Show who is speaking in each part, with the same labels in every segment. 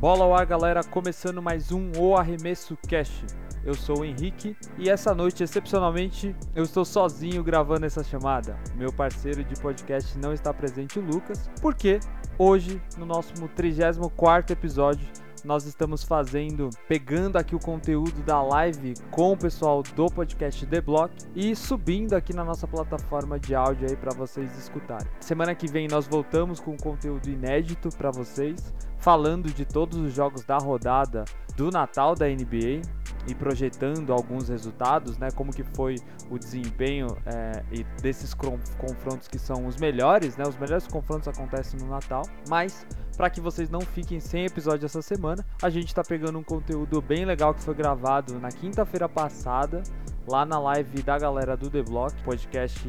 Speaker 1: Bola ao ar, galera, começando mais um O Arremesso Cash. Eu sou o Henrique e essa noite, excepcionalmente, eu estou sozinho gravando essa chamada. Meu parceiro de podcast não está presente, o Lucas, porque hoje, no nosso 34 episódio, nós estamos fazendo, pegando aqui o conteúdo da live com o pessoal do podcast The Block e subindo aqui na nossa plataforma de áudio aí para vocês escutarem. Semana que vem nós voltamos com conteúdo inédito para vocês, falando de todos os jogos da rodada do Natal da NBA e projetando alguns resultados, né? Como que foi o desempenho é, e desses confrontos que são os melhores, né? Os melhores confrontos acontecem no Natal, mas para que vocês não fiquem sem episódio essa semana, a gente está pegando um conteúdo bem legal que foi gravado na quinta-feira passada, lá na live da galera do The Block, podcast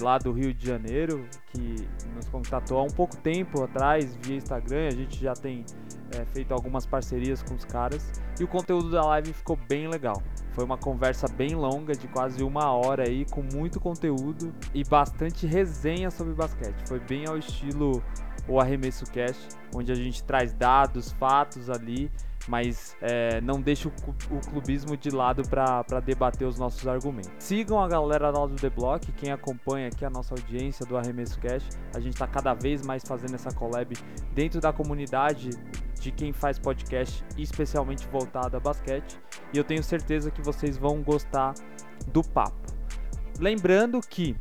Speaker 1: lá do Rio de Janeiro, que nos contatou há um pouco tempo atrás via Instagram. A gente já tem é, feito algumas parcerias com os caras e o conteúdo da live ficou bem legal. Foi uma conversa bem longa, de quase uma hora aí, com muito conteúdo e bastante resenha sobre basquete. Foi bem ao estilo o Arremesso Cast, onde a gente traz dados, fatos ali, mas é, não deixa o, clubismo de lado para debater os nossos argumentos. Sigam a galera lá do The Block, quem acompanha aqui a nossa audiência do Arremesso Cast, a gente está cada vez mais fazendo essa collab dentro da comunidade de quem faz podcast, especialmente voltado a basquete, e eu tenho certeza que vocês vão gostar do papo. Lembrando que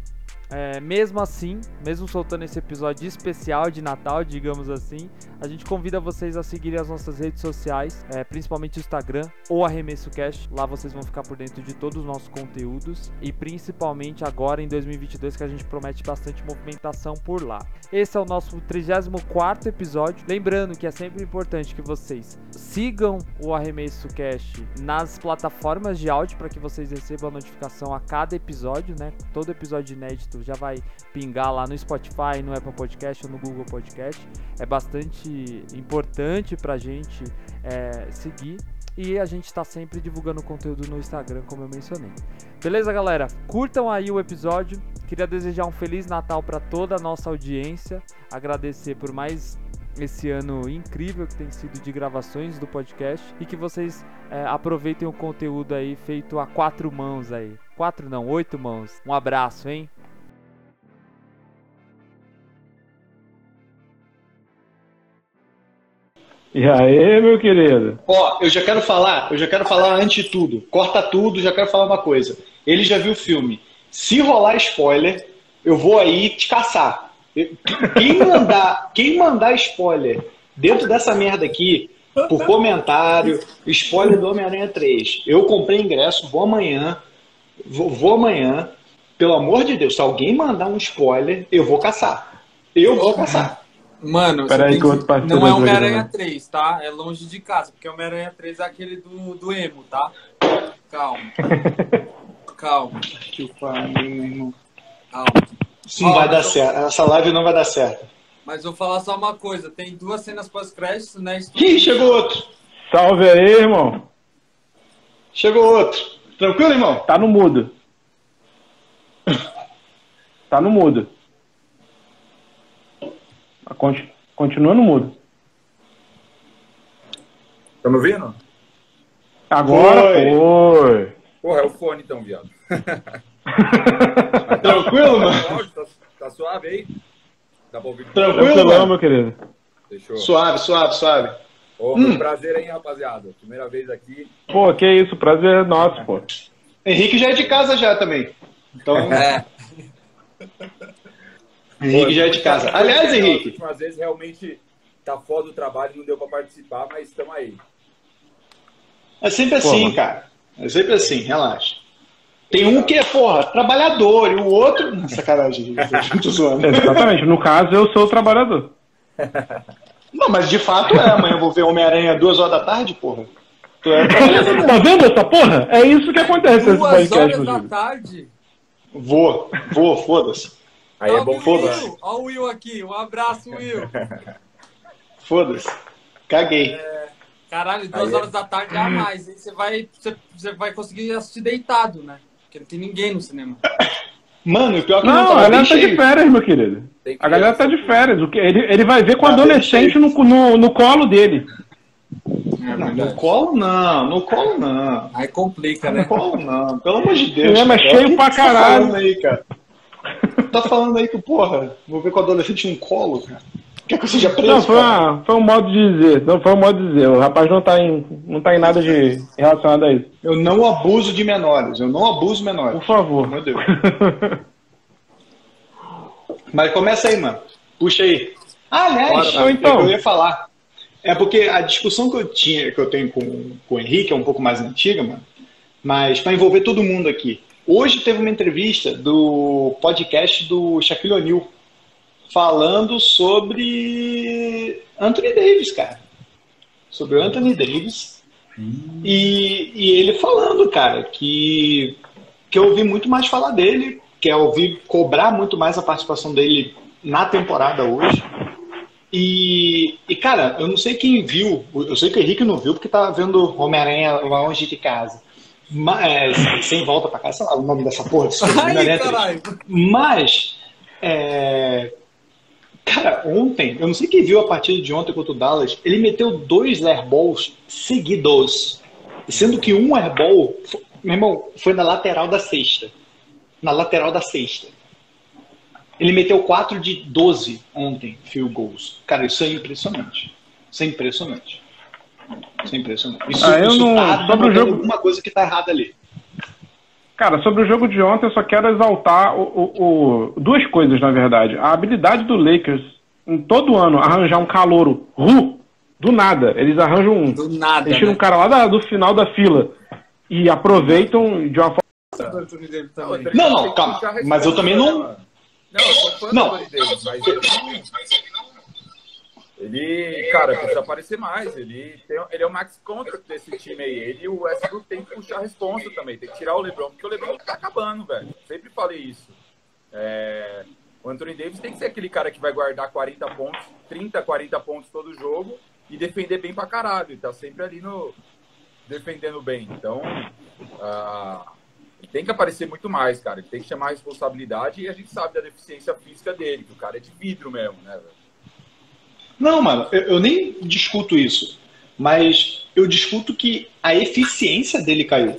Speaker 1: é, mesmo assim, mesmo soltando esse episódio especial de Natal, digamos assim, a gente convida vocês a seguirem as nossas redes sociais, é, principalmente o Instagram ou Arremesso Cash. Lá vocês vão ficar por dentro de todos os nossos conteúdos e principalmente agora em 2022 que a gente promete bastante movimentação por lá. Esse é o nosso 34 episódio. Lembrando que é sempre importante que vocês sigam o Arremesso Cash nas plataformas de áudio para que vocês recebam a notificação a cada episódio, né? Todo episódio inédito já vai pingar lá no Spotify, no Apple Podcast ou no Google Podcast. É bastante importante para a gente é, seguir. E a gente está sempre divulgando conteúdo no Instagram, como eu mencionei. Beleza, galera? Curtam aí o episódio. Queria desejar um Feliz Natal para toda a nossa audiência. Agradecer por mais esse ano incrível que tem sido de gravações do podcast e que vocês é, aproveitem o conteúdo aí feito a quatro mãos aí. Quatro não, oito mãos. Um abraço, hein?
Speaker 2: E aí, meu querido?
Speaker 3: Ó, eu já quero falar, eu já quero falar antes de tudo. Corta tudo, já quero falar uma coisa. Ele já viu o filme. Se rolar spoiler, eu vou aí te caçar. Quem mandar, quem mandar spoiler dentro dessa merda aqui, por comentário, spoiler do Homem-Aranha 3. Eu comprei ingresso, vou amanhã. Vou, vou amanhã. Pelo amor de Deus, se alguém mandar um spoiler, eu vou caçar. Eu vou caçar.
Speaker 4: Mano,
Speaker 2: Peraí, que
Speaker 4: que... não é Homem-Aranha 3, tá? É longe de casa, porque Homem-Aranha 3 é aquele do, do emo, tá? Calma. Calma. Que
Speaker 3: irmão. Calma. Não Ó, vai dar eu... certo. Essa live não vai dar certo.
Speaker 4: Mas vou falar só uma coisa. Tem duas cenas pós-créditos, né?
Speaker 3: Ih, chegou outro.
Speaker 2: Salve aí, irmão.
Speaker 3: Chegou outro. Tranquilo, irmão?
Speaker 2: Tá no mudo. tá no mudo. Continua no mudo.
Speaker 5: Tá me ouvindo?
Speaker 2: Agora foi. foi.
Speaker 5: Porra, é o fone então, viado.
Speaker 3: Tranquilo, mano?
Speaker 5: Tá, tá, suave aí?
Speaker 3: Dá pra ouvir? Tranquilo, Tranquilo
Speaker 2: meu querido.
Speaker 3: Fechou. Suave, suave, suave.
Speaker 5: Oh, hum. prazer, hein, rapaziada? Primeira vez aqui.
Speaker 2: Pô, que isso, prazer é nosso, pô.
Speaker 3: Henrique já é de casa já também. Então. É. Henrique já é de casa. Aliás, Henrique.
Speaker 5: Às vezes realmente tá foda o trabalho, não deu para participar, mas estamos aí.
Speaker 3: É sempre assim, porra. cara. É sempre assim, relaxa. Tem um que é, porra, trabalhador, e o outro. Sacanagem, tô zoando.
Speaker 2: Exatamente, no caso eu sou o trabalhador.
Speaker 3: Não, mas de fato é. Amanhã eu vou ver Homem-Aranha duas horas da tarde, porra.
Speaker 2: É tá vendo essa porra? É isso que acontece
Speaker 4: Duas horas da tarde?
Speaker 3: Vou, vou, foda-se.
Speaker 5: Aí é bom
Speaker 4: foda-se. Olha o Will aqui, um abraço, Will.
Speaker 3: Foda-se. Caguei. É,
Speaker 4: caralho, duas Aí horas é... da tarde a mais. Aí você vai, você, você vai conseguir assistir deitado, né? Porque não tem ninguém no cinema.
Speaker 3: Mano, o pior é que
Speaker 2: Não,
Speaker 3: não
Speaker 2: a galera tá de férias, meu querido. A galera tá de férias. O que, ele, ele vai ver com o
Speaker 3: Tá
Speaker 2: adolescente no, no, no colo dele.
Speaker 1: É
Speaker 3: Não, no colo não, no colo não.
Speaker 1: Aí complica,
Speaker 3: No
Speaker 1: né?
Speaker 3: colo não, pelo amor de Deus.
Speaker 2: Cinema é cheio
Speaker 3: O
Speaker 2: pra
Speaker 3: tá
Speaker 2: caralho.
Speaker 3: aí, cara? Tá falando aí que, porra, vou ver com o adolescente no colo, cara. Quer que eu seja preso?
Speaker 2: Não, foi,
Speaker 3: cara?
Speaker 2: uma, foi um modo de dizer. Não foi um modo de dizer. O rapaz não tá em, não tá em nada de relacionado a isso.
Speaker 3: Eu não abuso de menores, eu não abuso menores.
Speaker 2: Por favor.
Speaker 3: Meu Deus. Mas começa aí, mano. Puxa aí. Ah, aliás,
Speaker 2: Bora, então.
Speaker 3: eu ia falar. É porque a discussão que eu tinha, que eu tenho com, com o Henrique é um pouco mais antiga, mano. Mas para envolver todo mundo aqui. Hoje teve uma entrevista do podcast do Shaquille O'Neal falando sobre Anthony Davis, cara. Sobre o Anthony Davis. E, e ele falando, cara, que, que eu ouvi muito mais falar dele, que é ouvir cobrar muito mais a participação dele na temporada hoje. E, e, cara, eu não sei quem viu, eu sei que o Henrique não viu porque tá vendo Homem-Aranha longe de casa. Mas, sem volta pra casa, sei lá o nome dessa porra
Speaker 1: Ai.
Speaker 3: Mas, é, cara, ontem, eu não sei quem viu a partida de ontem contra o Dallas, ele meteu dois airballs seguidos. Sendo que um airball, meu irmão, foi na lateral da sexta. Na lateral da sexta. Ele meteu 4 de 12 ontem, field goals. Cara, isso é impressionante. Isso é impressionante. Isso é impressionante. Isso,
Speaker 2: Ah, eu
Speaker 3: isso
Speaker 2: não-
Speaker 3: tá
Speaker 2: sobre o jogo-
Speaker 3: alguma coisa que tá errada ali.
Speaker 2: Cara, sobre o jogo de ontem, eu só quero exaltar o, o- o- duas coisas, na verdade. A habilidade do Lakers, em todo ano, arranjar um calouro ru, do nada. Eles arranjam um.
Speaker 1: Do nada.
Speaker 2: Eles tiram um
Speaker 1: né?
Speaker 2: cara lá da- do final da fila e aproveitam de uma forma.
Speaker 3: Não, não, calma. Mas eu também não-?
Speaker 5: Não, eu sou fã
Speaker 3: Não.
Speaker 5: do Anthony Davis, mas ele Ele, cara, precisa aparecer mais. Ele, tem, ele é o max contract desse time aí. Ele o Westbrook tem que puxar a responsa também. Tem que tirar o LeBron, porque o LeBron tá acabando, velho. Sempre falei isso. É, o Anthony Davis tem que ser aquele cara que vai guardar 40 pontos, 30, 40 pontos todo jogo e defender bem pra caralho. Ele tá sempre ali no defendendo bem. Então, ah, tem que aparecer muito mais, cara. Ele tem que chamar a responsabilidade e a gente sabe da deficiência física dele, que o cara é de vidro mesmo, né, velho?
Speaker 3: Não, mano, eu, eu nem discuto isso. Mas eu discuto que a eficiência dele caiu.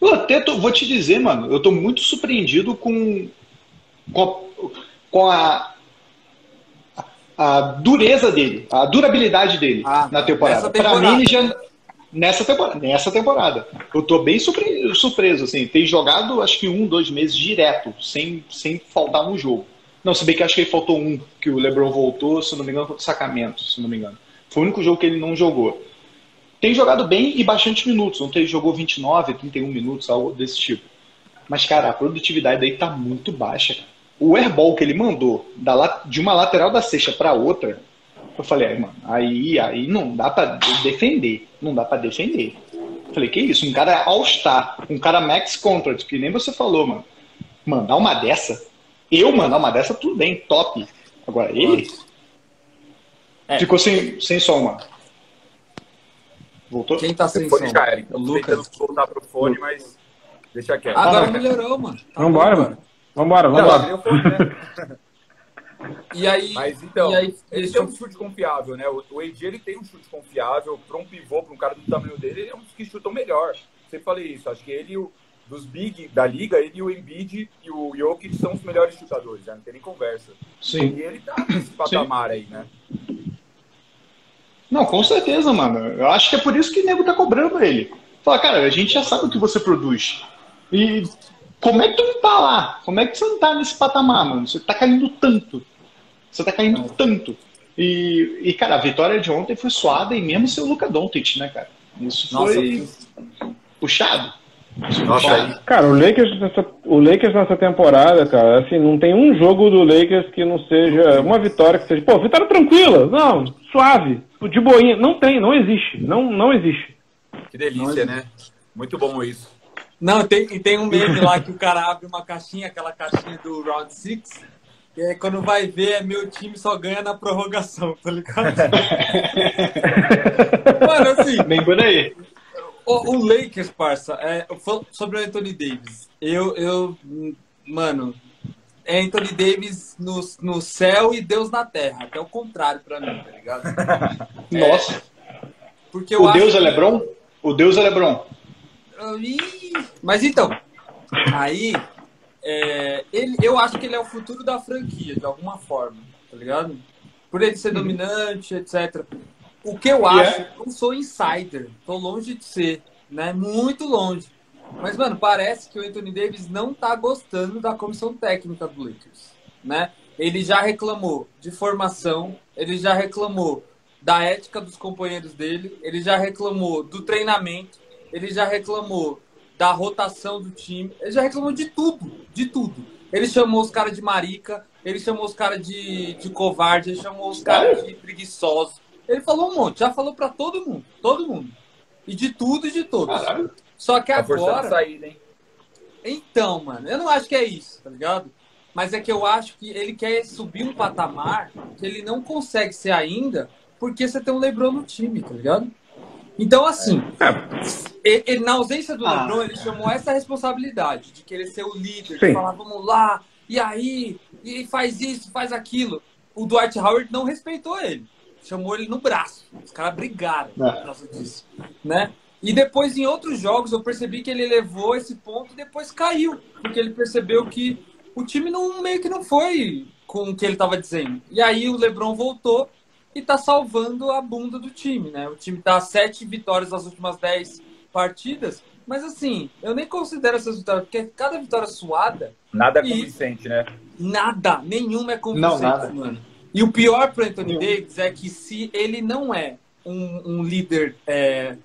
Speaker 3: Eu até tô- vou te dizer, mano, eu tô muito surpreendido com, com, a, com a, a dureza dele, a durabilidade dele
Speaker 1: Ah,
Speaker 3: na temporada.
Speaker 1: temporada.
Speaker 3: mim, ele já. Nessa temporada, nessa temporada. Eu tô bem surpre- surpreso, assim. Tem jogado, acho que um, dois meses direto, sem, sem faltar um jogo. Não, se bem que acho que ele faltou um, que o LeBron voltou, se não me engano, contra o Sacramento, se não me engano. Foi o único jogo que ele não jogou. Tem jogado bem e bastante minutos. Ontem ele jogou 29, 31 minutos, algo desse tipo. Mas, cara, a produtividade dele tá muito baixa. cara. O airball que ele mandou da de uma lateral da sexta para outra, eu falei, aí, mano, aí, aí não dá pra defender. Não dá pra defender. Falei, que isso? Um cara all-star, um cara max contract, que nem você falou, mano. Mandar uma dessa, eu mandar uma dessa, tudo bem, top. Agora, ele
Speaker 1: É.
Speaker 3: ficou sem, sem som, mano. Voltou?
Speaker 1: Quem tá sem
Speaker 5: fone
Speaker 1: som?
Speaker 5: já era, então
Speaker 1: Lucas.
Speaker 5: tentando voltar pro fone, mas deixa quieto.
Speaker 1: Agora
Speaker 3: Ah,
Speaker 1: melhorou, mano. Tá
Speaker 2: Vambora,
Speaker 1: bom,
Speaker 2: mano. Vambora,
Speaker 5: Não,
Speaker 2: vambora.
Speaker 5: abriu o fone, né?
Speaker 1: E aí,
Speaker 5: Mas então,
Speaker 1: e aí
Speaker 5: ele
Speaker 1: eles
Speaker 5: tem um chute confiável, né? O o AD ele tem um chute confiável, para um pivô, para um cara do tamanho dele, ele é um dos que chutam melhor. Sempre falei isso. Acho que ele, e o- dos big da liga, ele e o Embiid e o Jokic são os melhores chutadores, já não tem nem conversa.
Speaker 3: Sim.
Speaker 5: E ele tá nesse patamar aí, né?
Speaker 3: Não, com certeza, mano. Eu acho que é por isso que o nego tá cobrando ele. Fala, cara, a gente já sabe o que você produz. E como é que tu não tá lá? Como é que você não tá nesse patamar, mano? Você tá caindo tanto. Você tá caindo tanto. E, e, cara, a vitória de ontem foi suada e mesmo seu Luca Doncic, né, cara? Isso
Speaker 1: Nossa,
Speaker 3: foi puxado.
Speaker 5: Nossa.
Speaker 2: Cara, o Lakers, nessa, o Lakers nessa temporada, cara, assim, não tem um jogo do Lakers que não seja uma vitória que seja, pô, vitória tranquila, não, suave, de boinha, não tem, não existe, não, não existe.
Speaker 5: Que delícia, né? Muito bom isso.
Speaker 1: Não, tem, e tem um meme lá que o cara abre uma caixinha, aquela caixinha do Round 6, e aí quando vai ver, é meu time só ganha na prorrogação, tá ligado? Mano, assim,
Speaker 3: Bem por aí.
Speaker 1: O, o Lakers, parça, é, sobre o Anthony Davis, eu, eu, mano, é Anthony Davis no, no céu e Deus na terra. Até o contrário pra mim, tá ligado?
Speaker 3: Nossa.
Speaker 1: Porque eu
Speaker 3: o Deus é
Speaker 1: que-
Speaker 3: Lebron? O Deus é Lebron.
Speaker 1: Mas então, aí é, ele, eu acho que ele é o futuro da franquia, de alguma forma, tá ligado? Por ele ser dominante, etc. O que eu
Speaker 3: E
Speaker 1: acho,
Speaker 3: é?
Speaker 1: eu não sou insider, tô longe de ser, né? Muito longe. Mas, mano, parece que o Anthony Davis não tá gostando da comissão técnica do Lakers, né? Ele já reclamou de formação, ele já reclamou da ética dos companheiros dele, ele já reclamou do treinamento, ele já reclamou da rotação do time, ele já reclamou de tudo, de tudo. Ele chamou os caras de marica, ele chamou os caras de, de covarde, ele chamou os caras de preguiçosos. Ele falou um monte, já falou pra todo mundo, todo mundo. E de tudo e de todos.
Speaker 3: Caralho.
Speaker 1: Só que
Speaker 5: Tá forçando a
Speaker 1: agora.
Speaker 5: saída, hein?
Speaker 1: Então, mano, eu não acho que é isso, tá ligado? Mas é que eu acho que ele quer subir um patamar que ele não consegue ser ainda porque você tem um Lebron no time, tá ligado? Então, assim, e- e- na ausência do
Speaker 3: Ah.
Speaker 1: Lebron, ele chamou essa responsabilidade de querer ser o líder,
Speaker 2: Sim.
Speaker 1: de falar, vamos lá, e aí, e faz isso, faz aquilo. O Dwight Howard não respeitou ele. Chamou ele no braço. Os caras brigaram por
Speaker 3: É.
Speaker 1: causa disso, né? E depois, em outros jogos, eu percebi que ele levou esse ponto e depois caiu. Porque ele percebeu que o time não, meio que não foi com o que ele estava dizendo. E aí o LeBron voltou e tá salvando a bunda do time, né? O time tá sete vitórias nas últimas dez partidas. Mas assim, eu nem considero essas vitórias, porque cada vitória suada,
Speaker 5: Nada
Speaker 1: E-
Speaker 5: convincente, né?
Speaker 1: nada, nenhuma é convincente,
Speaker 3: Não, nada.
Speaker 1: mano. E o pior pro Anthony. Davis é que se ele não é um, um líder, é,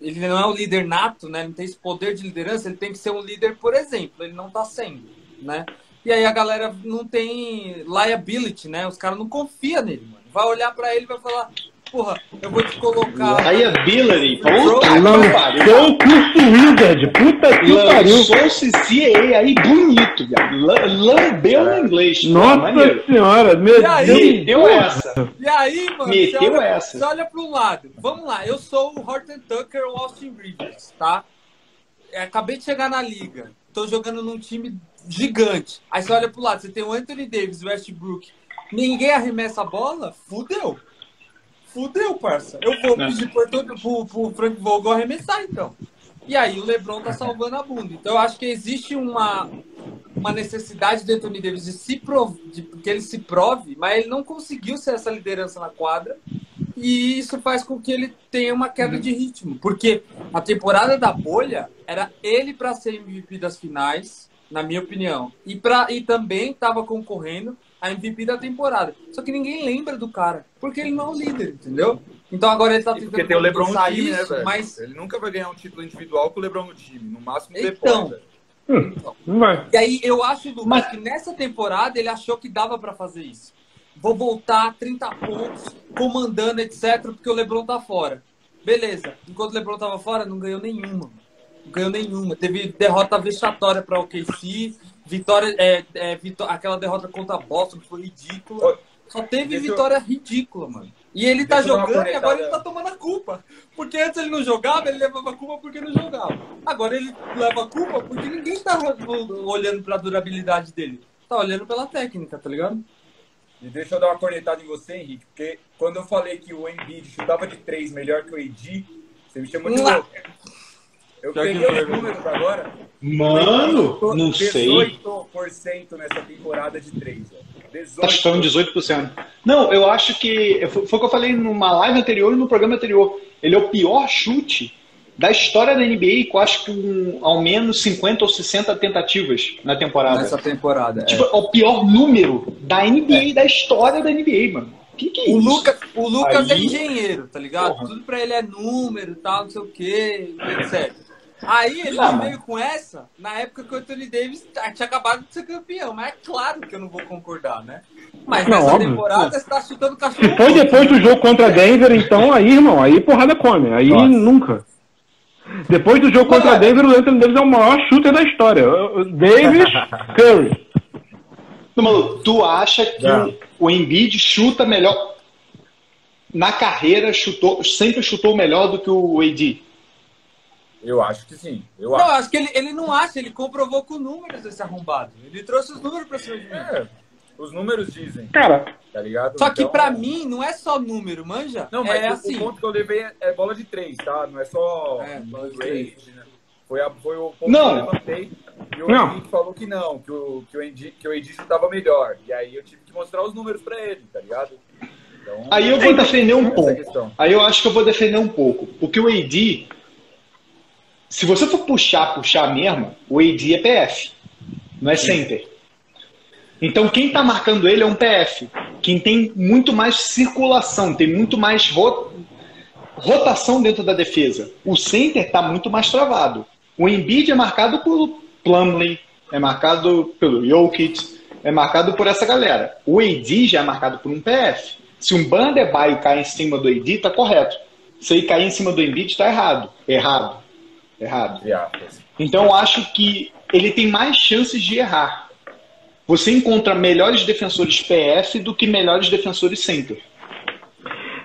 Speaker 1: ele não é um líder nato, né? Não tem esse poder de liderança, ele tem que ser um líder, por exemplo. Ele não tá sendo, né? E aí a galera não tem liability, né? Os caras não confiam nele, mano. Vai olhar pra ele e vai falar, porra, eu vou te colocar.
Speaker 3: Liability. Puta que
Speaker 2: Lançou
Speaker 3: pariu.
Speaker 2: o curso Wizard. Puta que pariu.
Speaker 3: Lançou-se CAA aí bonito, viado. La- Lambeu no inglês.
Speaker 2: Nossa
Speaker 3: maneiro.
Speaker 2: senhora, meu
Speaker 1: E aí?
Speaker 2: Deus.
Speaker 3: Meteu essa.
Speaker 1: E aí, mano,
Speaker 3: Meteu
Speaker 1: você olha,
Speaker 3: essa.
Speaker 1: você olha para um lado. Vamos lá, eu sou o Horton Tucker ou Austin Rivers, tá? É, Acabei de chegar na liga. Tô jogando num time gigante. Aí você olha pro lado, você tem o Anthony Davis, o Westbrook. Ninguém arremessa a bola? Fudeu. Fudeu, parça. Eu vou pedir pro, pro, Frank Vogel arremessar, então. E aí o LeBron tá salvando a bunda. Então eu acho que existe uma, uma necessidade do Anthony Davis de se prov... de que ele se prove, mas ele não conseguiu ser essa liderança na quadra. E isso faz com que ele tenha uma queda de ritmo. Porque a temporada da bolha era ele para ser MVP das finais, na minha opinião. E, pra, e também estava concorrendo a MVP da temporada. Só que ninguém lembra do cara. Porque ele não é o líder, entendeu? Então agora ele tá tentando
Speaker 5: porque tem o LeBron no time, né, velho?
Speaker 1: mas
Speaker 5: Ele nunca vai ganhar um título individual com o LeBron no time. No máximo
Speaker 1: Então.
Speaker 5: depois.
Speaker 2: Não vai.
Speaker 1: E aí eu acho, Lucas,
Speaker 3: Mas-
Speaker 1: que nessa temporada ele achou que dava pra fazer isso. Vou voltar 30 pontos, comandando, etc, porque o LeBron tá fora. Beleza. Enquanto o LeBron tava fora, não ganhou nenhuma. Não ganhou nenhuma. Teve derrota vexatória pra OKC, vitória, é, é, vitó- aquela derrota contra Boston que foi ridícula. Só teve
Speaker 5: Deixa eu-
Speaker 1: vitória ridícula, mano. E ele tá
Speaker 5: Deixa eu uma
Speaker 1: jogando e agora ele tá tomando a culpa. Porque antes ele não jogava, ele levava a culpa porque não jogava. Agora ele leva a culpa porque ninguém tá olhando pra durabilidade dele. Tá olhando pela técnica, tá ligado?
Speaker 5: E deixa eu dar uma cornetada em você, Henrique, porque quando eu falei que o Embiid chutava de três melhor que o AD, você me chamou de louco. Eu
Speaker 1: que
Speaker 5: peguei os números agora.
Speaker 3: Mano,
Speaker 5: Chutou
Speaker 3: não sei.
Speaker 5: 18% nessa temporada de três. ó. 18%.
Speaker 3: Tá chutando 18%. Não, eu acho que. Foi foi o que eu falei numa live anterior e no programa anterior. Ele é o pior chute da história da NBA, com acho que um, ao menos 50 ou 60 tentativas na temporada.
Speaker 1: Nessa temporada.
Speaker 3: Tipo, é o pior número da NBA, da história da NBA, mano. O que, que é
Speaker 1: O
Speaker 3: isso?
Speaker 1: Lucas, o Lucas
Speaker 3: Aí-
Speaker 1: é engenheiro, tá ligado?
Speaker 3: Porra.
Speaker 1: Tudo pra ele é número, tal, não sei o quê, etc. Aí ele
Speaker 3: Ah,
Speaker 1: veio com essa na época que o Anthony Davis tinha acabado de ser campeão. Mas é claro que eu não vou concordar, né? Mas
Speaker 2: Não,
Speaker 1: nessa
Speaker 2: óbvio.
Speaker 1: temporada você tá chutando cachorro.
Speaker 2: Se foi depois do jogo contra Denver, então aí, irmão, aí porrada come. Aí
Speaker 5: Nossa.
Speaker 2: nunca. Depois do jogo
Speaker 3: Mas,
Speaker 2: contra
Speaker 3: olha-
Speaker 2: Denver, o Anthony Davis é o maior shooter da história. Davis, Curry.
Speaker 3: Não, maluco, tu acha que
Speaker 2: É.
Speaker 3: o, o Embiid chuta melhor na carreira, chutou, sempre chutou melhor do que o AD?
Speaker 5: Eu acho que sim. Eu
Speaker 1: Não,
Speaker 5: acho.
Speaker 1: acho que ele, ele não acha, ele comprovou com números esse arrombado. Ele trouxe os números pra cima de mim.
Speaker 5: É, os números dizem,
Speaker 2: Cara,
Speaker 5: tá ligado?
Speaker 1: Só que
Speaker 5: Então-
Speaker 1: pra mim não é só número, manja?
Speaker 5: Não, mas
Speaker 1: é
Speaker 5: o,
Speaker 1: assim.
Speaker 5: o ponto que eu levei é, é bola de três, tá? Não é só
Speaker 1: É, bola de
Speaker 5: né? Foi, a, foi o ponto
Speaker 3: Não.
Speaker 5: que eu levantei. E o
Speaker 2: Não.
Speaker 5: Henrique falou que não, que o, que o Endi, que o Endi chutava melhor. E aí eu tive que mostrar os números pra ele, tá ligado? Então,
Speaker 3: Aí eu vou defender um pouco.
Speaker 5: questão.
Speaker 3: Aí eu acho que eu vou defender um pouco. Porque o AD, se você for puxar, puxar mesmo, o AD é PF, não é center. Então quem tá marcando ele é um PF. Quem tem muito mais circulação, tem muito mais ro- rotação dentro da defesa. O center tá muito mais travado. O Embiid é marcado pelo Plumlee, é marcado pelo Jokic, é marcado por essa galera. O AD já é marcado por um PF. Se um Bandebaio cai em cima do AD, tá correto. Se ele cair em cima do Embiid, tá errado. Errado. Errado. Então eu acho que ele tem mais chances de errar. Você encontra melhores defensores PF do que melhores defensores center.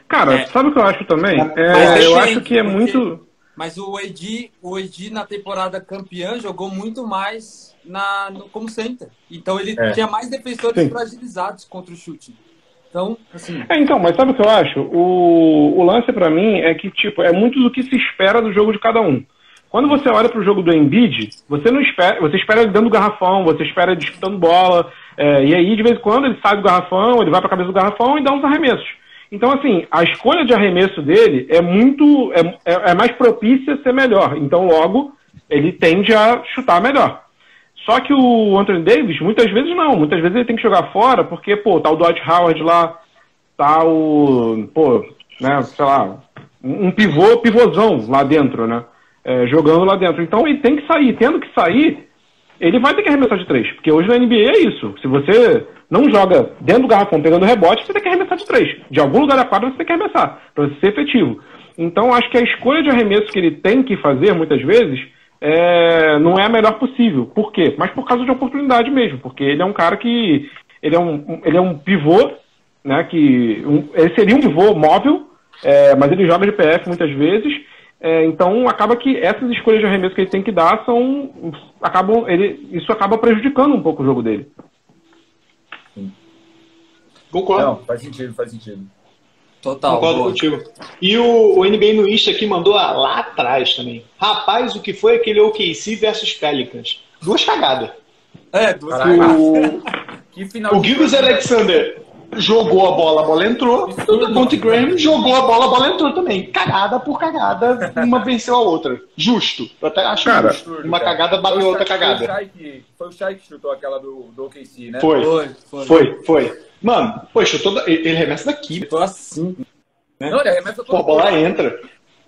Speaker 2: cara,
Speaker 1: É.
Speaker 2: sabe o que eu acho também? É,
Speaker 1: é
Speaker 2: eu acho que é muito.
Speaker 1: Mas o AD, o AD na temporada campeã jogou muito mais na, no- como center. Então ele
Speaker 5: É.
Speaker 1: tinha mais defensores
Speaker 2: Sim.
Speaker 1: fragilizados contra o chute. Então, assim,
Speaker 2: É, então, mas sabe o que eu acho? O, o lance pra mim é que, tipo, é muito do que se espera do jogo de cada um. Quando você olha pro jogo do Embiid, você não espera, você espera ele dando garrafão, você espera ele disputando bola, é, e aí de vez em quando ele sai do garrafão, ele vai pra cabeça do garrafão e dá uns arremessos. Então, assim, a escolha de arremesso dele é muito, é, é, é mais propícia a ser melhor. Então, logo, ele tende a chutar melhor. Só que o Anthony Davis, muitas vezes não. Muitas vezes ele tem que jogar fora, porque, pô, tá o Dwight Howard lá, tá o, pô, né, sei lá, um pivô, pivôzão lá dentro, né, é, jogando lá dentro. Então ele tem que sair. Tendo que sair, ele vai ter que arremessar de três, porque hoje na NBA é isso. Se você não joga dentro do garrafão pegando rebote, você tem que arremessar de três. De algum lugar da quadra você tem que arremessar, para ser efetivo. Então acho que a escolha de arremesso que ele tem que fazer, muitas vezes, é, não é a melhor possível. Por quê? Mas por causa de oportunidade mesmo, porque ele é um cara que. Ele é um, ele é um pivô, né? Que, um- ele seria um pivô móvel, é, mas ele joga de PF muitas vezes. É, então acaba que essas escolhas de arremesso que ele tem que dar são. acabam. Ele, isso acaba prejudicando um pouco o jogo dele.
Speaker 3: Concordo.
Speaker 5: Não, faz sentido, faz sentido.
Speaker 1: total.
Speaker 3: Concordo
Speaker 1: boa.
Speaker 3: contigo. E o, o NBA no Insta aqui mandou lá atrás também. Rapaz, o que foi aquele OKC versus Pelicans? Duas cagadas.
Speaker 1: É, duas
Speaker 5: Caralho.
Speaker 3: O,
Speaker 5: Que final
Speaker 3: o
Speaker 5: jogo, né?
Speaker 3: Alexander jogou a bola, a bola entrou. O Monte Graham jogou a bola, a bola entrou também. Cagada por cagada, uma venceu a outra. Justo. Eu até acho
Speaker 2: Cara,
Speaker 3: justo.
Speaker 5: Absurdo,
Speaker 3: Uma
Speaker 5: cara.
Speaker 3: cagada bateu
Speaker 5: Foi
Speaker 3: outra cagada.
Speaker 5: Foi o Shai que, foi o Shai que chutou aquela do, do OKC, né?
Speaker 3: Foi,
Speaker 1: Foi, foi.
Speaker 3: foi, foi. Mano, poxa, toda, ele ele remessa daqui.
Speaker 1: Tô assim.
Speaker 5: Não, ele arremessa
Speaker 3: Pô, a
Speaker 5: todo
Speaker 3: bola
Speaker 5: mundo.
Speaker 3: entra.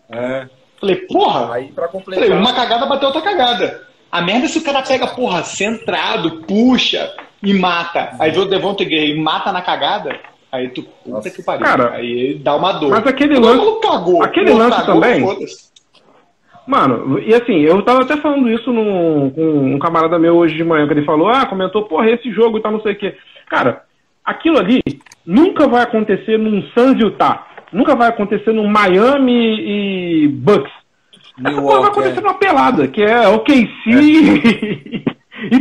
Speaker 1: É.
Speaker 3: Falei, porra,
Speaker 5: Aí, pra
Speaker 3: Falei,
Speaker 5: completar...
Speaker 3: uma cagada bateu outra cagada. A merda é se o cara pega, porra, centrado, puxa e mata. Aí vê o Devonta Gray e mata na cagada. Aí tu, puta
Speaker 5: Nossa.
Speaker 3: que pariu.
Speaker 2: Cara,
Speaker 3: aí dá uma dor.
Speaker 2: Mas aquele lance.
Speaker 3: maluco cagou.
Speaker 2: aquele lance
Speaker 3: cagou,
Speaker 2: também-. Mano, e assim, eu tava até falando isso num- com um camarada meu hoje de manhã, que ele falou, ah, comentou, porra, esse jogo e tal, não sei o quê. Cara, aquilo ali nunca vai acontecer num Suns e Utah. Nunca vai acontecer num Miami e Bucks. Essa porra vai acontecer
Speaker 1: é.
Speaker 2: numa pelada, que é OKC e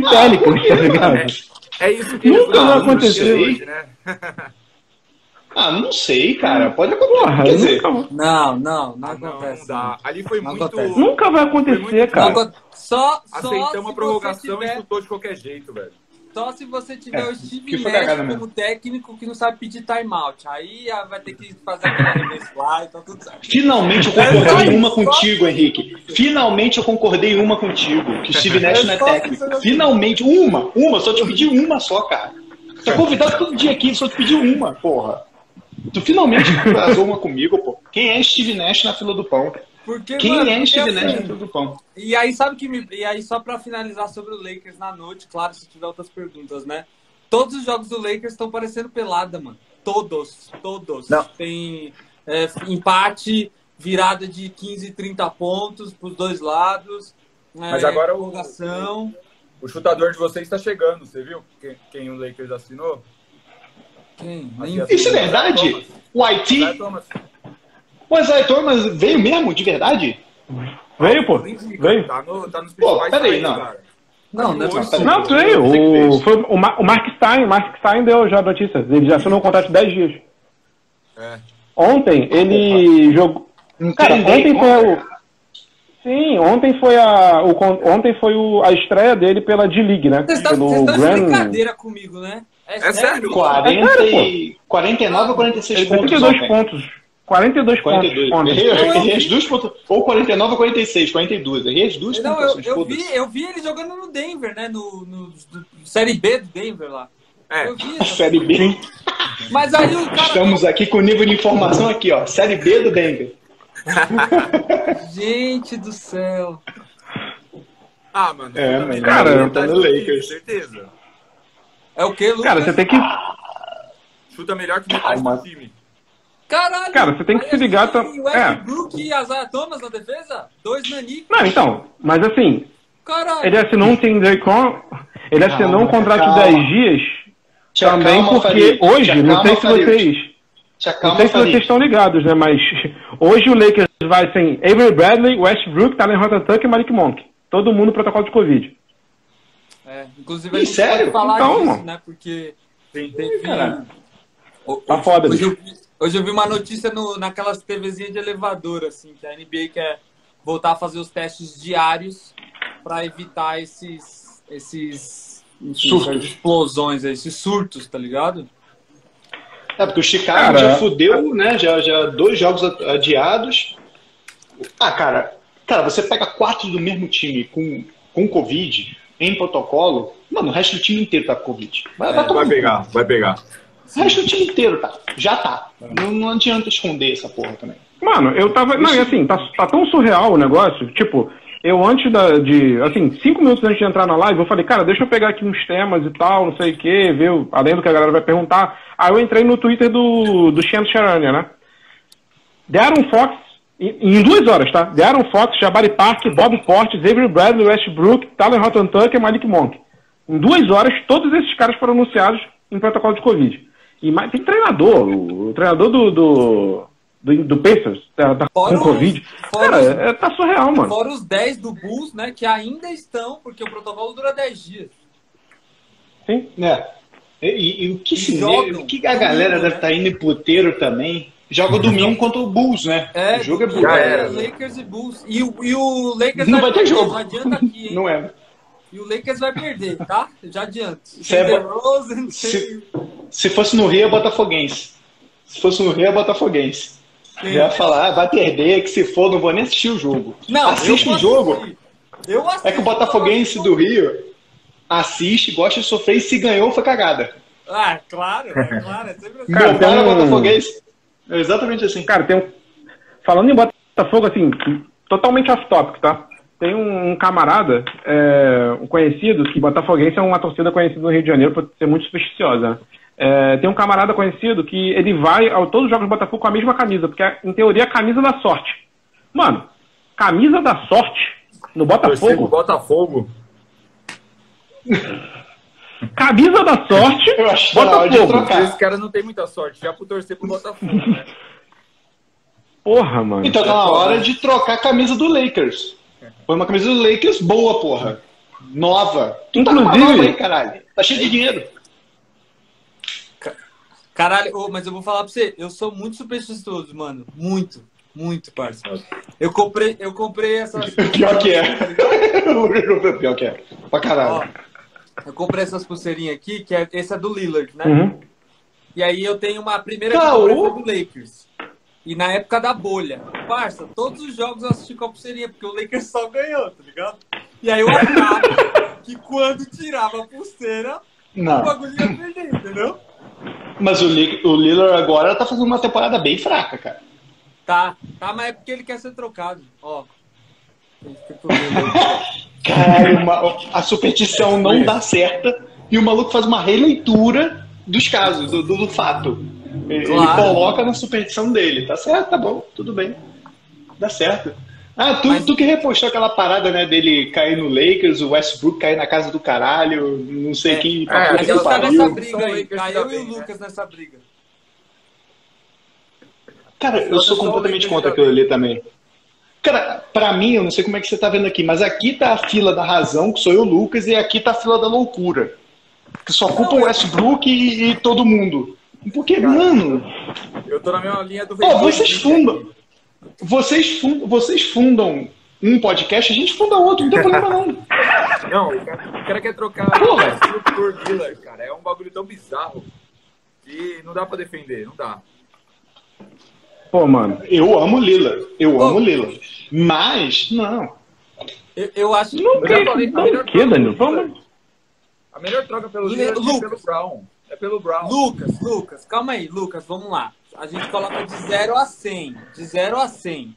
Speaker 3: Ah,
Speaker 2: Pelicans, tá ligado?
Speaker 5: É isso que
Speaker 2: Nunca vai
Speaker 5: dias
Speaker 2: acontecer.
Speaker 5: hoje, né?
Speaker 3: Ah, não sei, cara. Pode acontecer.
Speaker 2: Porra,
Speaker 3: Quer dizer,
Speaker 2: nunca,
Speaker 1: Não, não, não
Speaker 5: Ah, não,
Speaker 1: acontece.
Speaker 5: não. Ali foi
Speaker 1: Não
Speaker 5: muito...
Speaker 1: acontece.
Speaker 2: nunca vai acontecer,
Speaker 5: muito-
Speaker 2: cara.
Speaker 1: Só, só
Speaker 5: Aceitamos
Speaker 1: se
Speaker 5: a
Speaker 1: você
Speaker 5: prorrogação e
Speaker 1: tiver,
Speaker 5: chutou de qualquer jeito, velho.
Speaker 1: Só se você tiver
Speaker 3: É,
Speaker 1: o Steve Nash como
Speaker 3: mesmo.
Speaker 1: técnico que não sabe pedir timeout. Aí ah, vai ter que fazer aquele arremesso lá e tá tudo certo.
Speaker 3: Finalmente eu concordei em uma contigo, Henrique. Finalmente eu concordei em uma contigo. Que o Steve Nash não é técnico. Finalmente, uma, uma, só te pedi uma só, cara. Tá convidado todo dia aqui, só te pedi uma, porra. Tu finalmente casou uma comigo, pô. Quem é Steve Nash na fila do pão?
Speaker 1: Porque,
Speaker 3: Quem
Speaker 1: mano,
Speaker 3: é
Speaker 1: porque,
Speaker 3: Steve
Speaker 1: assim,
Speaker 3: Nash na fila do pão?
Speaker 1: E aí, sabe que me. E aí, só pra finalizar sobre o Lakers na noite, claro, se tiver outras perguntas, né? Todos os jogos do Lakers estão parecendo pelada, mano. Todos, todos.
Speaker 5: Não.
Speaker 1: Tem é, empate, virada de 15, 30 pontos pros dois lados.
Speaker 5: Mas
Speaker 1: é,
Speaker 5: agora o-
Speaker 1: prorrogação.
Speaker 5: O chutador de vocês está chegando, você viu? Quem, quem o Lakers assinou?
Speaker 1: Quem?
Speaker 5: Assim, assim,
Speaker 3: Isso é verdade? O Haiti. O Isaiah Thomas veio mesmo, de verdade?
Speaker 2: Veio, pô.
Speaker 5: Indica,
Speaker 2: Veio.
Speaker 5: Tá, no, tá nos
Speaker 3: Pô,
Speaker 5: principais
Speaker 3: peraí,
Speaker 5: sites,
Speaker 3: não.
Speaker 5: cara.
Speaker 1: Não, não é possível.
Speaker 2: Não, veio. O, foi o, Ma- o Mark Stein, o Mark Stein deu já a notícia. Ele já assinou um contrato de 10 dias.
Speaker 5: É.
Speaker 2: Ontem ele jogou.
Speaker 3: Não
Speaker 2: Cara,
Speaker 3: tem
Speaker 2: ontem foi o. Sim, ontem foi a. O, ontem foi o, a estreia dele pela D-League, né?
Speaker 1: Vocês estão de
Speaker 2: Grand.
Speaker 1: brincadeira comigo, né?
Speaker 5: É sério?
Speaker 3: 40
Speaker 2: É sério,
Speaker 3: e... 49 ou 46
Speaker 2: Ele tem
Speaker 3: pontos
Speaker 2: 32
Speaker 3: ontem.
Speaker 2: pontos. 42,
Speaker 3: 42.
Speaker 2: pontos.
Speaker 3: Errei, as duas pontos. Ou 49 ou 46, 42. Errei as duas
Speaker 1: Não, eu,
Speaker 3: pontuações.
Speaker 1: eu,
Speaker 3: foda-se.
Speaker 1: vi, eu vi ele jogando no Denver, né? No, no, no Série B do Denver lá.
Speaker 5: É.
Speaker 1: Eu
Speaker 3: Série B.
Speaker 1: Mas aí o cara.
Speaker 3: Estamos aqui com o nível de informação aqui, ó. Série B do Denver.
Speaker 1: Gente do céu.
Speaker 5: Ah, mano.
Speaker 3: É,
Speaker 5: chuta
Speaker 3: mas
Speaker 5: melhor
Speaker 2: cara,
Speaker 3: tá no Lakers.
Speaker 5: Certeza.
Speaker 1: É o que, Lucas?
Speaker 2: Cara, você tem que.
Speaker 5: Chuta melhor que metade do time.
Speaker 1: Caralho!
Speaker 2: Cara, você tem que se ligar
Speaker 1: a gente
Speaker 2: tam-
Speaker 1: tem Westbrook e Isaiah Thomas na defesa? Dois nanicos.
Speaker 2: Não, então. Mas assim,
Speaker 1: Caralho!
Speaker 2: ele assinou um Tinder com. Ele assinou
Speaker 3: Calma,
Speaker 2: um contrato de
Speaker 3: calma.
Speaker 2: 10 dias.
Speaker 3: Te
Speaker 2: também
Speaker 3: acalma,
Speaker 2: porque
Speaker 3: Farid.
Speaker 2: hoje,
Speaker 3: Te
Speaker 2: não sei se vocês. Não sei se
Speaker 3: Farid.
Speaker 2: vocês estão ligados, né? Mas hoje o Lakers vai sem Avery Bradley, Westbrook, Talen Horton e Malik Monk. Todo mundo no protocolo de Covid.
Speaker 1: É, inclusive a gente
Speaker 3: sério?
Speaker 1: pode falar
Speaker 2: Então,
Speaker 1: disso, né? Porque
Speaker 5: Sim.
Speaker 1: teve.
Speaker 3: Cara,
Speaker 1: O-
Speaker 2: tá foda,
Speaker 1: hoje, eu hoje eu vi uma notícia no, naquelas TVzinhas de elevador, assim, que a NBA quer voltar a fazer os testes diários para evitar esses. esses enfim,
Speaker 3: Surtos.
Speaker 1: explosões, esses surtos, tá ligado?
Speaker 3: É, porque o Chicago
Speaker 2: Cara,
Speaker 3: já fudeu, né? Já, já dois jogos adiados. Ah, cara, cara, você pega quatro do mesmo time com, com Covid, em protocolo, mano, o resto do time inteiro tá com Covid. Vai, vai tomar
Speaker 5: Vai
Speaker 3: no
Speaker 5: pegar, vai pegar.
Speaker 3: O resto do time inteiro tá. Já tá. Não, não adianta esconder essa porra também.
Speaker 2: Mano, eu tava. Não, e assim, tá, tá tão surreal o negócio. Tipo, eu antes da, de. Assim, cinco minutos antes de entrar na live, eu falei, cara, deixa eu pegar aqui uns temas e tal, não sei o quê, ver, além do que a galera vai perguntar. Aí eu entrei no Twitter do, do Shannon Charania, né? Deram Fox, em, duas horas, tá? Deram Fox, Jabari Park, Bob Portes, Avery Bradley, Westbrook, Talen Horton Tucker e Malik Monk. Em duas horas, todos esses caras foram anunciados em protocolo de Covid. E mais, tem treinador, o, o treinador do, do, do, do Pacers, tá, tá
Speaker 1: Fora
Speaker 2: com
Speaker 1: os-
Speaker 2: Covid.
Speaker 1: fora
Speaker 2: Cara,
Speaker 1: os-
Speaker 2: é, tá surreal, mano.
Speaker 1: Fora os 10 do Bulls, né? Que ainda estão, porque o protocolo dura 10 dias.
Speaker 2: Sim.
Speaker 3: É. E, e- e o que,
Speaker 1: E
Speaker 3: se
Speaker 1: jogam
Speaker 3: o que a galera deve
Speaker 1: né?
Speaker 3: estar indo em puteiro também. Joga domingo contra o Bulls, né?
Speaker 1: É,
Speaker 3: o jogo é Bulls.
Speaker 1: É. Lakers e Bulls. E, o- e o Lakers
Speaker 3: Não vai ter jogo.
Speaker 1: Já adianta aqui, hein?
Speaker 3: Não é.
Speaker 1: E o Lakers vai perder, tá? Já adianto.
Speaker 3: Você é
Speaker 1: tem-
Speaker 3: Se, se fosse no Rio, é Botafoguense. Se fosse no Rio, é Botafoguense.
Speaker 1: tem-
Speaker 3: Já ia falar, ah, vai perder, que se for, não vou nem assistir o jogo.
Speaker 1: Não,
Speaker 3: Assiste
Speaker 1: eu
Speaker 3: o jogo. É que o Botafoguense do Rio assiste, gosta de sofrer e se ganhou foi cagada.
Speaker 1: Ah, claro, é claro. É sempre assim.
Speaker 2: Cara,
Speaker 3: para
Speaker 2: um-
Speaker 3: Botafoguense. É exatamente assim.
Speaker 2: Cara, tem um. Falando em Botafogo, assim, totalmente off-topic, tá? Tem um, um camarada, é, um conhecido, que Botafoguense é uma torcida conhecida no Rio de Janeiro por ser muito supersticiosa, né? É, tem um camarada conhecido que ele vai a todos os jogos do Botafogo com a mesma camisa, porque em teoria é a camisa da sorte. Mano, camisa da sorte no Botafogo,
Speaker 5: Botafogo.
Speaker 2: camisa da sorte,
Speaker 3: Eu acho
Speaker 2: Botafogo.
Speaker 5: Esse cara não tem muita sorte, já por torcer pro Botafogo, né?
Speaker 2: Porra, mano.
Speaker 3: Então tá na hora de trocar a camisa do Lakers. Foi uma camisa do Lakers boa, porra. Nova. Tu tá
Speaker 2: Inclusive-
Speaker 3: nova aí, caralho. Tá cheio de dinheiro.
Speaker 1: Caralho, mas eu vou falar pra você, eu sou muito supersticioso, mano. Muito, muito, parça. Eu comprei, eu comprei essas.
Speaker 3: Pior que é. Pior que é. Pra
Speaker 1: Ó,
Speaker 3: caralho.
Speaker 1: eu comprei essas pulseirinhas aqui, que é, esse é do Lillard, né?
Speaker 2: Uhum.
Speaker 1: E aí eu tenho uma primeira foi do Lakers. E na época da bolha. Parça, todos os jogos eu assisti com a pulseirinha, porque o Lakers só ganhou, tá ligado? E aí eu achava que quando tirava a pulseira, o
Speaker 3: Não.
Speaker 1: bagulho ia perder, entendeu?
Speaker 3: Mas o, o Lillard agora tá fazendo uma temporada bem fraca, cara.
Speaker 1: Tá, tá, mas é porque ele quer ser trocado. Ó.
Speaker 3: Caralho, uma- a superstição não dá certa e o maluco faz uma releitura dos casos, do, do- do fato. Ele, ele
Speaker 1: Claro.
Speaker 3: coloca na superstição dele. Tá certo, tá bom, tudo bem. Dá certo. Ah, tu,
Speaker 1: Mas-
Speaker 3: tu que repostou aquela parada, né, dele cair no Lakers, o Westbrook cair na casa do caralho, não sei
Speaker 1: É.
Speaker 3: quem.
Speaker 5: É,
Speaker 1: tá
Speaker 3: pariu.
Speaker 1: nessa briga aí, Eu
Speaker 5: tá
Speaker 1: e o
Speaker 5: bem, né?
Speaker 1: Lucas nessa briga.
Speaker 3: Cara, eu sou
Speaker 5: Só o
Speaker 3: completamente contra aquilo ali também. Cara, pra mim, eu não sei como é que você tá vendo aqui, mas aqui tá a fila da razão, que sou eu, Lucas, e aqui tá a fila da loucura. Que só culpa o Westbrook e, e todo mundo. Porque, mano,
Speaker 5: Eu tô na mesma linha do
Speaker 3: Pô, vocês fundam. vocês, fun- vocês fundam um podcast, a gente funda outro, não tem problema não.
Speaker 5: Não, o cara, o cara quer trocar
Speaker 3: Porra.
Speaker 5: Por cara. É um bagulho tão bizarro que não dá pra defender, não dá.
Speaker 2: Pô, mano.
Speaker 3: Eu amo Lillard, eu
Speaker 1: Pô.
Speaker 3: amo Lillard. Mas, não.
Speaker 1: Eu, eu acho
Speaker 2: Não
Speaker 5: Eu falei,
Speaker 2: Não quê,
Speaker 5: troca
Speaker 2: Danilo? Vamos.
Speaker 5: A melhor troca pelo
Speaker 1: Le-
Speaker 5: é
Speaker 1: Lucas.
Speaker 5: pelo Brown. É pelo Brown.
Speaker 1: Lucas, Lucas, calma aí, Lucas, vamos lá. A gente coloca de 0 a 100. De 0 a 100.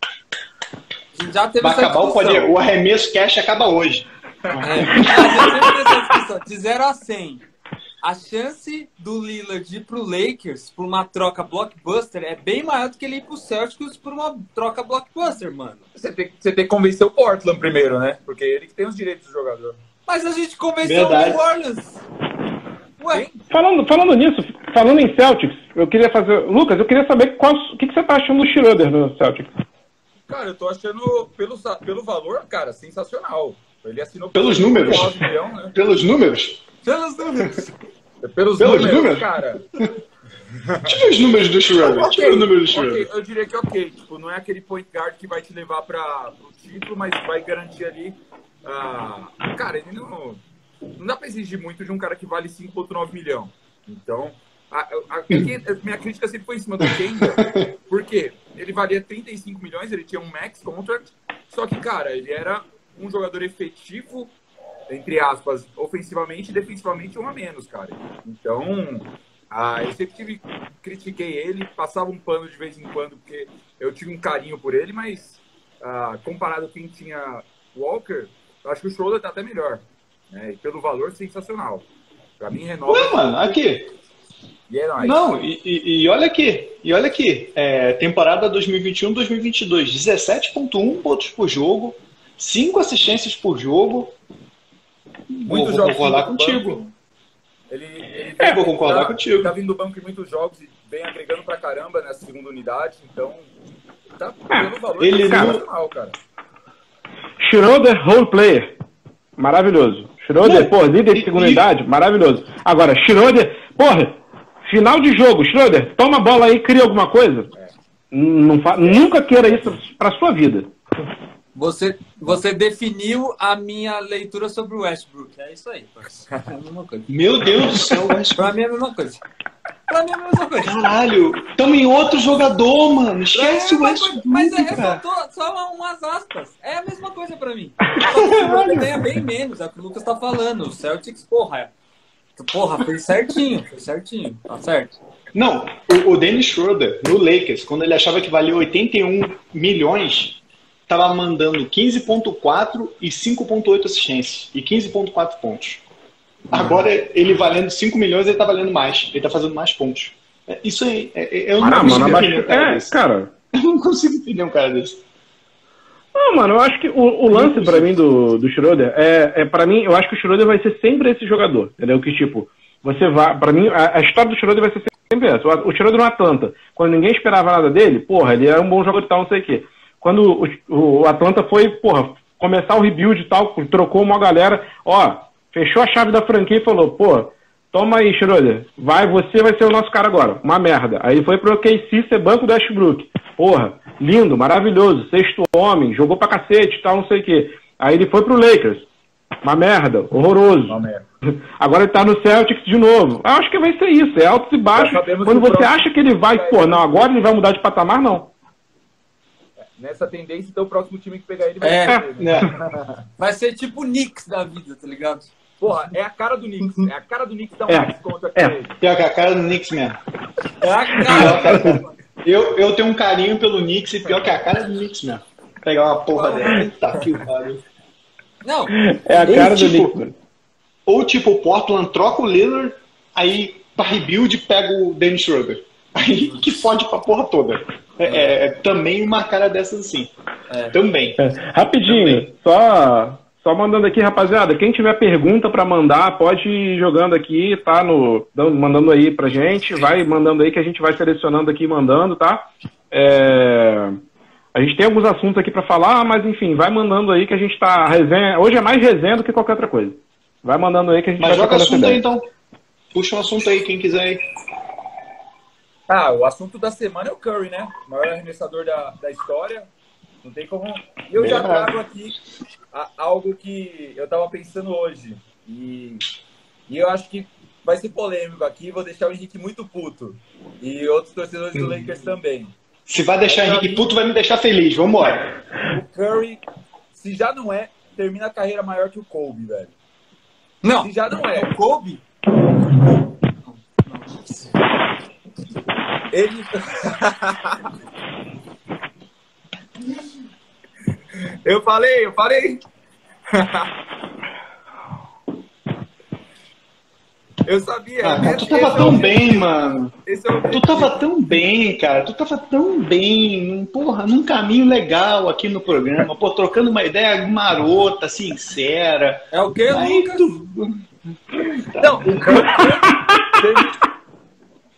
Speaker 1: A gente já teve
Speaker 3: Vai
Speaker 1: essa
Speaker 3: acabar o
Speaker 1: discussão.
Speaker 3: poder. O arremesso cash acaba hoje.
Speaker 1: É, a gente já teve essa discussão. De 0 a 100. A chance do Lillard ir pro Lakers por uma troca blockbuster é bem maior do que ele ir pro Celtics por uma troca blockbuster, mano.
Speaker 5: Você tem, você tem que convencer o Portland primeiro, né? Porque ele que tem os direitos do jogador.
Speaker 1: Mas a gente convenceu
Speaker 3: Verdade.
Speaker 1: o New Orleans. Ué?
Speaker 2: Falando, falando nisso, falando em Celtics, eu queria fazer. Lucas, eu queria saber qual, o que, que você tá achando do Schroeder no Celtics.
Speaker 5: Cara, eu tô achando, pelo, pelo valor, cara, sensacional. Ele assinou
Speaker 3: Pelos números.
Speaker 5: 9 milhões, né?
Speaker 3: Pelos números.
Speaker 1: pelos números.
Speaker 5: Pelos,
Speaker 3: Pelos
Speaker 5: números,
Speaker 3: números?
Speaker 5: cara.
Speaker 3: Ver os números do Schroeder. Deixa eu
Speaker 5: Ok,
Speaker 3: ver os números do Schroeder.
Speaker 5: eu diria que ok. Tipo, não é aquele point guard que vai te levar para o título, mas vai garantir ali. Ah, cara, ele não. Não dá pra exigir muito de um cara que vale 5,9 milhão. Então, a, a- a- minha crítica sempre foi em cima do Kenda. Por quê? Ele valia 35 milhões, ele tinha um max contract. Só que, cara, ele era um jogador efetivo, entre aspas, ofensivamente e defensivamente um a menos, cara. Então, ah, eu sempre tive, critiquei ele, passava um pano de vez em quando, porque eu tive um carinho por ele, mas ah, comparado a quem tinha Walker, eu acho que o Schroeder tá até melhor. Né? E pelo valor, sensacional. Pra mim, renova.
Speaker 3: Ué, mano, aqui.
Speaker 5: E é nóis.
Speaker 3: Não, e, e- e olha aqui. E olha aqui. É, temporada 2021-2022. 17,1 pontos por jogo. 5 assistências por jogo.
Speaker 5: Muitos
Speaker 3: vou
Speaker 5: jogos
Speaker 3: concordar contigo.
Speaker 5: Ele, ele
Speaker 3: É, vou concordar
Speaker 5: tá,
Speaker 3: contigo.
Speaker 5: Ele tá vindo do banco em muitos jogos e vem agregando pra caramba nessa segunda unidade. Então, tá pelo valor
Speaker 3: Ele
Speaker 5: tá
Speaker 3: não-
Speaker 5: sensacional, cara.
Speaker 2: Schroeder, role player. Maravilhoso. Schroeder,
Speaker 3: Não,
Speaker 2: pô, líder de segunda
Speaker 3: e-
Speaker 2: idade, maravilhoso. Agora, Schroeder, porra, final de jogo, Schroeder, toma a bola aí, cria alguma coisa. Não fa- Nunca queira isso pra sua vida.
Speaker 1: Você, você definiu a minha leitura sobre o Westbrook. É isso aí. É a mesma coisa.
Speaker 3: Meu Deus do céu,
Speaker 1: Pra
Speaker 3: Westbrook.
Speaker 1: mim é a mesma coisa. Pra mim é a mesma coisa.
Speaker 3: Caralho, tamo em outro jogador, mano. Esquece
Speaker 1: É
Speaker 3: o
Speaker 1: coisa, Mas é,
Speaker 3: Westbrook,
Speaker 1: só, umas aspas. É a mesma coisa pra mim. Só que o ganha bem menos, é o que o Lucas tá falando. O Celtics, porra, é- porra, fez certinho, fez certinho. Tá certo.
Speaker 3: Não, o, o Dennis Schroeder, no Lakers, quando ele achava que valia 81 milhões, tava mandando 15.4 e 5.8 assistências e 15.4 pontos. Agora, ele valendo 5 milhões, ele tá valendo mais. Ele tá fazendo mais pontos. É, Isso aí, é- é- eu não
Speaker 2: Ah,
Speaker 3: consigo
Speaker 2: mano,
Speaker 3: entender um cara
Speaker 2: É,
Speaker 3: desse.
Speaker 2: cara.
Speaker 3: Eu não consigo entender um cara desse.
Speaker 2: Não, mano, eu acho que o, o lance pra mim do, do Schroeder é, é para mim, eu acho que o Schroeder vai ser sempre esse jogador, entendeu? Que tipo, você vai, pra mim, a, a história do Schroeder vai ser sempre essa. O, o Schroeder no Atlanta, quando ninguém esperava nada dele, porra, ele era um bom jogador e tal, não sei o quê. Quando o, o Atlanta foi, porra, começar o rebuild e tal, trocou uma galera, ó, fechou a chave da franquia e falou, pô, toma aí, Schroeder, vai, você vai ser o nosso cara agora. Uma merda. Aí foi pro KC ser banco do Ashbrook. Porra, lindo, maravilhoso, sexto homem, jogou pra cacete e tal, não sei o quê. Aí ele foi pro Lakers. Uma merda, horroroso.
Speaker 5: Uma merda.
Speaker 2: Agora ele tá no Celtics de novo. Eu acho que vai ser isso, é altos e baixos. Quando você
Speaker 5: próximo-
Speaker 2: acha que ele vai, pô, não, agora ele vai mudar de patamar, não.
Speaker 5: Nessa tendência, então o próximo time que pegar ele vai
Speaker 1: É.
Speaker 5: ser né?
Speaker 3: Né?
Speaker 1: Vai ser tipo o Knicks da vida, tá ligado?
Speaker 5: Porra, é a cara do Knicks. É a cara do Knicks dar um
Speaker 2: É.
Speaker 5: mais contra
Speaker 2: É.
Speaker 3: Pior que a cara do Knicks mesmo.
Speaker 1: É a cara.
Speaker 3: a- Eu, eu tenho um carinho pelo Knicks e pior que a cara do Knicks mesmo. Pegar uma porra dela. Eita, que pariu.
Speaker 1: Não,
Speaker 2: É a
Speaker 3: Ou,
Speaker 2: cara do
Speaker 3: tipo,
Speaker 2: Knicks.
Speaker 3: Ou tipo, o Portland troca o Lillard, aí pra rebuild pega o Dennis Schroeder. Aí que fode pra porra toda. É, é- é também uma cara dessas assim.
Speaker 1: É.
Speaker 3: Também.
Speaker 2: É, rapidinho, só, só mandando aqui, rapaziada. Quem tiver pergunta pra mandar, pode ir jogando aqui, tá? No, dando- mandando aí pra gente. Vai mandando aí que a gente vai selecionando aqui e mandando, tá? É, A gente tem alguns assuntos aqui para falar, mas enfim, vai mandando aí que a gente tá resenha. Hoje é mais resenha do que qualquer outra coisa. Vai mandando aí que a gente
Speaker 3: Mas
Speaker 2: vai
Speaker 3: joga
Speaker 2: trocando essa
Speaker 3: assunto aí então. Puxa um assunto aí, quem quiser aí.
Speaker 5: Ah, o assunto da semana é o Curry, né? O maior arremessador da, da história. Não tem como. E eu já
Speaker 3: Verdade.
Speaker 5: trago aqui algo que eu tava pensando hoje. E, e eu acho que vai ser polêmico aqui. Vou deixar o Henrique muito puto. E outros torcedores do Lakers também.
Speaker 3: Se vai deixar Henrique puto, vai me deixar feliz. Vambora.
Speaker 5: O Curry, se já não é, termina a carreira maior que o Kobe, velho.
Speaker 1: Não,
Speaker 5: Se já não é.
Speaker 1: o Kobe.
Speaker 5: Ele. eu falei, eu falei. eu sabia.
Speaker 3: Ah, cara, tu tava
Speaker 5: é
Speaker 3: tão
Speaker 5: o-
Speaker 3: bem, mano.
Speaker 5: É
Speaker 3: Tu tava tão bem, cara. Tu tava tão bem, num- porra, num caminho legal aqui no programa. Pô, trocando uma ideia marota, sincera.
Speaker 1: É o que,
Speaker 3: Aí
Speaker 1: Lucas?
Speaker 3: tu...
Speaker 5: Não,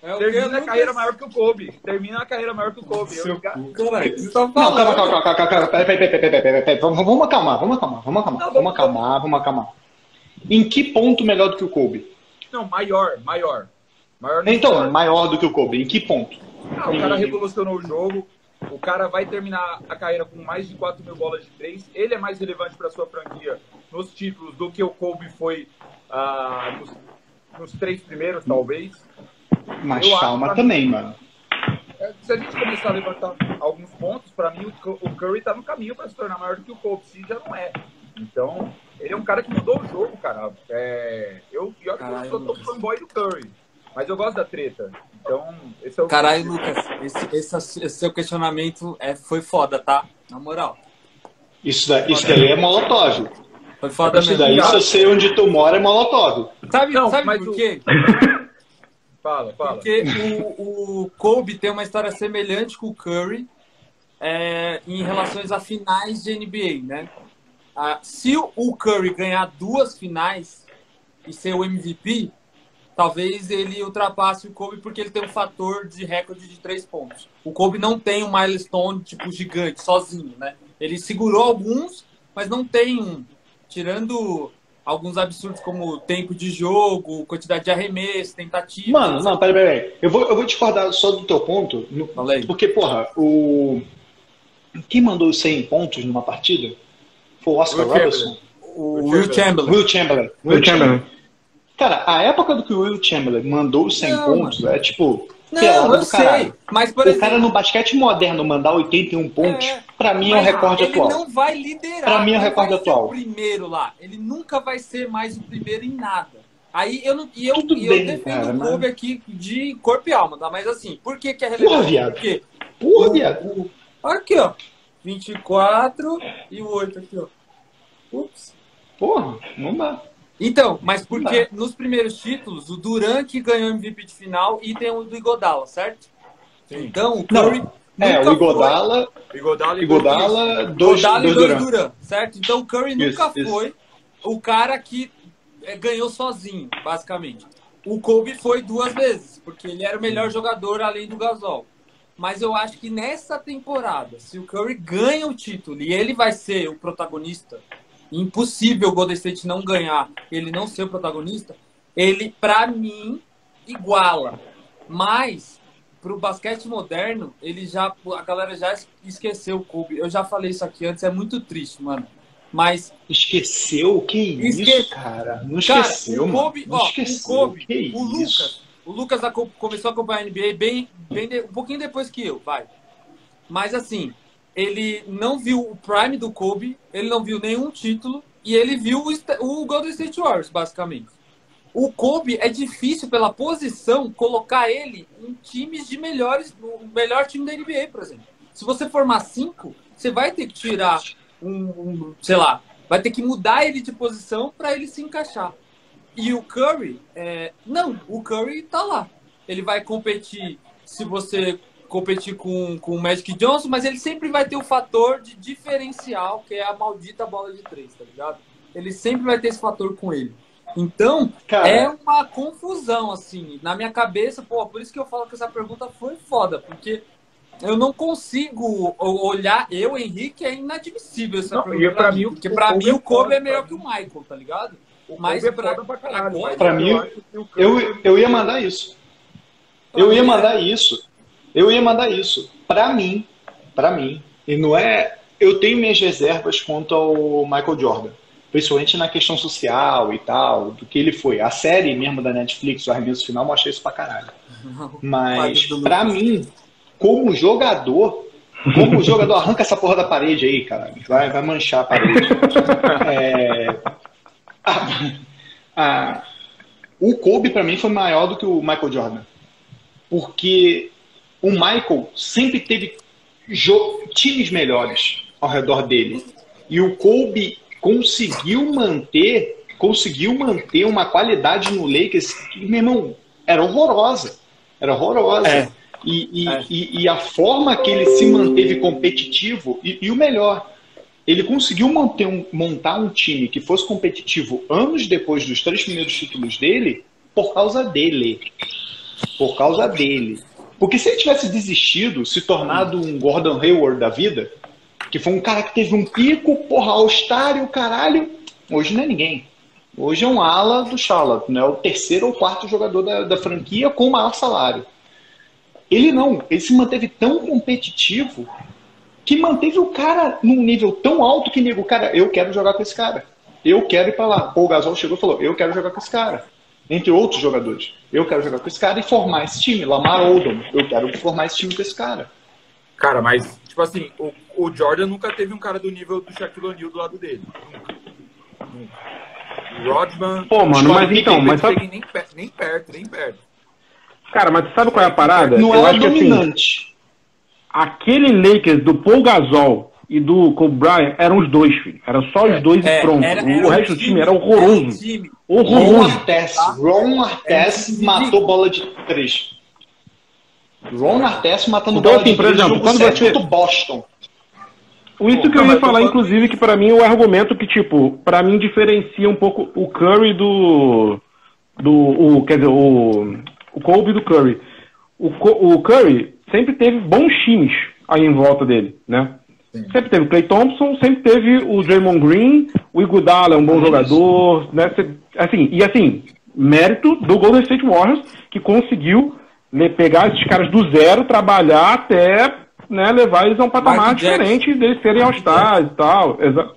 Speaker 1: É
Speaker 5: termina a carreira maior que o Kobe. Termina a carreira maior que o Kobe. Eu,
Speaker 3: Seu
Speaker 1: Caralho, o que você tá
Speaker 3: Não, calma,
Speaker 1: falando?
Speaker 3: calma, calma, calma, calma, peraí, peraí, peraí, peraí, peraí, peraí. Vamos, vamos acalmar, vamos acalmar, vamos acalmar,
Speaker 5: Não,
Speaker 3: vamos
Speaker 5: vamos-
Speaker 3: acalmar, vamos acalmar. Em que ponto melhor do que o Kobe?
Speaker 5: não, maior, maior. Maior
Speaker 3: Então,
Speaker 5: esporte.
Speaker 3: maior do que o Kobe, em que ponto?
Speaker 5: Ah, o cara revolucionou o jogo. O cara vai terminar a carreira com mais de 4 mil bolas de três. Ele é mais relevante para sua franquia nos títulos do que o Kobe foi ah, nos, nos três primeiros, talvez.
Speaker 3: Mas
Speaker 5: Eu acho
Speaker 3: calma
Speaker 5: pra
Speaker 3: também, mano.
Speaker 5: É, Se a gente começar a levantar alguns pontos, para mim o Cu- o Curry tá no caminho para se tornar maior do que o Kobe. Se já não é. Então, ele é um cara que mudou o jogo, cara. É, eu, e olha que eu
Speaker 1: Caralho,
Speaker 5: sou todo
Speaker 1: Lucas.
Speaker 5: fanboy do Curry. Mas eu gosto da treta. Então, esse é o.
Speaker 1: Caralho, Lucas, esse, esse- esse seu questionamento é, foi foda, tá? Na moral.
Speaker 3: Isso, da, isso daí é molotov.
Speaker 1: Foi foda
Speaker 3: Isso
Speaker 1: mesmo.
Speaker 3: daí, se eu sei onde tu mora, é molotov.
Speaker 1: Sabe,
Speaker 5: Não,
Speaker 1: sabe
Speaker 5: mas
Speaker 1: por
Speaker 5: o-
Speaker 1: quê?
Speaker 5: Fala, fala.
Speaker 1: Porque o, o Kobe tem uma história semelhante com o Curry é, em relações a finais de NBA, né? Ah, se o Curry ganhar duas finais e ser o MVP, talvez ele ultrapasse o Kobe porque ele tem um fator de recorde de três pontos. O Kobe não tem um milestone tipo gigante, sozinho, né? Ele segurou alguns, mas não tem um. Tirando alguns absurdos como tempo de jogo, quantidade de arremesso, tentativa.
Speaker 3: Mano, não, peraí, peraí. Eu vou, eu vou discordar só do teu ponto. no-. Porque, porra, o. Quem mandou os 100 pontos numa partida? Foi o Oscar
Speaker 5: Will
Speaker 3: Robertson?
Speaker 1: O
Speaker 5: Will
Speaker 1: Will Chamberlain.
Speaker 3: Will Chamberlain.
Speaker 2: Will Chamberlain.
Speaker 3: Cara, a época do que o Will Chamberlain mandou os 100
Speaker 1: Não,
Speaker 3: pontos é tipo.
Speaker 1: Não,
Speaker 3: pelada
Speaker 1: eu sei. Mas, por
Speaker 3: O
Speaker 1: exemplo,
Speaker 3: cara no basquete moderno mandar 81 pontos,
Speaker 1: É,
Speaker 3: pra mim é
Speaker 1: mas
Speaker 3: recorde
Speaker 1: ele
Speaker 3: atual.
Speaker 1: não vai liderar.
Speaker 3: Pra mim é
Speaker 1: não
Speaker 3: recorde atual.
Speaker 1: o primeiro lá. Ele nunca vai ser mais o primeiro em nada. Aí eu não, e eu,
Speaker 3: Tudo
Speaker 1: e eu
Speaker 3: bem,
Speaker 1: defendo
Speaker 3: cara,
Speaker 1: o
Speaker 3: mas-
Speaker 1: Kobe aqui de corpo e alma, tá? Mas assim, por que, que é relevante?
Speaker 3: Porra, viado.
Speaker 1: Porque
Speaker 3: Porra, viado.
Speaker 1: aqui, ó. 24 e o 8 aqui, ó. Ups.
Speaker 3: Porra, não dá.
Speaker 1: Então, mas porque nos primeiros títulos, o Duran que ganhou MVP de final e tem o do Igodala, certo?
Speaker 5: Sim.
Speaker 1: Então, o Curry
Speaker 3: É,
Speaker 1: nunca
Speaker 3: o Igodala,
Speaker 5: Bigodala e
Speaker 3: Igodala, dois,
Speaker 1: Godala e
Speaker 3: dois
Speaker 1: dois
Speaker 3: Durant.
Speaker 1: Duran, certo? Então o Curry
Speaker 3: Isso,
Speaker 1: nunca
Speaker 3: isso.
Speaker 1: foi o cara que eh, ganhou sozinho, basicamente. O Kobe foi duas vezes, porque ele era o melhor jogador além do Gasol. Mas eu acho que nessa temporada, se o Curry ganha o título e ele vai ser o protagonista, impossível o Golden State não ganhar, ele não ser o protagonista, ele, pra mim, iguala. Mas, pro basquete moderno, ele já. A galera já esqueceu o Kobe. Eu já falei isso aqui antes, é muito triste, mano. Mas,
Speaker 3: Esqueceu? Que isso,
Speaker 1: Esque-
Speaker 3: cara? Não
Speaker 1: cara,
Speaker 3: esqueceu,
Speaker 1: o
Speaker 3: mano.
Speaker 1: Kobe,
Speaker 3: Não
Speaker 1: ó,
Speaker 3: esqueceu.
Speaker 1: o Kobe, o? Lucas, o Lucas começou a acompanhar a NBA bem, bem de- um pouquinho depois que eu, vai. Mas assim, ele não viu o prime do Kobe, ele não viu nenhum título e ele viu o, o Golden State Warriors, basicamente. O Kobe é difícil pela posição colocar ele em times de melhores, no melhor time da NBA, por exemplo. Se você formar cinco, você vai ter que tirar um, um, sei lá, vai ter que mudar ele de posição para ele se encaixar. E o Curry, é, não, o Curry tá lá. Ele vai competir, se você competir com, com o Magic Johnson, mas ele sempre vai ter o fator de diferencial, que é a maldita bola de três, tá ligado? Ele sempre vai ter esse fator com ele. Então,
Speaker 3: Cara,
Speaker 1: é uma confusão, assim. Na minha cabeça, pô, por isso que eu falo que essa pergunta foi foda, porque eu não consigo olhar. Eu, Henrique, é inadmissível essa
Speaker 5: Não,
Speaker 1: pergunta.
Speaker 5: pra mim,
Speaker 1: porque pra mim
Speaker 5: é
Speaker 1: o Kobe é melhor que o. Michael, tá ligado?
Speaker 5: O
Speaker 1: Mas
Speaker 5: é
Speaker 1: pra-
Speaker 5: pra caralho.
Speaker 1: agora-
Speaker 3: Pra mim,
Speaker 5: eu
Speaker 3: Eu, eu ia mandar isso. Eu ia mandar isso. Eu ia mandar isso. Pra mim, pra mim, e não é. Eu tenho minhas reservas quanto ao Michael Jordan. Principalmente na questão social e tal, do que ele foi. A série mesmo da Netflix, o arremesso final, mostra isso pra caralho. Mas,
Speaker 1: do
Speaker 3: pra mim, como jogador, como jogador, arranca essa porra da parede aí, cara. Vai, vai manchar a parede. É, a- a- o Kobe, pra mim, foi maior do que o Michael Jordan. Porque o Michael sempre teve times melhores ao redor dele. E o Kobe conseguiu manter, conseguiu manter uma qualidade no Lakers que, meu irmão, era horrorosa. Era horrorosa.
Speaker 1: É.
Speaker 3: E, e,
Speaker 1: É.
Speaker 3: e, e a forma que ele se manteve competitivo, e, e o melhor, ele conseguiu manter um- montar um time que fosse competitivo anos depois dos três primeiros títulos dele, por causa dele. Por causa dele. Porque se ele tivesse desistido, se tornado um Gordon Hayward da vida, que foi um cara que teve um pico, porra, All-Star e o caralho, hoje não é ninguém. Hoje é um ala do Charlotte, né? o terceiro ou quarto jogador da, da franquia com o maior salário. Ele não, ele se manteve tão competitivo que manteve o cara num nível tão alto que nego, cara, eu quero jogar com esse cara. Eu quero ir pra lá. O Gasol chegou e falou, eu quero jogar com esse cara. Entre outros jogadores. Eu quero jogar com esse cara e formar esse time. Lamar Odom, eu quero formar esse time com esse cara.
Speaker 5: Cara, mas, tipo assim, o, o Jordan nunca teve um cara do nível do Shaquille O'Neal do lado dele. Nunca. Rodman.
Speaker 2: Pô, mano, mas então,
Speaker 5: não
Speaker 2: mas sabe-
Speaker 5: nem, per- nem perto, nem perto.
Speaker 2: Cara, mas sabe qual é a parada?
Speaker 3: Não
Speaker 2: Eu
Speaker 3: era
Speaker 2: acho que assim,
Speaker 3: dominante.
Speaker 2: aquele Lakers do Paul Gasol e do Kobe Bryant eram os dois, filho. Era só os dois
Speaker 1: É,
Speaker 2: e pronto.
Speaker 1: era-
Speaker 2: o
Speaker 1: era um
Speaker 2: resto do time era
Speaker 1: um
Speaker 2: horroroso.
Speaker 1: time.
Speaker 3: Ron
Speaker 2: Horroroso.
Speaker 3: Artest.
Speaker 1: Tá?
Speaker 3: Ron Artest
Speaker 1: É,
Speaker 3: matou bola de três. Ron Artest matando
Speaker 2: Então,
Speaker 3: bola
Speaker 2: assim,
Speaker 3: de
Speaker 2: por
Speaker 3: três
Speaker 2: exemplo, quando
Speaker 3: 7
Speaker 2: você-
Speaker 3: o Boston.
Speaker 2: Isso
Speaker 5: Pô,
Speaker 2: que eu ia falar,
Speaker 5: tô
Speaker 2: inclusive, que pra mim é o argumento que, tipo, pra mim diferencia um pouco o Curry do. do o, quer dizer, o, o Kobe do Curry. O, o Curry sempre teve bons times aí em volta dele, né? Sempre teve o Clay Thompson, sempre teve o Draymond Green, o Iguodala é um bom
Speaker 3: Isso.
Speaker 2: jogador, né? Assim, e assim, mérito do Golden State Warriors, que conseguiu né, pegar esses caras do zero, trabalhar até né, levar eles a um patamar
Speaker 1: Jackson.
Speaker 2: diferente deles serem All-Stars e tal. Exa-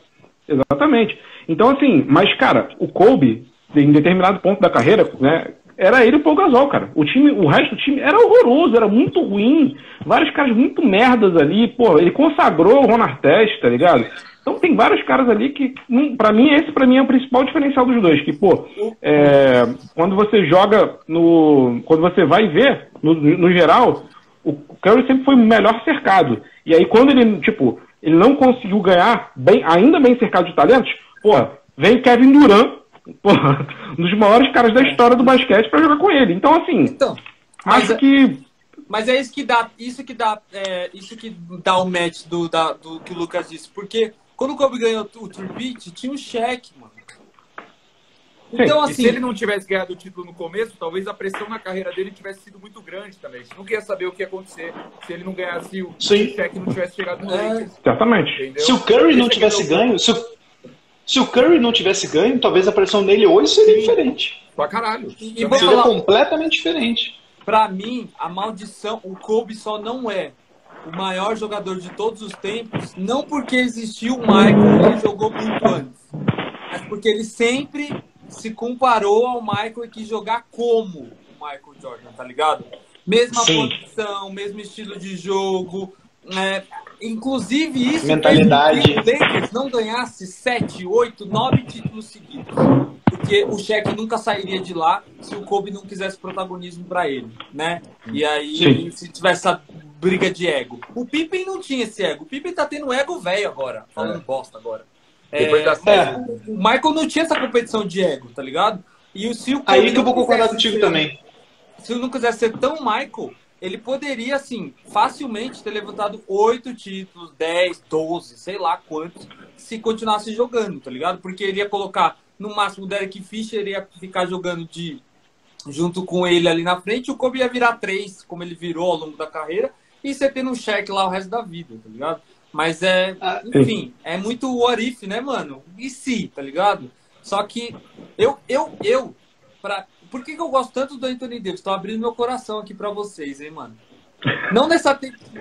Speaker 2: exatamente. Então, assim, mas, cara, o Kobe, em determinado ponto da carreira, né, era ele e o Paul Gasol, cara. O, time, o resto do time era horroroso, era muito ruim. Vários caras muito merdas ali. Pô, ele consagrou o Ron Artest, tá ligado? Então tem vários caras ali que, hum, pra mim, esse pra mim é o principal diferencial dos dois. Que, pô, é, quando você joga no. Quando você vai ver, no, no geral, o Curry sempre foi o melhor cercado. E aí, quando ele, tipo, ele não conseguiu ganhar, bem, ainda bem cercado de talentos, porra, vem Kevin Durant, porra, um dos maiores caras da história do basquete pra jogar com ele. Então, assim,
Speaker 1: Então, mas,
Speaker 2: acho que.
Speaker 1: mas é isso que dá, isso que dá, é, isso que dá o match do, da- do que o Lucas disse. Porque quando o Kobe ganhou o Turbit, tinha um cheque, mano. Então,
Speaker 5: e
Speaker 1: assim,
Speaker 5: se ele não tivesse ganhado o título no começo, talvez a pressão na carreira dele tivesse sido muito grande também. A gente não queria saber o que ia acontecer se ele não ganhasse o
Speaker 3: Sim.
Speaker 5: cheque não tivesse chegado no
Speaker 1: É.
Speaker 5: Lakers. Entendeu?
Speaker 3: Se o Curry não tivesse
Speaker 5: é o-
Speaker 3: ganho, se o, se o Curry não tivesse ganho, talvez a pressão dele hoje seria diferente.
Speaker 5: Pra caralho.
Speaker 1: E- e
Speaker 3: Seria
Speaker 1: falar-
Speaker 3: completamente diferente.
Speaker 1: Pra mim, a maldição, o Kobe só não é o maior jogador de todos os tempos, não porque existiu o Michael e ele jogou muito antes, mas porque ele sempre se comparou ao Michael e quis jogar como o Michael Jordan, tá ligado? Mesma
Speaker 3: Sim.
Speaker 1: posição, mesmo estilo de jogo, né? Inclusive isso
Speaker 3: Mentalidade.
Speaker 1: que o Lakers não ganhasse 7, 8, 9 títulos seguidos. Porque o cheque nunca sairia de lá se o Kobe não quisesse protagonismo pra ele, né? E aí,
Speaker 2: Sim.
Speaker 1: se tivesse essa briga de ego. O Pippen não tinha esse ego. O Pippen tá tendo ego velho agora. Falando
Speaker 5: É.
Speaker 1: bosta agora.
Speaker 5: Depois
Speaker 1: É,
Speaker 5: da série.
Speaker 1: o Michael não tinha essa competição de ego, tá ligado? E o, se o Kobe
Speaker 3: Aí que eu vou concordar contigo
Speaker 1: ser-
Speaker 3: também.
Speaker 1: se eu não quisesse ser tão Michael, ele poderia, assim, facilmente ter levantado oito títulos, 10, 12, sei lá quantos, se continuasse jogando, tá ligado? Porque ele ia colocar, no máximo, o Derek Fisher ia ficar jogando de junto com ele ali na frente, o Kobe ia virar três, como ele virou ao longo da carreira, e você tendo um cheque lá o resto da vida, tá ligado? Mas é,
Speaker 3: Ah,
Speaker 1: enfim, é muito what if, né, mano? E se, tá ligado? Só que eu, eu, eu, pra, por que, que eu gosto tanto do Anthony Davis? Tô abrindo meu coração aqui pra vocês, hein, mano? Não nessa,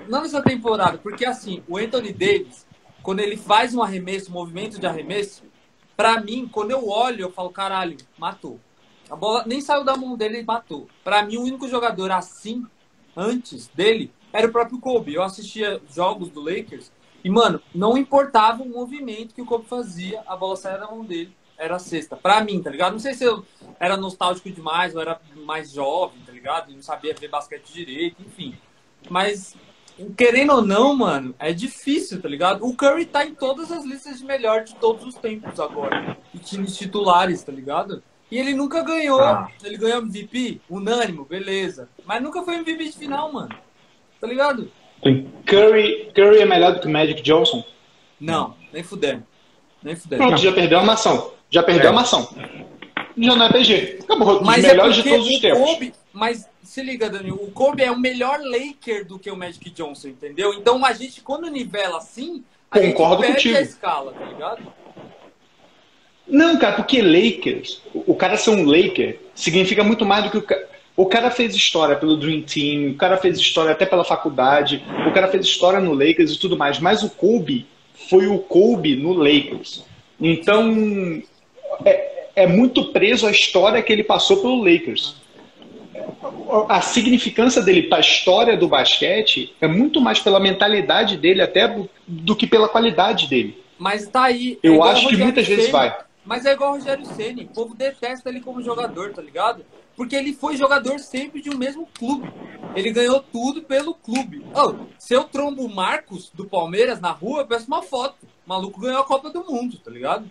Speaker 1: não nessa temporada, porque assim, o Anthony Davis, quando ele faz um arremesso, um movimento de arremesso, pra mim, quando eu olho, eu falo, caralho, matou. A bola nem saiu da mão dele e matou. Pra mim, o único jogador assim, antes dele, era o próprio Kobe. Eu assistia jogos do Lakers e, mano, não importava o movimento que o Kobe fazia, a bola saía da mão dele, era sexta. Pra mim, tá ligado? Não sei se eu era nostálgico demais ou era mais jovem, tá ligado? E não sabia ver basquete direito, enfim. Mas, querendo ou não, mano, é difícil, tá ligado? O Curry tá em todas as listas de melhor de todos os tempos agora. E times titulares, tá ligado? E ele nunca ganhou.
Speaker 2: Ah.
Speaker 1: Ele ganhou MVP, unânimo, beleza. Mas nunca foi MVP de final, mano. Tá ligado?
Speaker 3: Curry, Curry é melhor do que o Magic Johnson?
Speaker 1: Não, nem fudendo. Nem fudendo.
Speaker 3: Pronto, já perdeu uma ação. Já perdeu
Speaker 5: É.
Speaker 3: uma ação. Já não é PG. Acabou. Dos
Speaker 1: Mas é
Speaker 3: melhores de
Speaker 1: porque
Speaker 3: todos os tempos.
Speaker 1: Kobe, mas se liga, Dani, o Kobe é o melhor Laker do que o Magic Johnson, entendeu? Então a gente, quando nivela assim, a
Speaker 3: Concordo
Speaker 1: gente perde
Speaker 3: contigo.
Speaker 1: a escala, tá ligado?
Speaker 3: Não, cara, porque Lakers, o o cara ser um Laker, significa muito mais do que o cara. O cara fez história pelo Dream Team, o cara fez história até pela faculdade, o cara fez história no Lakers e tudo mais, mas o Kobe foi o Kobe no Lakers. Então, é, é muito preso à história que ele passou pelo Lakers. A significância dele para a história do basquete é muito mais pela mentalidade dele até do, do que pela qualidade dele.
Speaker 1: Mas tá aí. é
Speaker 3: Eu acho que muitas vezes vai.
Speaker 1: Mas é igual o Rogério Ceni. O povo detesta ele como jogador, tá ligado? Porque ele foi jogador sempre de um mesmo clube. Ele ganhou tudo pelo clube. Oh, se eu trombo o Marcos do Palmeiras na rua, eu peço uma foto. O maluco ganhou a Copa do Mundo, tá ligado?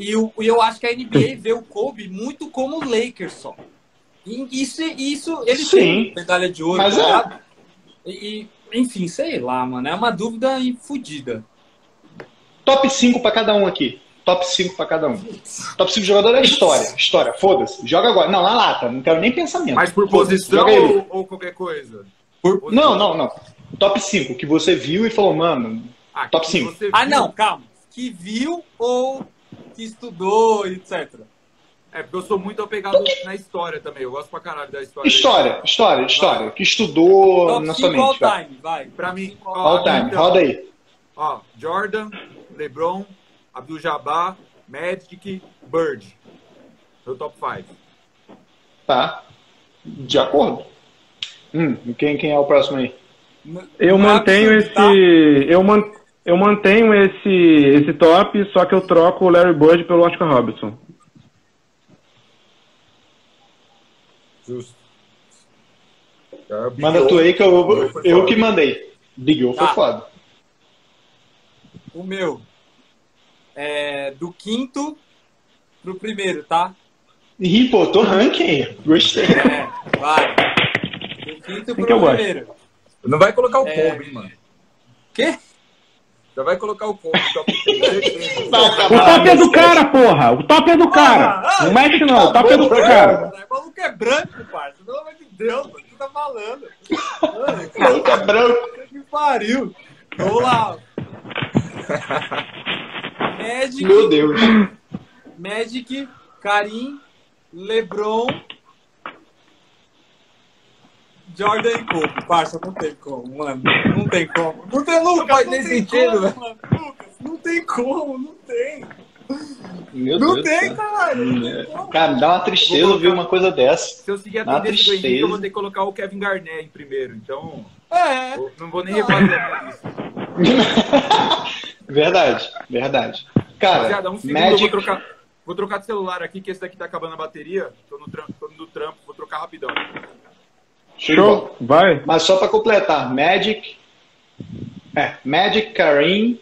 Speaker 1: E eu, eu acho que a NBA vê o Kobe muito como o Lakers só. E isso, isso ele
Speaker 3: Sim.
Speaker 1: tem medalha de ouro,
Speaker 3: Mas
Speaker 1: tá
Speaker 3: é.
Speaker 1: ligado? E, e, enfim, sei lá, mano. É uma dúvida fodida.
Speaker 3: Top 5 pra cada um aqui. Top 5 pra cada um. Top 5 jogador é história. História, foda-se. Joga agora. Não, na lata. Não quero nem pensamento.
Speaker 5: Mas por posição ou, ou qualquer coisa?
Speaker 3: Por- Não, não, não. Top 5 que você viu e falou, mano.
Speaker 5: Ah,
Speaker 3: Top
Speaker 5: que
Speaker 3: cinco.
Speaker 5: você
Speaker 1: Ah,
Speaker 5: viu-
Speaker 1: não, calma. Que viu ou que estudou, etc.
Speaker 5: É, porque eu sou muito apegado na história também. Eu gosto pra caralho da história.
Speaker 3: História, história, história. Que estudou
Speaker 1: Top
Speaker 3: na sua
Speaker 1: 5 all
Speaker 3: mente. vai.
Speaker 1: time, vai.
Speaker 5: Pra mim, ó,
Speaker 3: All time.
Speaker 5: então,
Speaker 3: Roda aí.
Speaker 5: Ó, Jordan, LeBron, Abdul-Jabbar, Magic, Bird. Meu top 5.
Speaker 3: Tá. De acordo. Hum, quem, quem é o próximo aí?
Speaker 2: Eu mantenho
Speaker 1: absurdo,
Speaker 2: esse.
Speaker 1: tá?
Speaker 2: Eu, man, eu mantenho esse, esse top, só que eu troco o Larry Bird pelo Oscar Robertson.
Speaker 5: Justo.
Speaker 3: Manda tu aí que eu, eu que mandei. Big O foi
Speaker 1: Tá.
Speaker 3: foda.
Speaker 1: O meu é do quinto pro primeiro, tá?
Speaker 3: Ih, pô, tô ranking. Gostei.
Speaker 1: É, vai. Do quinto
Speaker 2: que
Speaker 1: pro
Speaker 2: eu gosto.
Speaker 1: primeiro.
Speaker 5: Não vai colocar o
Speaker 1: É.
Speaker 5: Kobe, hein, mano.
Speaker 1: Quê?
Speaker 5: Já vai colocar o no top 3. certeza.
Speaker 2: O top é do cara, porra! O top é do cara!
Speaker 1: Ah,
Speaker 2: Não mexe não, o top é do cara!
Speaker 1: O maluco é branco, parça. Pelo amor de Deus. O que você tá falando? Mano,
Speaker 3: Maluco é branco.
Speaker 1: que pariu. Vamos lá. Magic.
Speaker 3: Meu Deus.
Speaker 1: Magic, Karim, LeBron, Jordan e Kobe. Parça, não tem como, mano. Não tem como. Não tem Lucas,
Speaker 5: faz
Speaker 1: não
Speaker 5: nem
Speaker 1: tem
Speaker 5: sentido,
Speaker 1: como,
Speaker 5: velho.
Speaker 1: Lucas, não tem como, não tem.
Speaker 3: Meu
Speaker 1: Não
Speaker 3: Deus
Speaker 1: tem, caralho. Não tem como.
Speaker 3: Cara, me dá uma tristeza ouvir uma coisa dessa.
Speaker 5: Se eu seguir a
Speaker 3: Dá
Speaker 5: tendência do Henrique, eu
Speaker 3: tristeza.
Speaker 5: vou ter que colocar o Kevin Garnett em primeiro. Então,
Speaker 1: É.
Speaker 5: não vou nem refazer minha lista.
Speaker 3: verdade, verdade. Cara,
Speaker 5: Rapaziada, um segundo, eu vou
Speaker 3: Magic.
Speaker 5: trocar, vou trocar de celular aqui, que esse daqui tá acabando a bateria. Tô no trampo, tô no trampo vou trocar rapidão.
Speaker 3: Show!
Speaker 2: Vai!
Speaker 3: Mas só pra completar, Magic. É, Magic Karim.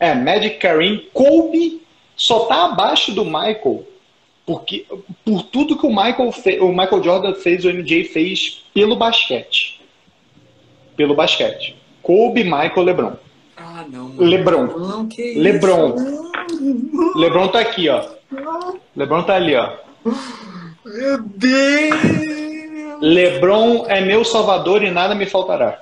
Speaker 3: É, Magic Karim. Kobe só tá abaixo do Michael. Porque, por tudo que o Michael, fe- o Michael Jordan fez, o MJ fez pelo basquete. Pelo basquete. Kobe, Michael, LeBron.
Speaker 1: Ah, não. Mano.
Speaker 3: LeBron.
Speaker 1: Não, que isso?
Speaker 3: LeBron.
Speaker 1: Não,
Speaker 3: LeBron tá aqui, ó. LeBron tá ali, ó.
Speaker 1: Meu Deus.
Speaker 3: LeBron é meu salvador e nada me faltará.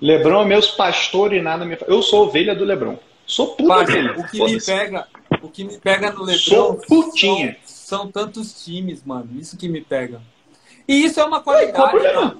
Speaker 3: Lebron é meus pastores e nada me faz. Eu sou ovelha do Lebron. Sou puta
Speaker 1: o que me pega, o que me pega no
Speaker 3: Sou
Speaker 1: Lebron
Speaker 3: putinha.
Speaker 1: são, são tantos times, mano. Isso que me pega. E isso é uma qualidade,
Speaker 3: problema?
Speaker 1: tá?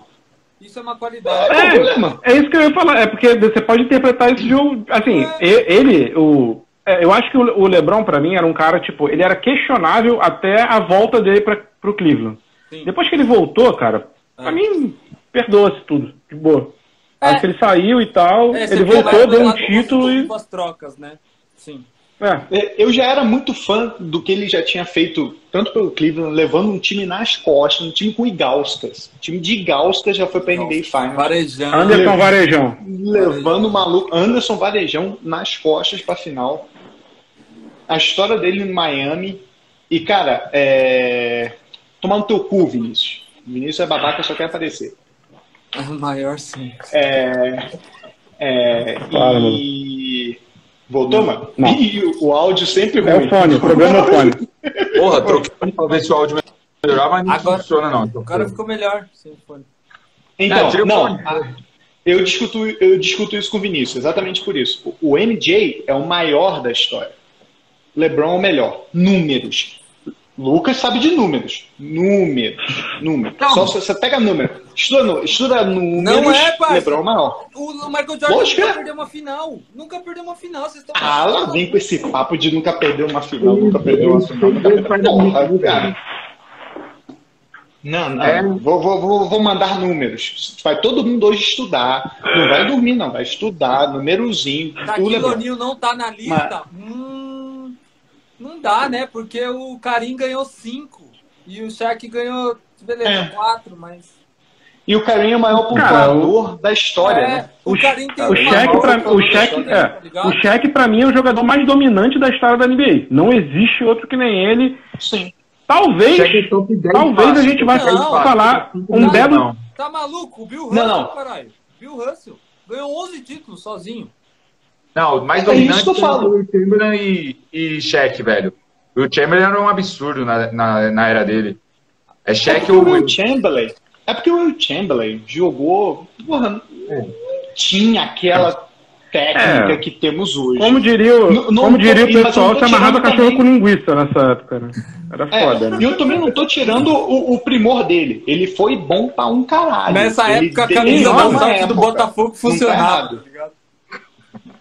Speaker 1: Isso é uma qualidade.
Speaker 3: Qual o problema?
Speaker 2: É, é isso que eu ia falar. É porque você pode interpretar esse jogo. Assim, e- ele, o. é, Eu acho que o LeBron, pra mim, era um cara, tipo, ele era questionável até a volta dele pra, pro Cleveland.
Speaker 1: Sim.
Speaker 2: Depois que ele voltou, cara, pra
Speaker 1: É.
Speaker 2: mim, perdoa-se tudo, de boa.
Speaker 1: É.
Speaker 2: Acho que ele saiu e tal,
Speaker 1: É,
Speaker 2: ele voltou, deu um título e.
Speaker 1: das trocas, né? Sim.
Speaker 2: É.
Speaker 3: É, Eu já era muito fã do que ele já tinha feito, tanto pelo Cleveland, levando um time nas costas, um time com Igauskas. O time de Igauskas já foi pra NBA Finals.
Speaker 1: Varejão.
Speaker 2: Anderson Varejão.
Speaker 3: Levando o maluco Anderson Varejão nas costas pra final. A história dele em Miami. E, cara, é. Tomar no teu cu, Vinícius. Vinícius é babaca, só quer aparecer.
Speaker 1: É o maior sim.
Speaker 3: É. É.
Speaker 2: Fala,
Speaker 3: e. Voltou, mano?
Speaker 2: Não.
Speaker 3: E o, o áudio sempre
Speaker 2: É
Speaker 3: ruim.
Speaker 2: o fone, o problema é o fone.
Speaker 5: Porra, troquei pra ver se o áudio melhorar, mas não
Speaker 1: Agora-
Speaker 5: funciona, não.
Speaker 1: O cara ficou melhor sem fone.
Speaker 3: Então,
Speaker 5: É, o
Speaker 3: não,
Speaker 5: fone.
Speaker 3: eu discuto, eu discuto isso com o Vinícius, exatamente por isso. O o MJ é o maior da história. LeBron é o melhor. Números. Lucas sabe de números. Números. Números.
Speaker 5: Não.
Speaker 3: Só se você pega número. Estuda, estuda números.
Speaker 1: Não é, parça.
Speaker 3: LeBron é o maior.
Speaker 1: O o Michael Jordan
Speaker 3: Lógico
Speaker 1: nunca
Speaker 3: é.
Speaker 1: perdeu uma final. Nunca perdeu uma final. Vocês estão
Speaker 3: Ah, lá vem com esse papo de nunca perder uma final, nunca perdeu uma final, nunca perdeu uma cara. Não, não.
Speaker 5: É.
Speaker 3: Vou, vou, vou, vou mandar números. Vai todo mundo hoje estudar. Não vai dormir, não. Vai estudar, númerozinho. O
Speaker 1: Shaquille
Speaker 3: LeBron.
Speaker 1: O'Neal não tá na lista? Hum, não dá, né? Porque o Karim ganhou cinco e o Shaq ganhou, beleza,
Speaker 3: É.
Speaker 1: quatro, mas...
Speaker 3: E o Karim é o maior pontuador da história,
Speaker 1: É,
Speaker 3: né?
Speaker 1: o,
Speaker 2: O,
Speaker 1: Karim tem
Speaker 2: o Shaq, pra, o Shaq,
Speaker 1: da
Speaker 2: é,
Speaker 1: tá ligado?
Speaker 2: o Shaq pra mim é o jogador mais dominante da história da NBA. Não existe outro que nem ele.
Speaker 3: Sim.
Speaker 2: Talvez,
Speaker 5: é top 10
Speaker 2: talvez a
Speaker 5: fácil.
Speaker 2: gente vai
Speaker 1: Não,
Speaker 2: falar um
Speaker 1: não,
Speaker 2: belo.
Speaker 5: Não.
Speaker 1: Tá maluco? O Bill Russell,
Speaker 3: Não, não.
Speaker 1: caralho. Bill Russell ganhou 11 títulos sozinho.
Speaker 5: Não, o mais
Speaker 3: É isso
Speaker 5: dominante
Speaker 3: que eu falo.
Speaker 5: foi o Chamberlain e, e Shaq, velho. O Chamberlain era um absurdo na, na, na era dele. É
Speaker 3: É
Speaker 5: Shaq
Speaker 3: porque
Speaker 5: ou
Speaker 3: o Will Chamberlain. É porque o Will Chamberlain jogou. Porra, não tinha aquela técnica
Speaker 2: É.
Speaker 3: que temos hoje.
Speaker 2: Como diria o,
Speaker 3: Não- não
Speaker 2: como
Speaker 3: tô-
Speaker 2: diria o
Speaker 3: mas eu
Speaker 2: pessoal,
Speaker 3: tô
Speaker 2: se amarrava cachorro
Speaker 3: também.
Speaker 2: com linguiça nessa época, né? Era
Speaker 3: É,
Speaker 2: foda, né?
Speaker 3: E eu também não tô tirando o, o primor dele. Ele foi bom pra um caralho.
Speaker 1: Nessa
Speaker 3: Ele
Speaker 1: época, a camisa do
Speaker 3: época.
Speaker 1: Botafogo
Speaker 3: tá
Speaker 1: funcionava. tá ligado?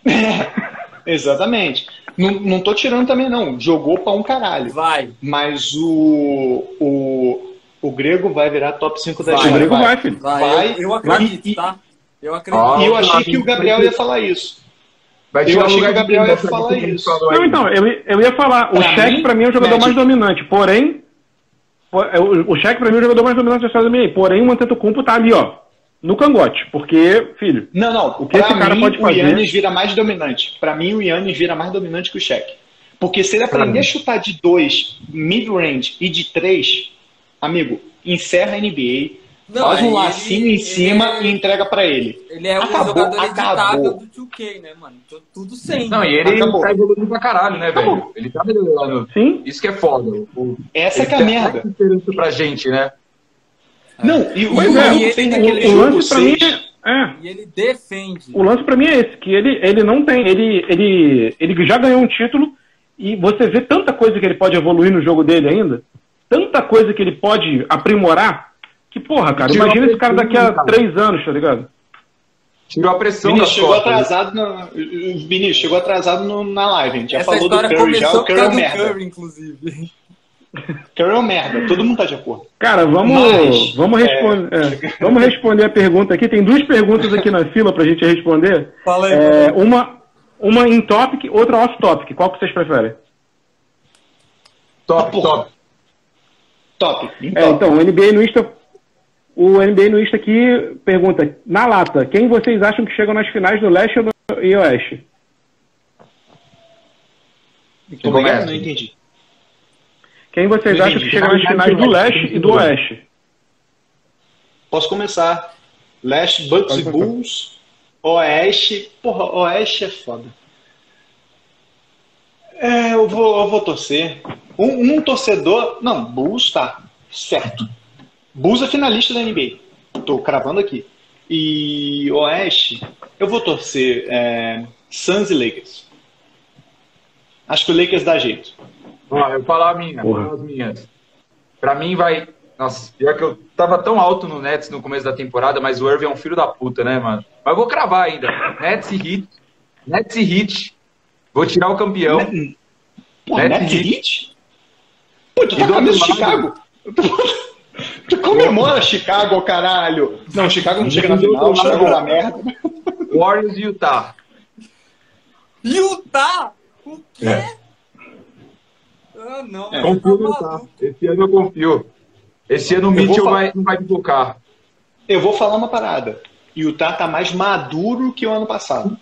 Speaker 3: Exatamente. Não, não tô tirando também, não. Jogou pra um caralho.
Speaker 1: Vai.
Speaker 3: Mas o, o, o grego vai virar top 5 da
Speaker 1: Vai,
Speaker 2: O
Speaker 3: história.
Speaker 2: Grego vai, filho.
Speaker 1: Vai,
Speaker 3: Vai,
Speaker 1: eu, eu acredito,
Speaker 3: vai.
Speaker 1: tá? Eu acredito.
Speaker 3: E eu achei que o Gabriel ia falar isso.
Speaker 5: Vai
Speaker 3: Eu achei que o Gabriel ia falar isso.
Speaker 2: Não, então, eu, eu ia falar, o
Speaker 3: mim,
Speaker 2: pra mim é o jogador
Speaker 3: Magic.
Speaker 2: mais dominante, porém, po- é, o, o Shaq pra mim é o jogador mais dominante da história da NBA, porém o Antetokounmpo tá ali, ó, no cangote, porque, filho,
Speaker 3: Não, não.
Speaker 2: O que
Speaker 3: pra
Speaker 2: esse cara
Speaker 3: mim,
Speaker 2: pode
Speaker 3: o
Speaker 2: fazer?
Speaker 3: Yannis vira mais dominante. Pra mim, o Yannis vira mais dominante que o Shaq. Porque se ele aprender a chutar de dois, mid-range e de três, amigo, encerra a NBA,
Speaker 1: Não,
Speaker 3: faz um
Speaker 1: ele-
Speaker 3: lacinho em
Speaker 1: ele-
Speaker 3: cima e entrega pra ele.
Speaker 1: Ele é um
Speaker 3: Acabou,
Speaker 1: jogador editável
Speaker 3: acabou.
Speaker 1: do 2K, né, mano? Então, Tudo sem.
Speaker 5: Não, e ele
Speaker 3: Acabou.
Speaker 5: tá evoluindo pra caralho, né,
Speaker 3: Acabou.
Speaker 5: velho? Ele tá melhorando.
Speaker 2: sim,
Speaker 5: Isso que é foda. O,
Speaker 3: Essa
Speaker 5: ele
Speaker 3: que é a
Speaker 5: tem
Speaker 3: merda.
Speaker 5: diferença pra gente, né?
Speaker 3: Não, e o
Speaker 2: é,
Speaker 3: o
Speaker 1: ele- ele-
Speaker 2: o lance pra mim
Speaker 3: 6.
Speaker 2: é, é,
Speaker 1: E ele defende.
Speaker 2: o lance pra mim é esse, que ele, ele não tem, ele, ele, ele já ganhou um título e você vê tanta coisa que ele pode evoluir no jogo dele ainda, tanta coisa que ele pode aprimorar, que porra, cara,
Speaker 5: Tirou
Speaker 2: imagina esse cara daqui a
Speaker 5: cara.
Speaker 2: três anos, tá ligado?
Speaker 5: Tirou a pressão
Speaker 3: Vinícius chegou
Speaker 5: costas.
Speaker 3: atrasado na, Vinícius chegou atrasado no- na live, a gente já
Speaker 1: Essa
Speaker 3: falou do
Speaker 1: história
Speaker 3: Curry já,
Speaker 1: começou
Speaker 3: o Curry é um merda.
Speaker 1: Curry, inclusive.
Speaker 3: Curry é um merda, todo mundo tá de acordo.
Speaker 2: Cara, vamos,
Speaker 3: Mas,
Speaker 2: vamos, responder, é, vamos responder a pergunta aqui. Tem duas perguntas aqui na fila pra gente responder.
Speaker 1: Fala aí,
Speaker 2: É, uma, uma in topic, outra off topic. Qual que vocês preferem?
Speaker 5: Top,
Speaker 3: Porra.
Speaker 5: top.
Speaker 3: Top.
Speaker 2: É,
Speaker 3: Então,
Speaker 2: o NBA no Insta, o NBA no Insta aqui pergunta, na lata, quem vocês acham que chegam nas finais do leste ou do e oeste?
Speaker 3: como é que é?
Speaker 5: começa.
Speaker 3: Não entendi.
Speaker 2: Quem vocês
Speaker 3: Não
Speaker 2: acham
Speaker 3: entendi.
Speaker 2: que chegam nas finais do leste e do oeste?
Speaker 3: Posso começar. Leste, Bucks e. Bulls. Oeste. Porra, Oeste é foda. É, eu vou, eu vou torcer. Um, um torcedor. Não, Bulls tá. Certo. Bulls é finalista da NBA. Tô cravando aqui. E Oeste, eu vou torcer é, Suns e Lakers. Acho que o Lakers dá jeito.
Speaker 5: Ó, eu vou falar a minha, vou falar as minhas. Pra mim vai. Nossa, pior que eu tava tão alto no Nets no começo da temporada, mas o Irving é um filho da puta, né, mano? Mas eu vou cravar ainda. Nets e Heat. Nets e Heat. Vou tirar o campeão.
Speaker 3: Pô,
Speaker 5: Nets
Speaker 3: Nets
Speaker 5: e
Speaker 3: Heat? Pô, tu tá
Speaker 5: do
Speaker 3: com
Speaker 5: lado-
Speaker 3: Chicago? Tu comemora Chicago, caralho. Não, Chicago não chega na final, Chicago é uma merda.
Speaker 5: Warriors e Utah.
Speaker 1: Utah? O quê?
Speaker 5: É.
Speaker 1: Ah, não.
Speaker 3: É.
Speaker 5: Confio
Speaker 1: tá
Speaker 5: no Utah.
Speaker 1: maluco.
Speaker 5: Esse ano eu confio. Esse ano o Mitchell
Speaker 3: falar-
Speaker 5: vai, não vai pipocar.
Speaker 3: Eu vou falar uma parada. Utah tá mais maduro que o ano passado.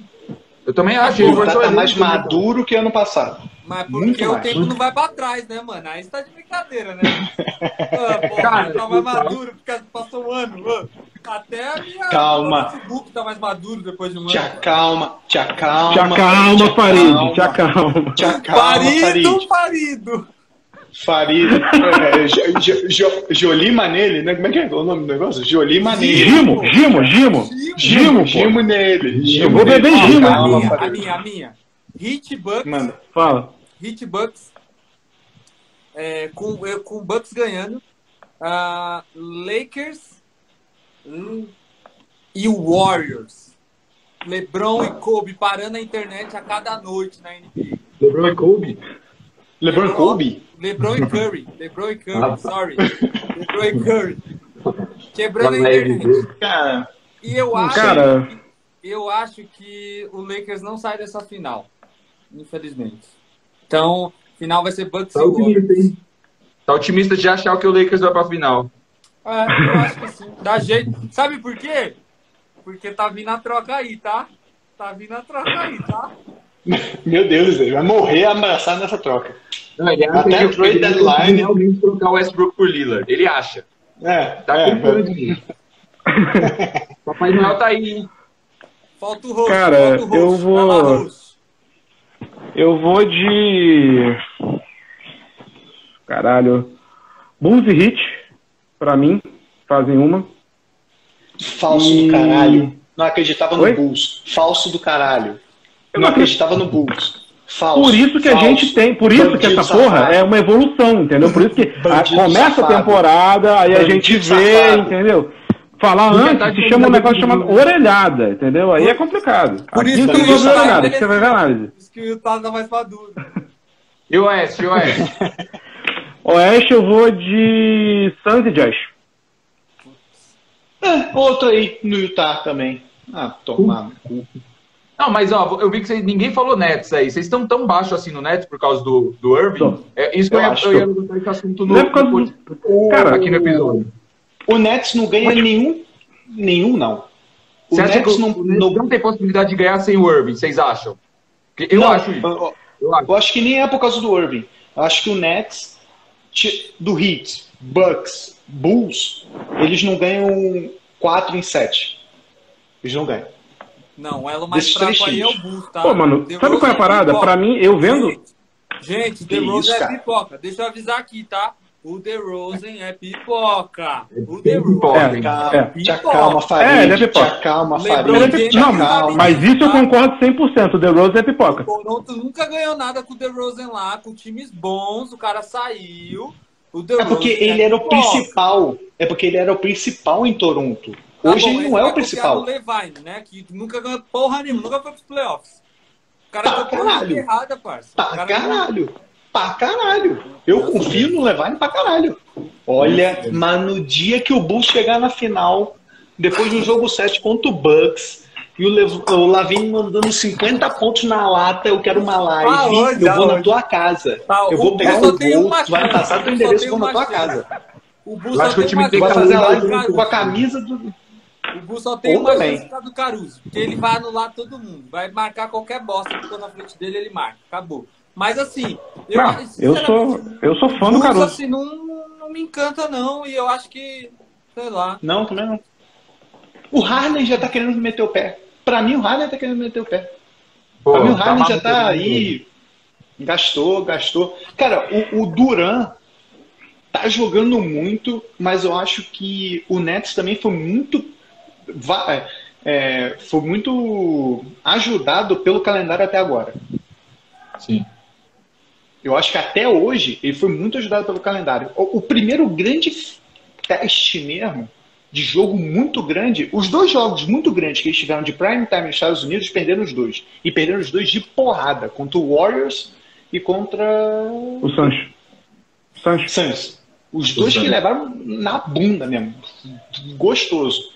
Speaker 5: Eu também acho. ele
Speaker 3: Utah tá
Speaker 5: ele
Speaker 3: mais
Speaker 5: também,
Speaker 3: maduro que ano passado.
Speaker 1: Mas
Speaker 3: Muito
Speaker 1: porque o
Speaker 3: mais.
Speaker 1: tempo não vai pra trás, né, mano? Aí você tá de brincadeira, né? ah, porra,
Speaker 5: Cara,
Speaker 1: tá mais maduro porque passou um ano. mano. Até a minha
Speaker 3: Calma.
Speaker 1: o Facebook tá mais maduro depois de um
Speaker 3: Te
Speaker 1: ano.
Speaker 3: acalma, te acalma.
Speaker 2: Te acalma,
Speaker 3: te
Speaker 2: Farid,
Speaker 3: acalma,
Speaker 2: te acalma.
Speaker 3: Te acalma,
Speaker 1: Parido,
Speaker 3: Farid.
Speaker 1: parido.
Speaker 3: Farid. É, Jo- Jo- Jo- Jolima nele, né? Como é que é o nome do negócio? Jolima nele.
Speaker 2: Gimo, Gimo, Gimo. Gimo.
Speaker 3: Gimo nele.
Speaker 2: Eu
Speaker 3: Gimo
Speaker 2: vou beber
Speaker 3: nele.
Speaker 2: Gimo.
Speaker 1: A
Speaker 3: Calma,
Speaker 1: minha, a minha, a minha. Hit Bucks,
Speaker 3: Manda.
Speaker 2: Fala.
Speaker 1: Hit Bucks, é, com, eu- com o Bucks ganhando, ah, Lakers hum, e o Warriors. LeBron e Kobe parando a internet a cada noite na NBA.
Speaker 5: LeBron e Kobe.
Speaker 3: LeBron Kobe?
Speaker 1: LeBron e Curry. LeBron e Curry,
Speaker 5: Ah, tá.
Speaker 1: sorry. LeBron e Curry. Quebrando a internet.
Speaker 3: Cara,
Speaker 1: E eu acho,
Speaker 2: Cara,
Speaker 1: eu acho que o Lakers não sai dessa final. Infelizmente. Então, final vai ser Bucks
Speaker 5: Tá
Speaker 1: e Warriors.
Speaker 5: Tá otimista de achar que o Lakers vai pra final.
Speaker 1: É, eu acho que sim. Dá jeito. Sabe por quê? Porque tá vindo a troca aí, tá? Tá vindo a troca aí, tá?
Speaker 3: meu Deus, ele vai morrer abraçado nessa troca.
Speaker 5: Não, ele acha
Speaker 3: Até
Speaker 5: que
Speaker 3: a trade deadline-
Speaker 5: realmente trocar o Westbrook por Lillard. Ele acha.
Speaker 3: É,
Speaker 5: Tá
Speaker 3: é,
Speaker 5: com de Papai Noel tá aí, hein?
Speaker 1: Falta o rosto.
Speaker 2: Cara,
Speaker 1: falta o rosto.
Speaker 2: eu vou-
Speaker 1: lá,
Speaker 2: eu vou de. Caralho. Bulls e Hit, pra mim, fazem uma.
Speaker 3: falso
Speaker 2: E-
Speaker 3: do caralho. Não acreditava no
Speaker 2: Oi?
Speaker 3: Bulls. Falso do caralho.
Speaker 2: Eu
Speaker 3: não
Speaker 2: não acredito.
Speaker 3: acreditava no Bulls. Falso.
Speaker 2: Por isso que a
Speaker 3: falso.
Speaker 2: gente tem, por isso que essa porra
Speaker 3: safado.
Speaker 2: é uma evolução, entendeu? Por isso que a- começa a
Speaker 3: safado.
Speaker 2: temporada, aí a
Speaker 3: Bandido
Speaker 2: gente vê,
Speaker 3: safado.
Speaker 2: entendeu? Falar antes
Speaker 5: tá
Speaker 2: se chama um negócio chamado orelhada, entendeu? Aí é complicado.
Speaker 1: Por
Speaker 2: Aqui
Speaker 1: isso
Speaker 2: você
Speaker 3: que
Speaker 2: não vai orelhada, aqui você vai ver análise.
Speaker 1: Diz que o Utah tá mais maduro.
Speaker 5: E o Oeste, e o Oeste.
Speaker 2: Oeste eu vou de Suns e Jazz.
Speaker 3: É, outro aí no Utah também. Ah, tomar no cu.
Speaker 5: Não, mas ó, eu vi que ninguém falou Nets aí. Vocês estão tão baixo assim no Nets por causa do, do Irving?
Speaker 2: Tô.
Speaker 5: É, isso que
Speaker 3: Eu
Speaker 5: eu, ia,
Speaker 3: acho.
Speaker 5: eu ia levantar esse assunto no,
Speaker 2: Não é por causa
Speaker 5: no-
Speaker 2: do- Cara,
Speaker 5: aqui no episódio.
Speaker 3: O Nets não ganha nenhum. Nenhum, não. O
Speaker 5: Você acha que
Speaker 3: Nets
Speaker 5: o
Speaker 3: não.
Speaker 5: o Nets
Speaker 3: não-
Speaker 5: não tem possibilidade de ganhar sem o Irving, vocês acham? Eu
Speaker 3: não,
Speaker 5: acho isso.
Speaker 3: eu-
Speaker 5: Eu acho.
Speaker 3: Eu acho que nem é por causa do Irving. Eu acho que o Nets, do Heat, Bucks, Bulls, eles não ganham 4 em 7. Eles não ganham.
Speaker 1: Não, o elo mais fraco
Speaker 3: três
Speaker 1: aí é o
Speaker 3: times.
Speaker 1: Bulls, tá?
Speaker 2: Pô, mano,
Speaker 1: The
Speaker 2: sabe
Speaker 1: Rose
Speaker 2: qual é a parada?
Speaker 1: pipoca.
Speaker 2: Pra mim, eu vendo.
Speaker 1: Gente, gente The Rose
Speaker 3: isso,
Speaker 1: é
Speaker 3: cara?
Speaker 1: pipoca. Deixa eu avisar aqui, tá? O The Rosen é pipoca. O The Rose
Speaker 5: pipoca,
Speaker 2: É, é.
Speaker 3: te acalma,
Speaker 2: É, ele é pipoca.
Speaker 3: te acalma, Farid.
Speaker 2: É
Speaker 1: James
Speaker 2: pi- Não, mas isso eu
Speaker 1: tá?
Speaker 2: concordo 100%. O The Rose é pipoca.
Speaker 1: O Toronto nunca ganhou nada com o The Rosen lá, com times bons, o cara saiu. O The
Speaker 3: É porque
Speaker 1: Rosen
Speaker 3: ele era o
Speaker 1: pipoca.
Speaker 3: principal. É porque ele era o principal em Toronto.
Speaker 1: Tá
Speaker 3: Hoje
Speaker 1: bom,
Speaker 3: ele não é o principal.
Speaker 1: do Levine, né? Que nunca ganhou porra nenhuma, nunca foi pros playoffs. O cara copiou
Speaker 3: caralho.
Speaker 1: errada, parça. O
Speaker 3: Pra
Speaker 1: cara-
Speaker 3: caralho. Pra caralho. Eu confio no Levine pra caralho. Olha, mas no dia que o Bulls chegar na final, depois do jogo 7 contra o Bucks, e o, Lev o mandando 50 pontos na lata, eu quero uma live,
Speaker 1: Aonde?
Speaker 3: eu vou na
Speaker 1: Aonde?
Speaker 3: tua casa.
Speaker 1: Tá,
Speaker 3: eu vou pegar o gol, tu vai passar teu endereço e vou na tua casa.
Speaker 1: O Bulls
Speaker 5: Eu acho
Speaker 1: só
Speaker 5: que o
Speaker 1: tem
Speaker 5: time que
Speaker 3: fazer a live
Speaker 1: Caruso.
Speaker 3: com a camisa do.
Speaker 1: O Bulls só tem uma chance do Caruso, porque ele vai anular todo mundo. Vai marcar qualquer bosta que for na frente dele, ele marca. Acabou. Mas assim, eu,
Speaker 2: Não, eu sou, eu sou fã do Caruso.
Speaker 1: assim, não, não me encanta, não. E eu acho que, sei lá.
Speaker 3: Não, também não. O Harden já tá querendo meter o pé. Pra mim, o Harden tá querendo meter o pé.
Speaker 5: Pô,
Speaker 3: Pra mim, o Harden já
Speaker 5: maluco,
Speaker 3: tá
Speaker 5: né?
Speaker 3: aí. Gastou, gastou. Cara, o, o Duran tá jogando muito, mas eu acho que o Nets também foi muito va- é, foi muito ajudado pelo calendário até agora.
Speaker 6: Sim.
Speaker 3: Eu acho que até hoje ele foi muito ajudado pelo calendário. O, o primeiro grande teste mesmo de jogo muito grande, os dois jogos muito grandes que eles tiveram de prime time nos Estados Unidos, perderam os dois. E perderam os dois de porrada, contra o Warriors e contra
Speaker 2: O Sancho. Sancho.
Speaker 3: Suns. Os dois que levaram na bunda mesmo. Gostoso.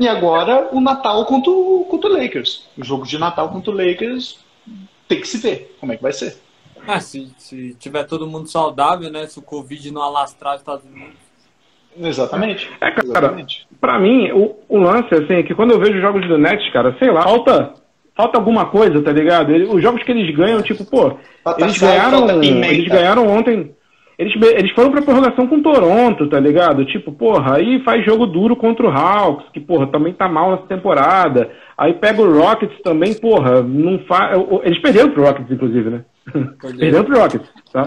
Speaker 3: E agora o Natal contra o, contra o Lakers. O jogo de Natal contra o Lakers tem que se ver como é que vai ser.
Speaker 1: Ah, se, se tiver todo mundo saudável, né? Se o Covid não alastrar os Estados Unidos.
Speaker 3: Exatamente.
Speaker 2: É, cara,
Speaker 3: Exatamente.
Speaker 2: pra mim, o, o lance, assim, é que quando eu vejo os jogos do Nets, cara, sei lá, falta, falta alguma coisa, tá ligado? Ele- os jogos que eles ganham, tipo, pô,
Speaker 3: Falta
Speaker 2: eles
Speaker 3: sal,
Speaker 2: ganharam, eles ganharam ontem, eles, eles foram pra prorrogação com Toronto, tá ligado? Tipo, porra, aí faz jogo duro contra o Hawks, que, porra, também tá mal nessa temporada. Aí pega o Rockets também, porra, não faz. Eles perderam pro Rockets, inclusive, né? Perderam pro Rockets, tá?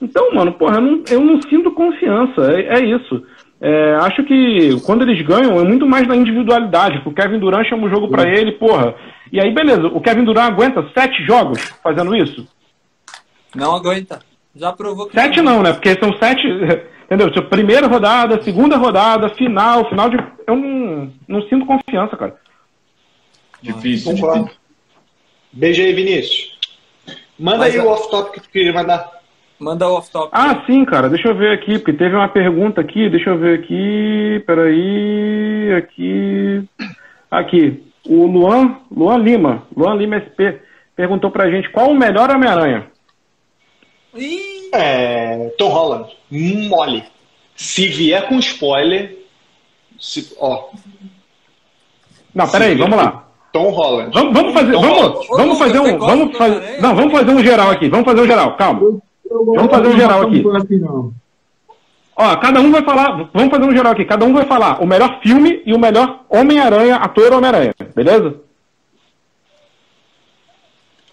Speaker 2: Então, mano, porra, eu não, eu não sinto confiança, é, é isso. É, acho que quando eles ganham é muito mais na individualidade. O Kevin Durant chama o jogo pra ele, porra. E aí, beleza, o Kevin Durant aguenta sete jogos fazendo isso?
Speaker 1: Não aguenta. Já provou que.
Speaker 2: Sete não, né? Porque são sete. Entendeu? Tipo, primeira rodada, segunda rodada, final, final de. Eu não, não sinto confiança, cara.
Speaker 6: Difícil,
Speaker 3: Concordo.
Speaker 6: difícil.
Speaker 3: Beijo aí, Vinícius. Manda
Speaker 1: Mas
Speaker 3: aí
Speaker 1: é-
Speaker 3: o off-topic que tu queria mandar.
Speaker 1: Manda o off-top.
Speaker 2: Ah, sim, cara, deixa eu ver aqui, porque teve uma pergunta aqui, deixa eu ver aqui, peraí, aqui, aqui, o Luan, Luan Lima, Luan Lima SP, perguntou pra gente qual o melhor Homem-Aranha.
Speaker 1: Ih,
Speaker 3: É, Tom Holland. Mole. Se vier com spoiler. Se, ó,
Speaker 2: Não, peraí, vamos lá.
Speaker 3: Tom Holland.
Speaker 2: Vamos, vamos fazer,
Speaker 3: Tom
Speaker 2: vamos,
Speaker 3: Holland.
Speaker 2: vamos fazer um, vamos fazer, não, vamos fazer um geral aqui, vamos fazer um geral, calma. Vamos fazer um geral aqui. Ó, cada um vai falar, vamos fazer um geral aqui, cada um vai falar o melhor filme e o melhor Homem-Aranha, ator Homem-Aranha, beleza?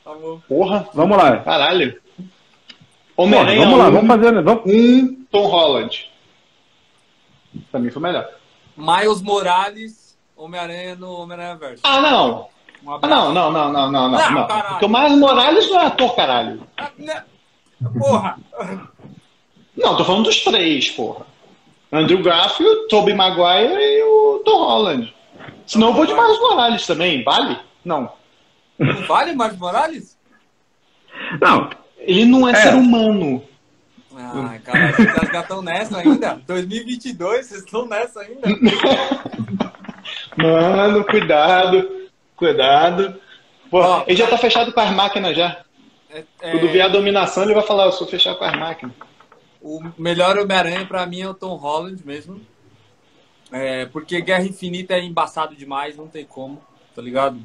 Speaker 1: tá.
Speaker 3: Porra,
Speaker 2: Vamos lá.
Speaker 3: caralho. Homem-Aranha
Speaker 2: vamos lá,
Speaker 3: um,
Speaker 2: vamos fazer, né? vamos,
Speaker 3: um Tom Holland. Pra mim foi melhor.
Speaker 1: Miles Morales, Homem-Aranha no Homem-Aranha Verso.
Speaker 3: Ah, não.
Speaker 1: Um
Speaker 3: Ah, não, não, não, não, não, não.
Speaker 1: Não,
Speaker 3: não.
Speaker 1: caralho.
Speaker 3: Porque o Miles Morales não é ator, caralho.
Speaker 1: Ah, né? Porra!
Speaker 3: Não, tô falando dos três, porra. Andrew Garfield, Tobey Maguire e o Tom Holland. Senão eu vou de Miles Morales também, vale? Não.
Speaker 1: Não vale Miles Morales?
Speaker 2: não,
Speaker 3: Ele não é,
Speaker 2: É.
Speaker 3: ser humano.
Speaker 1: Ai, cara, vocês já estão nessa ainda? 2022, vocês estão nessa ainda?
Speaker 3: Mano, cuidado. Cuidado. Pô,
Speaker 1: Ó,
Speaker 3: ele já tá fechado com as máquinas já.
Speaker 1: É, é,
Speaker 3: Quando vier a dominação, ele vai falar, eu sou fechado com as máquinas.
Speaker 1: o melhor Homem-Aranha pra mim é o Tom Holland mesmo. É, porque Guerra Infinita é embaçado demais, não tem como, tá ligado?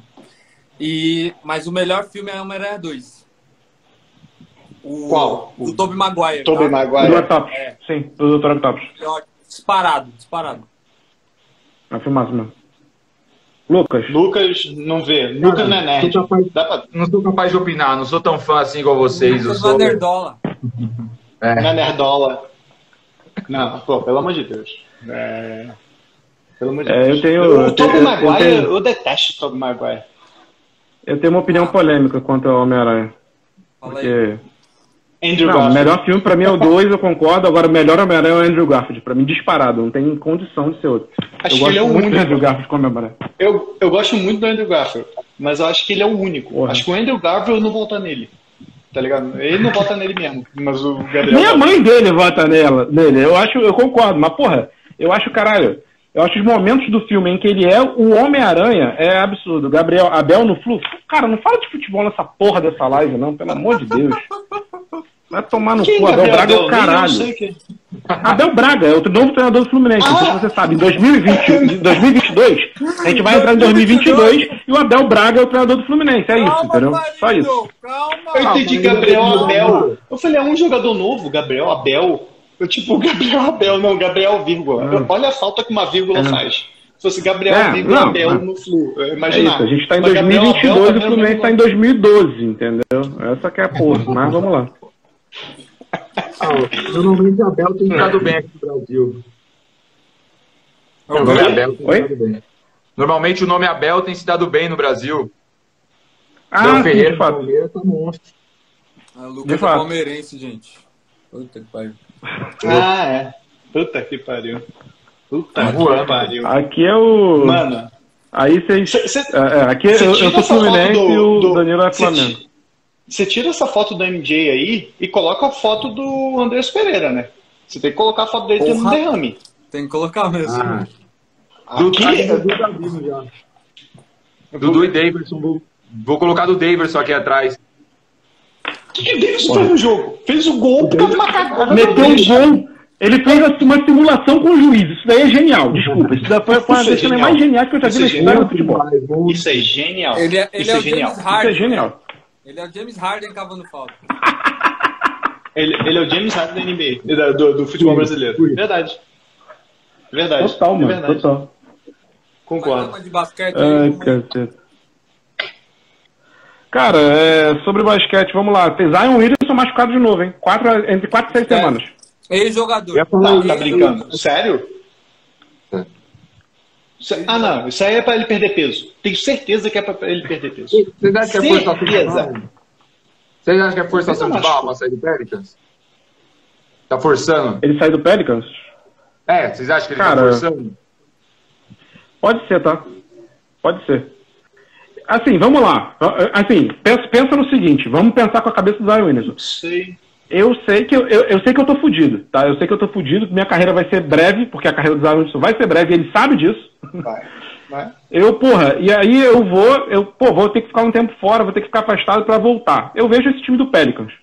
Speaker 1: E, mas o melhor filme é Homem-Aranha 2. O,
Speaker 3: Qual?
Speaker 1: O Tobey Maguire.
Speaker 3: Tobey
Speaker 1: tá?
Speaker 2: do
Speaker 3: Maguire.
Speaker 2: Octopus,
Speaker 1: É.
Speaker 2: sim, do Dr. Octopus.
Speaker 1: Ó, Disparado, disparado.
Speaker 2: É um filmaço mesmo. Lucas,
Speaker 3: Lucas não vê. Lucas não é nerd.
Speaker 7: Sou capaz-
Speaker 3: Dá pra...
Speaker 6: Não sou capaz de opinar, não sou tão fã assim igual vocês. Eu
Speaker 1: Lucas
Speaker 6: sou.
Speaker 1: Vanderdola.
Speaker 6: É.
Speaker 3: Não é nerdola. Não, pô, pelo amor de Deus. É... Pelo amor de
Speaker 2: É,
Speaker 3: Deus.
Speaker 2: eu tenho-
Speaker 3: O
Speaker 2: eu
Speaker 3: Tobey
Speaker 2: eu
Speaker 3: Maguire, eu,
Speaker 2: tenho-
Speaker 3: detesto o Tobey Maguire.
Speaker 2: eu tenho uma opinião polêmica quanto ao Homem-Aranha.
Speaker 1: Fala aí.
Speaker 3: Andrew
Speaker 2: Não, o
Speaker 3: Garfield.
Speaker 2: melhor filme pra mim é o 2, eu concordo. Agora, o melhor Homem-Aranha é o Andrew Garfield. Pra mim, disparado. Não tem condição de ser outro.
Speaker 3: Acho
Speaker 2: eu
Speaker 3: que ele
Speaker 2: gosto
Speaker 3: é
Speaker 2: muito do
Speaker 3: único.
Speaker 2: Andrew Garfield como Homem-Aranha.
Speaker 3: Eu, eu gosto muito do Andrew Garfield, mas eu acho que ele é o único.
Speaker 2: Porra.
Speaker 3: Acho que o Andrew Garfield não volta nele. Tá ligado? Ele não volta nele mesmo, mas o Gabriel.
Speaker 2: Nem a mãe dele vota nela, nele. Eu acho, eu concordo, mas porra, eu acho, caralho, eu acho os momentos do filme em que ele é o Homem-Aranha é absurdo. Gabriel, Abel no Flu. Cara, não fala de futebol nessa porra dessa live, não, pelo amor de Deus. Vai tomar no
Speaker 3: Quem
Speaker 2: cu, Abel
Speaker 3: Gabriel
Speaker 2: Braga é o
Speaker 3: Abel?
Speaker 2: Caralho. Abel Braga é o novo treinador do Fluminense. Sei se você sabe, em 2020, em 2022, a gente vai entrar em 2022 e o Abel Braga é o treinador do Fluminense. É isso, entendeu? Só isso.
Speaker 1: Calma.
Speaker 3: Eu entendi Gabriel
Speaker 7: é
Speaker 3: Abel. Eu falei, é um jogador novo, Gabriel Abel. Eu, tipo, Gabriel Abel, não, Gabriel vírgula.
Speaker 2: Ah.
Speaker 3: Olha a falta que uma vírgula
Speaker 2: É.
Speaker 3: faz. Se fosse Gabriel
Speaker 2: É,
Speaker 3: vírgula
Speaker 2: não,
Speaker 3: Abel
Speaker 2: mas-
Speaker 3: no Flu, eu
Speaker 2: É a gente tá em
Speaker 3: Mas Gabriel
Speaker 2: 2022
Speaker 3: Abel
Speaker 2: e o
Speaker 3: tá
Speaker 2: Fluminense tá em
Speaker 3: vendo-
Speaker 2: 2012, entendeu? Essa que é a porra, mas vamos lá.
Speaker 7: Ah, Normalmente a Bel tem estado bem aqui no Brasil.
Speaker 6: O nome
Speaker 2: Oi?
Speaker 6: Abel tem
Speaker 2: Oi?
Speaker 6: se dado bem. Normalmente o nome Abel tem se dado bem no Brasil.
Speaker 2: Ah, sim,
Speaker 6: Ferreira
Speaker 2: de fato.
Speaker 6: Palmeiras tá monstro.
Speaker 1: Ah, o
Speaker 2: De
Speaker 1: Lucas é
Speaker 2: fato.
Speaker 1: palmeirense, gente. Puta que pariu.
Speaker 3: Ah, é. Puta que pariu. Puta
Speaker 6: Tá
Speaker 3: que pariu.
Speaker 2: Aqui é o.
Speaker 3: Mano,
Speaker 2: Aí vocês.
Speaker 3: cê- cê-
Speaker 2: É, é, aqui
Speaker 3: Você
Speaker 2: eu, eu
Speaker 3: tira
Speaker 2: sou Fluminense
Speaker 3: do-
Speaker 2: e o
Speaker 3: do-
Speaker 2: Danilo é Flamengo.
Speaker 3: Você tira essa foto do MJ aí e coloca a foto do Andrés Pereira, né? Você tem que colocar a foto dele tendo um
Speaker 1: Porra.
Speaker 3: derrame.
Speaker 1: Tem que colocar mesmo.
Speaker 6: Ah,
Speaker 3: Aqui,
Speaker 6: Dudu tá já. Dudu e Daverson. Vou, vou colocar do Daverson aqui atrás.
Speaker 3: o que, que o Davidson fez no jogo? Fez o gol por causa de uma cagada.
Speaker 2: Meteu
Speaker 3: do
Speaker 2: um
Speaker 3: Davidson.
Speaker 2: gol. Ele fez uma simulação com o juiz. Isso daí é genial. Desculpa. Isso daí foi uma
Speaker 3: é
Speaker 2: das
Speaker 3: genial.
Speaker 2: mais geniais que eu já vi
Speaker 3: Isso
Speaker 2: na
Speaker 3: é
Speaker 2: história do
Speaker 3: genial.
Speaker 2: futebol.
Speaker 3: Isso é genial.
Speaker 1: Ele é, ele
Speaker 3: Isso
Speaker 1: é
Speaker 3: é
Speaker 1: o
Speaker 3: genial.
Speaker 2: Isso é genial.
Speaker 1: Ele é o James Harden cavando falta.
Speaker 3: Ele, ele é o James Harden da NBA, do, do futebol brasileiro. Verdade. Verdade.
Speaker 2: Total, mano.
Speaker 3: verdade.
Speaker 2: Total.
Speaker 3: Concordo.
Speaker 1: De basquete.
Speaker 2: Ai, caceta. Cara, é, sobre basquete, vamos lá. Zion Williamson machucado de novo, hein? Quatro, entre 4 e 6
Speaker 1: É.
Speaker 2: semanas.
Speaker 1: Ex-jogador.
Speaker 3: Tá, tá brincando. Sério?
Speaker 6: É.
Speaker 3: Ah, não. Isso aí é pra ele perder peso. Tenho certeza que é pra ele perder peso.
Speaker 6: Vocês acham que é forçação de
Speaker 3: Certeza.
Speaker 6: Vocês acham que é forçação de barra sair do Pelicans? Tá forçando?
Speaker 2: Ele sai do Pelicans?
Speaker 6: É, vocês acham que ele
Speaker 2: Cara,
Speaker 6: tá forçando?
Speaker 2: Pode ser, tá? Pode ser. Assim, vamos lá. Assim, pensa, pensa no seguinte, vamos pensar com a cabeça do Zion Williamson.
Speaker 3: Sei.
Speaker 2: Eu sei que eu, eu, eu sei que eu tô fudido, tá? Eu sei que eu tô fudido, minha carreira vai ser breve, porque a carreira do Zion Williamson vai ser breve, ele sabe disso.
Speaker 3: Vai. Vai.
Speaker 2: Eu, porra, e aí eu vou, eu, pô, vou ter que ficar um tempo fora, vou ter que ficar afastado pra voltar. Eu vejo esse time do Pelicans,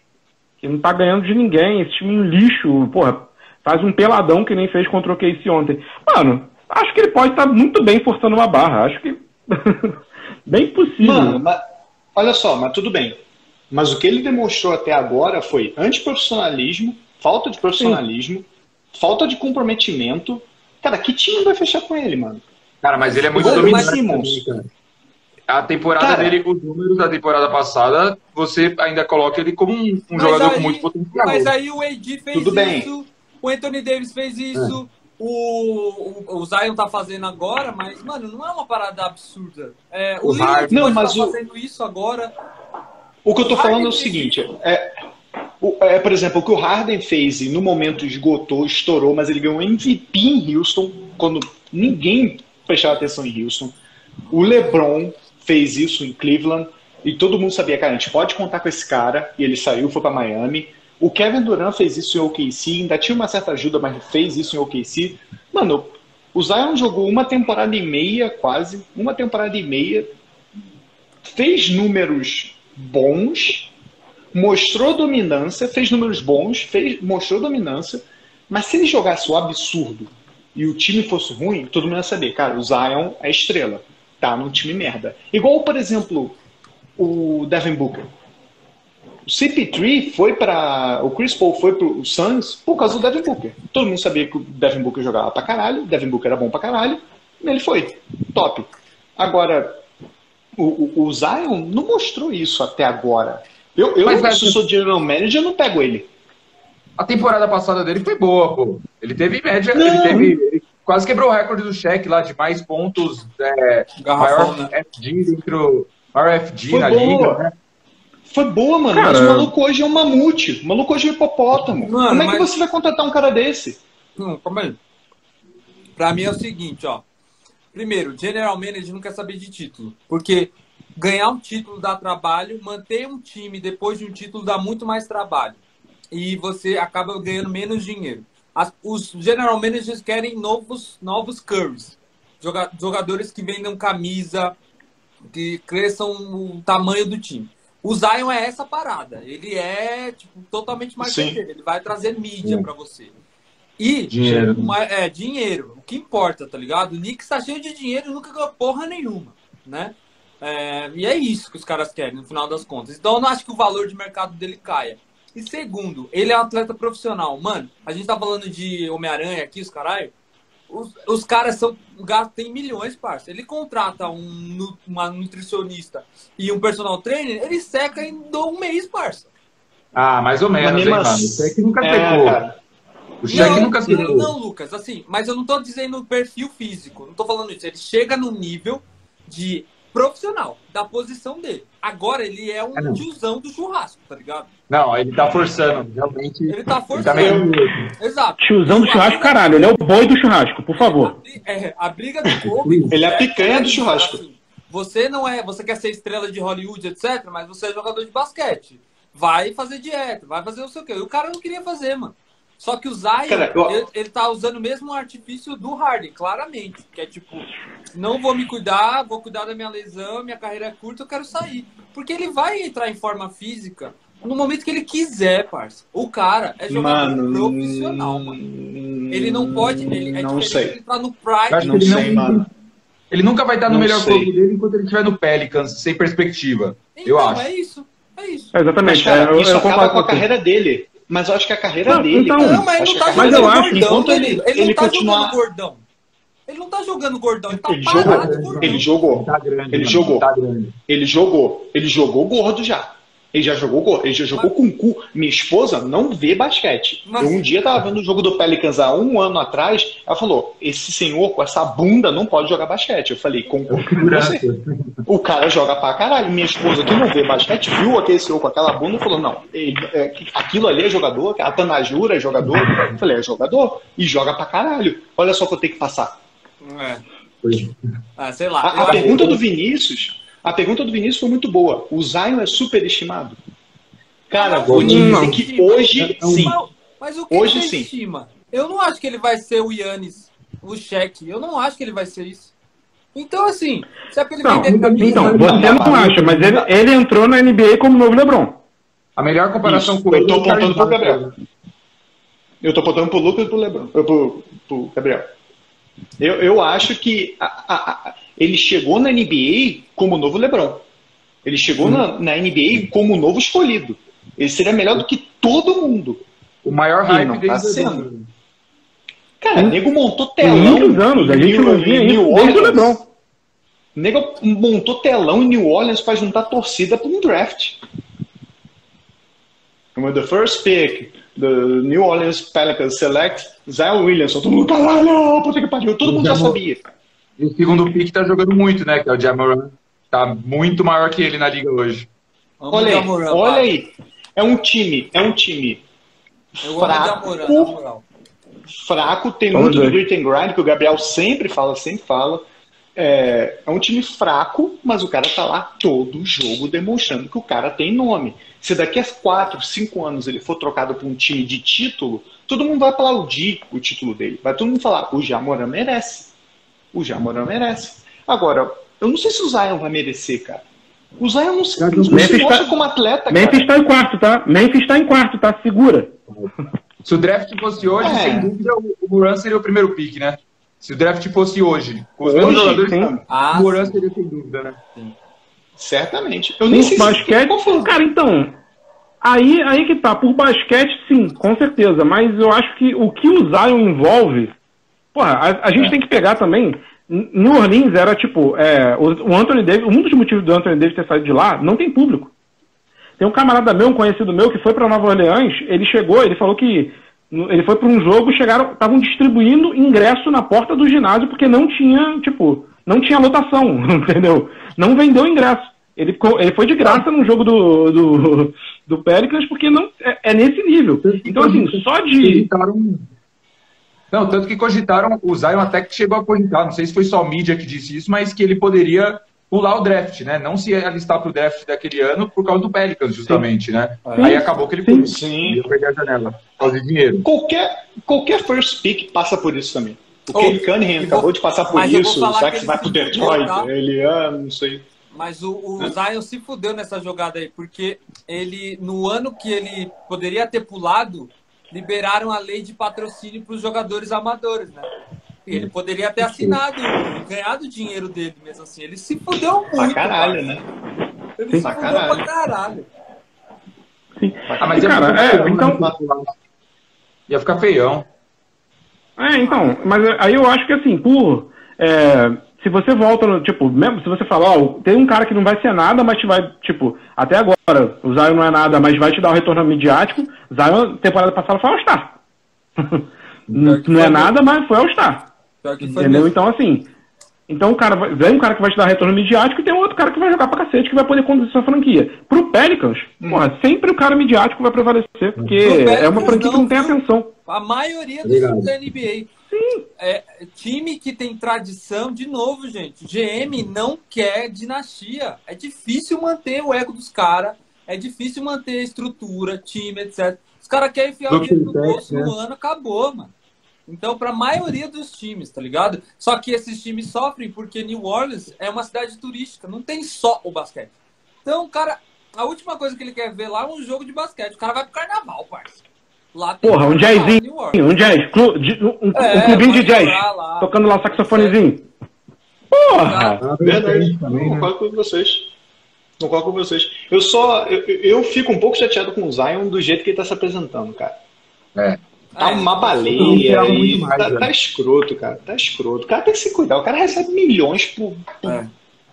Speaker 2: que não tá ganhando de ninguém, esse time um lixo, porra, faz um peladão que nem fez contra o Casey ontem. Mano, acho que ele pode estar muito bem forçando uma barra, acho que bem possível.
Speaker 3: Mano, mas, olha só, mas tudo bem. Mas o que ele demonstrou até agora foi antiprofissionalismo, falta de profissionalismo, falta de comprometimento. Cara, que time vai fechar com ele, mano?
Speaker 6: Cara, mas ele é muito dominante
Speaker 3: Simmons.
Speaker 6: A temporada
Speaker 3: Cara.
Speaker 6: dele, os números da temporada passada, você ainda coloca ele como um, um jogador
Speaker 1: aí-
Speaker 6: com muito potencial.
Speaker 1: Mas aí o AD fez
Speaker 3: Tudo bem.
Speaker 1: isso, o Anthony Davis fez isso, o, o, o Zion tá fazendo agora, mas, mano, não é uma parada absurda. É, o
Speaker 6: O
Speaker 1: Lillard
Speaker 3: Não, mas
Speaker 1: tá
Speaker 3: o-
Speaker 1: fazendo isso agora.
Speaker 3: O que eu tô falando é o seguinte, é, é, por exemplo, o que o Harden fez e no momento esgotou, estourou, mas ele ganhou MVP em Houston, quando ninguém prestava atenção em Houston. O LeBron fez isso em Cleveland e todo mundo sabia, cara, a gente pode contar com esse cara, e ele saiu, foi para Miami. O Kevin Durant fez isso em OKC, ainda tinha uma certa ajuda, mas fez isso em OKC. Mano, o Zion jogou uma temporada e meia, quase, uma temporada e meia, fez números bons, mostrou dominância, fez números bons, fez, mostrou dominância, mas se ele jogasse o absurdo e o time fosse ruim, todo mundo ia saber, cara, o Zion é estrela, tá num time merda. Igual, por exemplo, o Devin Booker. O CP3 foi para o Chris Paul foi pro Suns por causa do Devin Booker. Todo mundo sabia que o Devin Booker jogava pra caralho, o Devin Booker era bom pra caralho, ele foi. Top. Agora, o, o, o Zion não mostrou isso até agora. Eu, eu
Speaker 6: Mas,
Speaker 3: se
Speaker 6: velho,
Speaker 3: sou general manager, eu não pego ele.
Speaker 6: A temporada passada dele foi boa, pô. Ele teve média,
Speaker 3: Não.
Speaker 6: ele teve. ele quase quebrou o recorde do cheque lá de mais pontos, é,
Speaker 1: Garrafão,
Speaker 6: maior
Speaker 1: né?
Speaker 6: FG dentro. Maior FG
Speaker 3: Foi
Speaker 6: na
Speaker 3: boa.
Speaker 6: liga, né?
Speaker 3: Foi boa, mano,
Speaker 2: Cara,
Speaker 3: mas o maluco hoje é um mamute. O maluco hoje é um hipopótamo.
Speaker 1: Mano,
Speaker 3: Como é que
Speaker 1: mas-
Speaker 3: você vai contratar um cara desse?
Speaker 1: Não, calma aí. Pra mim é o seguinte, ó. Primeiro, general manager não quer saber de título. Porque ganhar um título dá trabalho, manter um time depois de um título dá muito mais trabalho. E você acaba ganhando menos dinheiro. As- os general managers querem novos, novos curves. Joga- jogadores que vendam camisa, que cresçam o tamanho do time. O Zion é essa parada. Ele é tipo, totalmente mais. Ele vai trazer mídia pra você. E
Speaker 6: Dinheiro.
Speaker 1: uma- é, dinheiro. Que importa, tá ligado? O Knicks tá cheio de dinheiro e nunca ganhou porra nenhuma, né? É, e é isso que os caras querem, no final das contas. Então eu não acho que o valor de mercado dele caia. E segundo, ele é um atleta profissional. Mano, a gente tá falando de Homem-Aranha aqui, os caralho. Os, os caras são. O gato tem milhões, parça. Ele contrata um, uma nutricionista e um personal trainer, ele seca em um mês, parça.
Speaker 6: Ah, mais ou menos,
Speaker 3: Mas
Speaker 6: hein, mano?
Speaker 3: assim-
Speaker 6: Isso é que nunca
Speaker 3: É,
Speaker 6: pegou.
Speaker 3: cara.
Speaker 6: O Shaq nunca
Speaker 1: não,
Speaker 6: acertou.
Speaker 1: não, Lucas, assim, mas eu não tô dizendo perfil físico, não tô falando isso. Ele chega no nível de profissional, da posição dele. Agora ele é um
Speaker 6: Ah, não.
Speaker 1: tiozão do churrasco, tá ligado?
Speaker 6: Não, ele tá forçando. Realmente.
Speaker 1: Ele tá
Speaker 6: Ele tá
Speaker 1: forçando.
Speaker 6: meio.
Speaker 1: Exato.
Speaker 2: Tiozão do churrasco, caralho. Ele é o boi do churrasco, por favor.
Speaker 1: é, a briga do Kobe.
Speaker 3: Ele é a picanha do churrasco.
Speaker 1: assim, você não é. Você quer ser estrela de Hollywood, etc., mas você é jogador de basquete. Vai fazer dieta, vai fazer não sei o quê. E o cara não queria fazer, mano. Só que o Zion,
Speaker 3: Cara, eu-
Speaker 1: ele, ele tá usando o mesmo artifício do Harden, claramente. Que é tipo, não vou me cuidar, vou cuidar da minha lesão, minha carreira é curta, eu quero sair. Porque ele vai entrar em forma física no momento que ele quiser, parça. O cara é jogador
Speaker 3: Mano,
Speaker 1: profissional, mano. Ele não pode. Ele, é
Speaker 3: não
Speaker 1: diferente
Speaker 3: sei.
Speaker 1: ele tá no
Speaker 6: Eu
Speaker 1: prime.
Speaker 6: acho
Speaker 3: Não
Speaker 6: que ele
Speaker 3: sei,
Speaker 6: não-
Speaker 3: mano.
Speaker 6: Ele nunca vai estar no melhor
Speaker 3: sei.
Speaker 6: corpo dele enquanto ele estiver no Pelicans, sem perspectiva.
Speaker 1: Então,
Speaker 6: eu acho.
Speaker 1: é isso. É isso.
Speaker 2: É, exatamente.
Speaker 3: Mas, cara,
Speaker 2: é, eu,
Speaker 3: isso
Speaker 2: eu
Speaker 3: acaba com a carreira dele. Mas eu acho que a carreira
Speaker 2: Não,
Speaker 3: dele.
Speaker 2: então-
Speaker 1: Não, mas ele
Speaker 3: acho
Speaker 1: não tá jogando
Speaker 2: acho,
Speaker 1: gordão,
Speaker 3: enquanto ele,
Speaker 1: Danilo. Ele,
Speaker 3: ele
Speaker 1: não tá
Speaker 3: continuar.
Speaker 1: jogando gordão. Ele não tá jogando gordão, ele tá
Speaker 3: Ele
Speaker 1: parado
Speaker 3: jogou.
Speaker 1: gordão.
Speaker 3: Ele jogou.
Speaker 6: Tá grande.
Speaker 3: Ele
Speaker 6: mano,
Speaker 3: jogou.
Speaker 6: Tá grande.
Speaker 3: Ele jogou. Ele jogou gordo já. Ele já jogou. Ele já jogou com cu. Minha esposa não vê basquete.
Speaker 1: Mas-
Speaker 3: Eu um dia tava vendo o jogo do Pelicans há um ano atrás. Ela falou: esse senhor com essa bunda não pode jogar basquete. Eu falei: concordo com você. O cara joga pra caralho. Minha esposa, que não vê basquete, viu aquele senhor com aquela bunda e falou: não, ele- é, aquilo ali é jogador, a Tanajura é jogador. Eu falei: é jogador e joga pra caralho. Olha só o que eu tenho que passar.
Speaker 1: É. Ah, sei lá.
Speaker 3: A, a pergunta do Vinícius, a pergunta do Vinícius foi muito boa. O Zion é superestimado? Cara,
Speaker 1: Não,
Speaker 3: vou te dizer que hoje sim.
Speaker 1: Mas, o que
Speaker 3: Hoje
Speaker 1: ele
Speaker 3: sim.
Speaker 1: estima? Eu não acho que ele vai ser o Yannis, o Shaq. Eu não acho que ele vai ser isso. Então, assim, se é pra ele
Speaker 2: Não,
Speaker 1: vender camisa...
Speaker 2: então, você não acha, mas ele, ele entrou na NBA como novo LeBron.
Speaker 6: A melhor comparação
Speaker 3: Isso,
Speaker 6: com
Speaker 3: eu
Speaker 6: ele
Speaker 3: tô
Speaker 6: é
Speaker 3: apontando pro. Gabriel. Eu tô apontando pro Lucas e pro Lebron. eu- Pro, pro Gabriel. Eu, eu acho que a- a- a- ele chegou na NBA como o novo Lebron. Ele chegou na, na NBA como o novo escolhido. Ele seria melhor do que todo mundo.
Speaker 6: O maior hype
Speaker 3: não tá sendo. Cara,
Speaker 2: Sim.
Speaker 3: nego montou telão.
Speaker 2: muitos anos, a
Speaker 3: em
Speaker 2: gente
Speaker 3: New-
Speaker 2: não via
Speaker 3: New
Speaker 2: desde o
Speaker 3: Orleans.
Speaker 2: LeBron.
Speaker 3: Nego montou telão em New Orleans para juntar torcida para um draft. The first pick, the New Orleans Pelicans select Zion Williamson. Todo mundo, caralho, puta que pariu. Todo mundo já sabia.
Speaker 6: E o segundo pick tá jogando muito, né? Que é o Jamoran. Tá muito maior que ele na liga hoje.
Speaker 1: Amo
Speaker 3: Olha aí,
Speaker 1: Jamoran,
Speaker 3: olha
Speaker 1: vai.
Speaker 3: aí. É um time, é um time
Speaker 1: Eu na
Speaker 3: fraco,
Speaker 1: moral.
Speaker 3: fraco, tem
Speaker 2: Vamos
Speaker 3: muito do
Speaker 2: ver.
Speaker 3: grit and grind, que o Gabriel sempre fala, sempre fala. É, é um time fraco, mas o cara tá lá todo jogo demonstrando que o cara tem nome. Se daqui a 4, 5 anos ele for trocado para um time de título, todo mundo vai aplaudir o título dele. Vai todo mundo falar, o Jamoran merece. O Jamoran merece. Agora, eu não sei se o Zion vai merecer, cara. O Zion não se, não se mostra
Speaker 2: tá-
Speaker 3: como atleta, cara.
Speaker 2: Memphis tá em quarto, tá? Memphis tá em quarto, tá? Segura.
Speaker 6: Se o draft fosse hoje,
Speaker 3: É.
Speaker 6: sem dúvida, o Moran seria o primeiro pick, né? Se o draft fosse hoje, com os mesmos jogadores,
Speaker 2: sim.
Speaker 1: Ah,
Speaker 6: o Moran seria sem dúvida, né?
Speaker 3: Certamente. Eu nem sei
Speaker 2: Por
Speaker 3: se
Speaker 2: basquete.
Speaker 3: o-
Speaker 2: Cara, então. Aí, aí que tá. Por basquete, sim, com certeza. Mas eu acho que o que o Zion envolve. Porra, a, a gente tem que pegar também. New Orleans era tipo. É, o, Anthony Davis. Um dos motivos do Anthony Davis ter saído de lá não tem público. Tem um camarada meu, um conhecido meu, que foi pra Nova Orleans. Ele chegou, ele falou que. Ele foi pra um jogo, chegaram, estavam distribuindo ingresso na porta do ginásio porque não tinha, tipo, não tinha lotação, entendeu? Não vendeu ingresso. Ele, ele foi de graça no jogo do, do, do Pelicans porque não é, é nesse nível. Então, assim, só de.
Speaker 6: Não, tanto que cogitaram, o Zion até que chegou a cogitar, não sei se foi só a mídia que disse isso, mas que ele poderia pular o draft, né? Não se alistar pro draft daquele ano por causa do Pelicans, justamente, né?
Speaker 2: Sim.
Speaker 6: Aí acabou que ele
Speaker 2: Sim.
Speaker 3: Sim.
Speaker 6: Ia perder a janela, por causa de dinheiro.
Speaker 3: Qualquer, qualquer first pick passa por isso também. O
Speaker 1: Oh,
Speaker 3: Kane Cunningham
Speaker 1: e vou-
Speaker 3: acabou de passar por isso, o
Speaker 1: que
Speaker 3: vai
Speaker 1: se
Speaker 3: pro Detroit,
Speaker 1: tá?
Speaker 3: ele, ah, não sei.
Speaker 1: Mas o, o Zion se fudeu nessa jogada aí, porque ele, no ano que ele poderia ter pulado, liberaram a lei de patrocínio para os jogadores amadores, né? E ele poderia ter assinado, ganhado o dinheiro dele mesmo assim. Ele se fudeu muito.
Speaker 3: Pra caralho,
Speaker 1: cara.
Speaker 3: né?
Speaker 1: Ele
Speaker 2: Sim.
Speaker 1: se
Speaker 3: Pra
Speaker 1: fudeu
Speaker 3: caralho.
Speaker 1: pra caralho.
Speaker 6: Ah, mas
Speaker 2: E, cara,
Speaker 6: ia ficar
Speaker 2: é,
Speaker 6: feião,
Speaker 2: então-
Speaker 6: né? Ia ficar feião.
Speaker 2: É, então, mas aí eu acho que assim, por. é, se você volta no. Tipo, mesmo se você falar, ó, tem um cara que não vai ser nada, mas te vai. Tipo, até agora, o Zion não é nada, mas vai te dar um retorno midiático. Zion, temporada passada, foi All-Star. não não é nada, mas foi All-Star. Entendeu?
Speaker 1: mesmo.
Speaker 2: Então, assim. Então, o cara vai, vem um cara que vai te dar retorno midiático e tem outro cara que vai jogar pra cacete, que vai poder conduzir sua franquia. Pro Pelicans, porra, sempre o cara midiático vai prevalecer, porque é uma franquia que
Speaker 1: não,
Speaker 2: não tem atenção.
Speaker 1: A maioria dos
Speaker 6: Obrigado.
Speaker 1: times da NBA. É, time que tem tradição, de novo, gente. GM não quer dinastia. É difícil manter o ego dos caras. É difícil manter a estrutura, time, etc. Os caras querem enfiar o dinheiro no bolso
Speaker 6: né?
Speaker 1: no ano, acabou, mano. Então, para a maioria dos times, tá ligado? Só que esses times sofrem porque New Orleans é uma cidade turística, não tem só o basquete. Então, o cara, a última coisa que ele quer ver lá é um jogo de basquete. O cara vai pro carnaval, parça. Lá tem
Speaker 2: Porra, um jazzinho, um jazz, clu- de- um, um
Speaker 1: É,
Speaker 2: clubinho de jazz,
Speaker 1: lá.
Speaker 2: tocando lá saxofonezinho. Porra!
Speaker 3: Verdade.
Speaker 6: Também, né?
Speaker 3: Concordo com vocês. Concordo com vocês. Eu só. Eu, eu fico um pouco chateado com o Zion do jeito que ele tá se apresentando, cara.
Speaker 6: É.
Speaker 3: Tá
Speaker 1: É,
Speaker 3: uma
Speaker 6: não
Speaker 3: baleia e
Speaker 6: muito mais,
Speaker 3: tá,
Speaker 6: né?
Speaker 3: tá escroto, cara. Tá escroto. O cara tem que se cuidar. O cara recebe milhões por, por,
Speaker 1: É.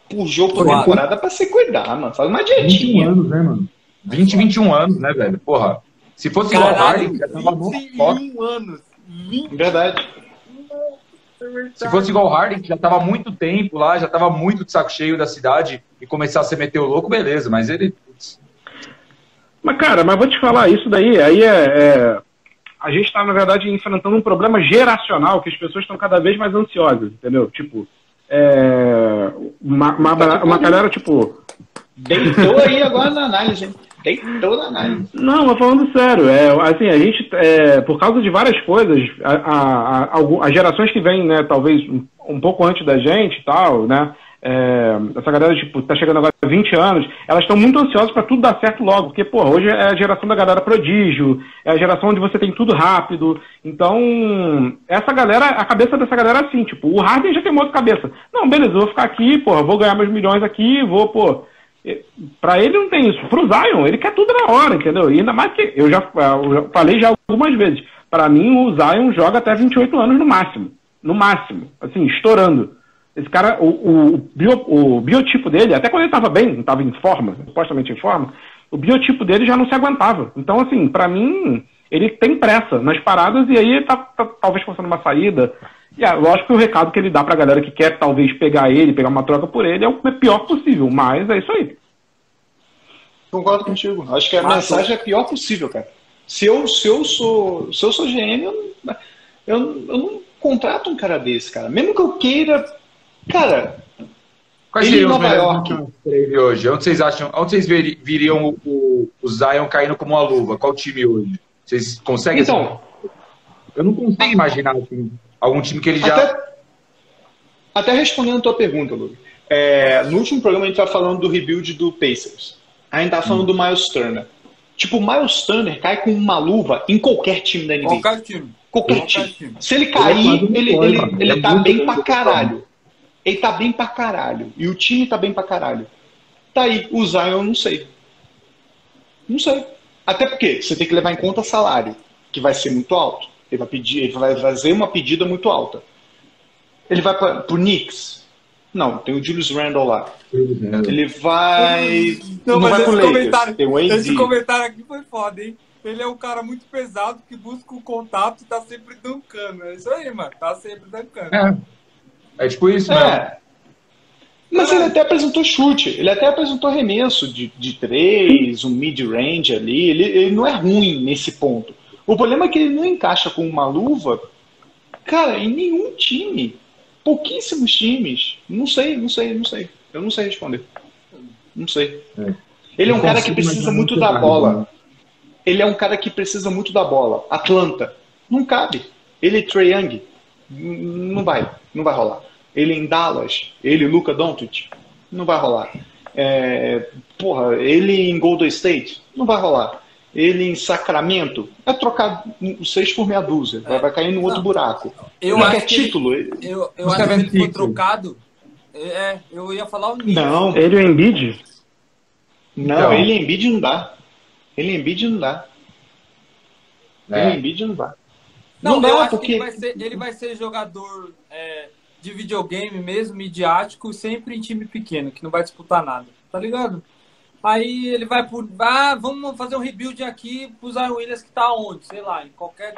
Speaker 3: por jogo por
Speaker 1: Claro.
Speaker 3: temporada pra se cuidar, mano. Faz uma
Speaker 6: 21
Speaker 3: dietinha.
Speaker 6: anos, né, mano? 20, 21 anos, né, velho? Porra. Se fosse igual o
Speaker 1: Caralho,
Speaker 6: Harden, já tava.
Speaker 1: 21 anos. 20
Speaker 3: Verdade.
Speaker 6: Se fosse igual o Harden, que já tava há muito tempo lá, já tava muito de saco cheio da cidade e começasse a meter o louco, beleza. Mas ele.
Speaker 2: Mas, cara, mas vou te falar, isso daí aí é. é- a gente está, na verdade, enfrentando um problema geracional, que as pessoas estão cada vez mais ansiosas, entendeu? Tipo, é, uma, uma, uma galera, tipo.
Speaker 3: Deitou aí agora na análise, hein? Deitou na análise.
Speaker 2: Não, mas falando sério, é, assim, a gente, é, por causa de várias coisas, a, a- a- as gerações que vêm, né, talvez um, um pouco antes da gente e tal, né, é, essa galera, tipo, tá chegando agora a 20 anos, elas estão muito ansiosas para tudo dar certo logo, porque, pô, hoje é a geração da galera prodígio, é a geração onde você tem tudo rápido, então, essa galera, a cabeça dessa galera é assim, tipo, o Harden já tem outra cabeça. Não, beleza, eu vou ficar aqui, pô, vou ganhar meus milhões aqui, vou, pô, Pra ele não tem isso. Pro Zion, ele quer tudo na hora, entendeu? E ainda mais que eu já, eu já falei já algumas vezes. Pra mim, o Zion joga até 28 anos no máximo. No máximo. Assim, estourando. Esse cara, o, o, o bio- o biotipo dele, até quando ele tava bem, tava em forma, supostamente em forma, o biotipo dele já não se aguentava. Então, assim, pra mim, ele tem pressa nas paradas e aí tá, tá talvez forçando uma saída. E é, lógico que o recado que ele dá pra galera que quer talvez pegar ele, pegar uma troca por ele, é o pior possível, mas é isso aí.
Speaker 3: Concordo contigo. Acho que a mensagem é a pior possível, cara. Se eu, se eu sou, se eu sou GM, eu, não- eu, eu não contrato um cara desse, cara. Mesmo que eu queira, cara,
Speaker 6: Quais seriam os
Speaker 3: Nova
Speaker 6: melhores ele hoje? Onde vocês acham? Onde vocês viriam o, o, o Zion caindo como uma luva? Qual time hoje? Vocês conseguem?
Speaker 3: Então,
Speaker 6: eu não consigo imaginar assim, algum time que ele já.
Speaker 3: até, até respondendo a tua pergunta, Lu. É, no último programa a gente tava falando do rebuild do Pacers. A gente tava falando do Miles Turner. Tipo, o Miles Turner cai com uma luva em qualquer time da NBA.
Speaker 1: Qualquer time.
Speaker 3: Qualquer
Speaker 1: Qualquer
Speaker 3: time.
Speaker 1: time.
Speaker 3: Se ele
Speaker 6: Ele é
Speaker 3: cair,
Speaker 6: um
Speaker 3: ele, ele, ele
Speaker 6: Ele é
Speaker 3: tá bem pra caralho. Ele tá bem pra caralho. E o time tá bem pra caralho. Tá aí, o Zion eu não sei. Não sei. Até porque você tem que levar em conta salário, que vai ser muito alto. Ele vai pedir, ele vai fazer uma pedida muito alta. Ele vai pra, pro Knicks? Não, tem o Julius Randle lá. Ele vai.
Speaker 1: Não, mas
Speaker 3: vai
Speaker 1: esse comentário,
Speaker 3: Tem o
Speaker 1: esse comentário aqui foi foda, hein? Ele é um cara muito pesado que busca o contato e tá sempre dancando. É isso aí, mano. Tá sempre dancando.
Speaker 6: É. É tipo isso, né?
Speaker 3: É. Mas ele até apresentou chute, ele até apresentou arremesso de, de três, um mid-range ali. Ele, ele não é ruim nesse ponto. O problema é que ele não encaixa com uma luva, cara, em nenhum time. Pouquíssimos times. Não sei, não sei, não sei. Eu não sei responder. Não sei.
Speaker 6: É.
Speaker 3: Ele é um cara que precisa muito da bola.
Speaker 6: né?
Speaker 3: Ele é um cara que precisa muito da bola. Atlanta. Não cabe. Ele Trae Young. Não vai. Não vai rolar. Ele em Dallas. Ele Luca Doncic. Não vai rolar. É, porra, ele em Golden State. Não vai rolar. Ele em Sacramento. É trocar seis por meia dúzia. Vai, vai cair no outro
Speaker 1: Não.
Speaker 3: buraco.
Speaker 1: Eu
Speaker 3: não
Speaker 1: acho
Speaker 3: quer
Speaker 1: que ele-
Speaker 3: título. ele-
Speaker 1: Eu, eu acho que ele foi trocado. É, eu ia falar o Knicks.
Speaker 3: Não.
Speaker 2: Ele e o Embiid,
Speaker 3: Não,
Speaker 6: Então.
Speaker 3: ele em Embiid não dá. Ele em Embiid não dá. Ele em
Speaker 6: É.
Speaker 3: Embiid não dá.
Speaker 1: Não,
Speaker 3: Não dá,
Speaker 1: eu acho
Speaker 3: porque-
Speaker 1: que ele vai ser, ele vai ser jogador é, de videogame mesmo, midiático, sempre em time pequeno, que não vai disputar nada. Tá ligado? Aí ele vai por. Ah, vamos fazer um rebuild aqui pro Zion Williams que tá onde? Sei lá, em qualquer,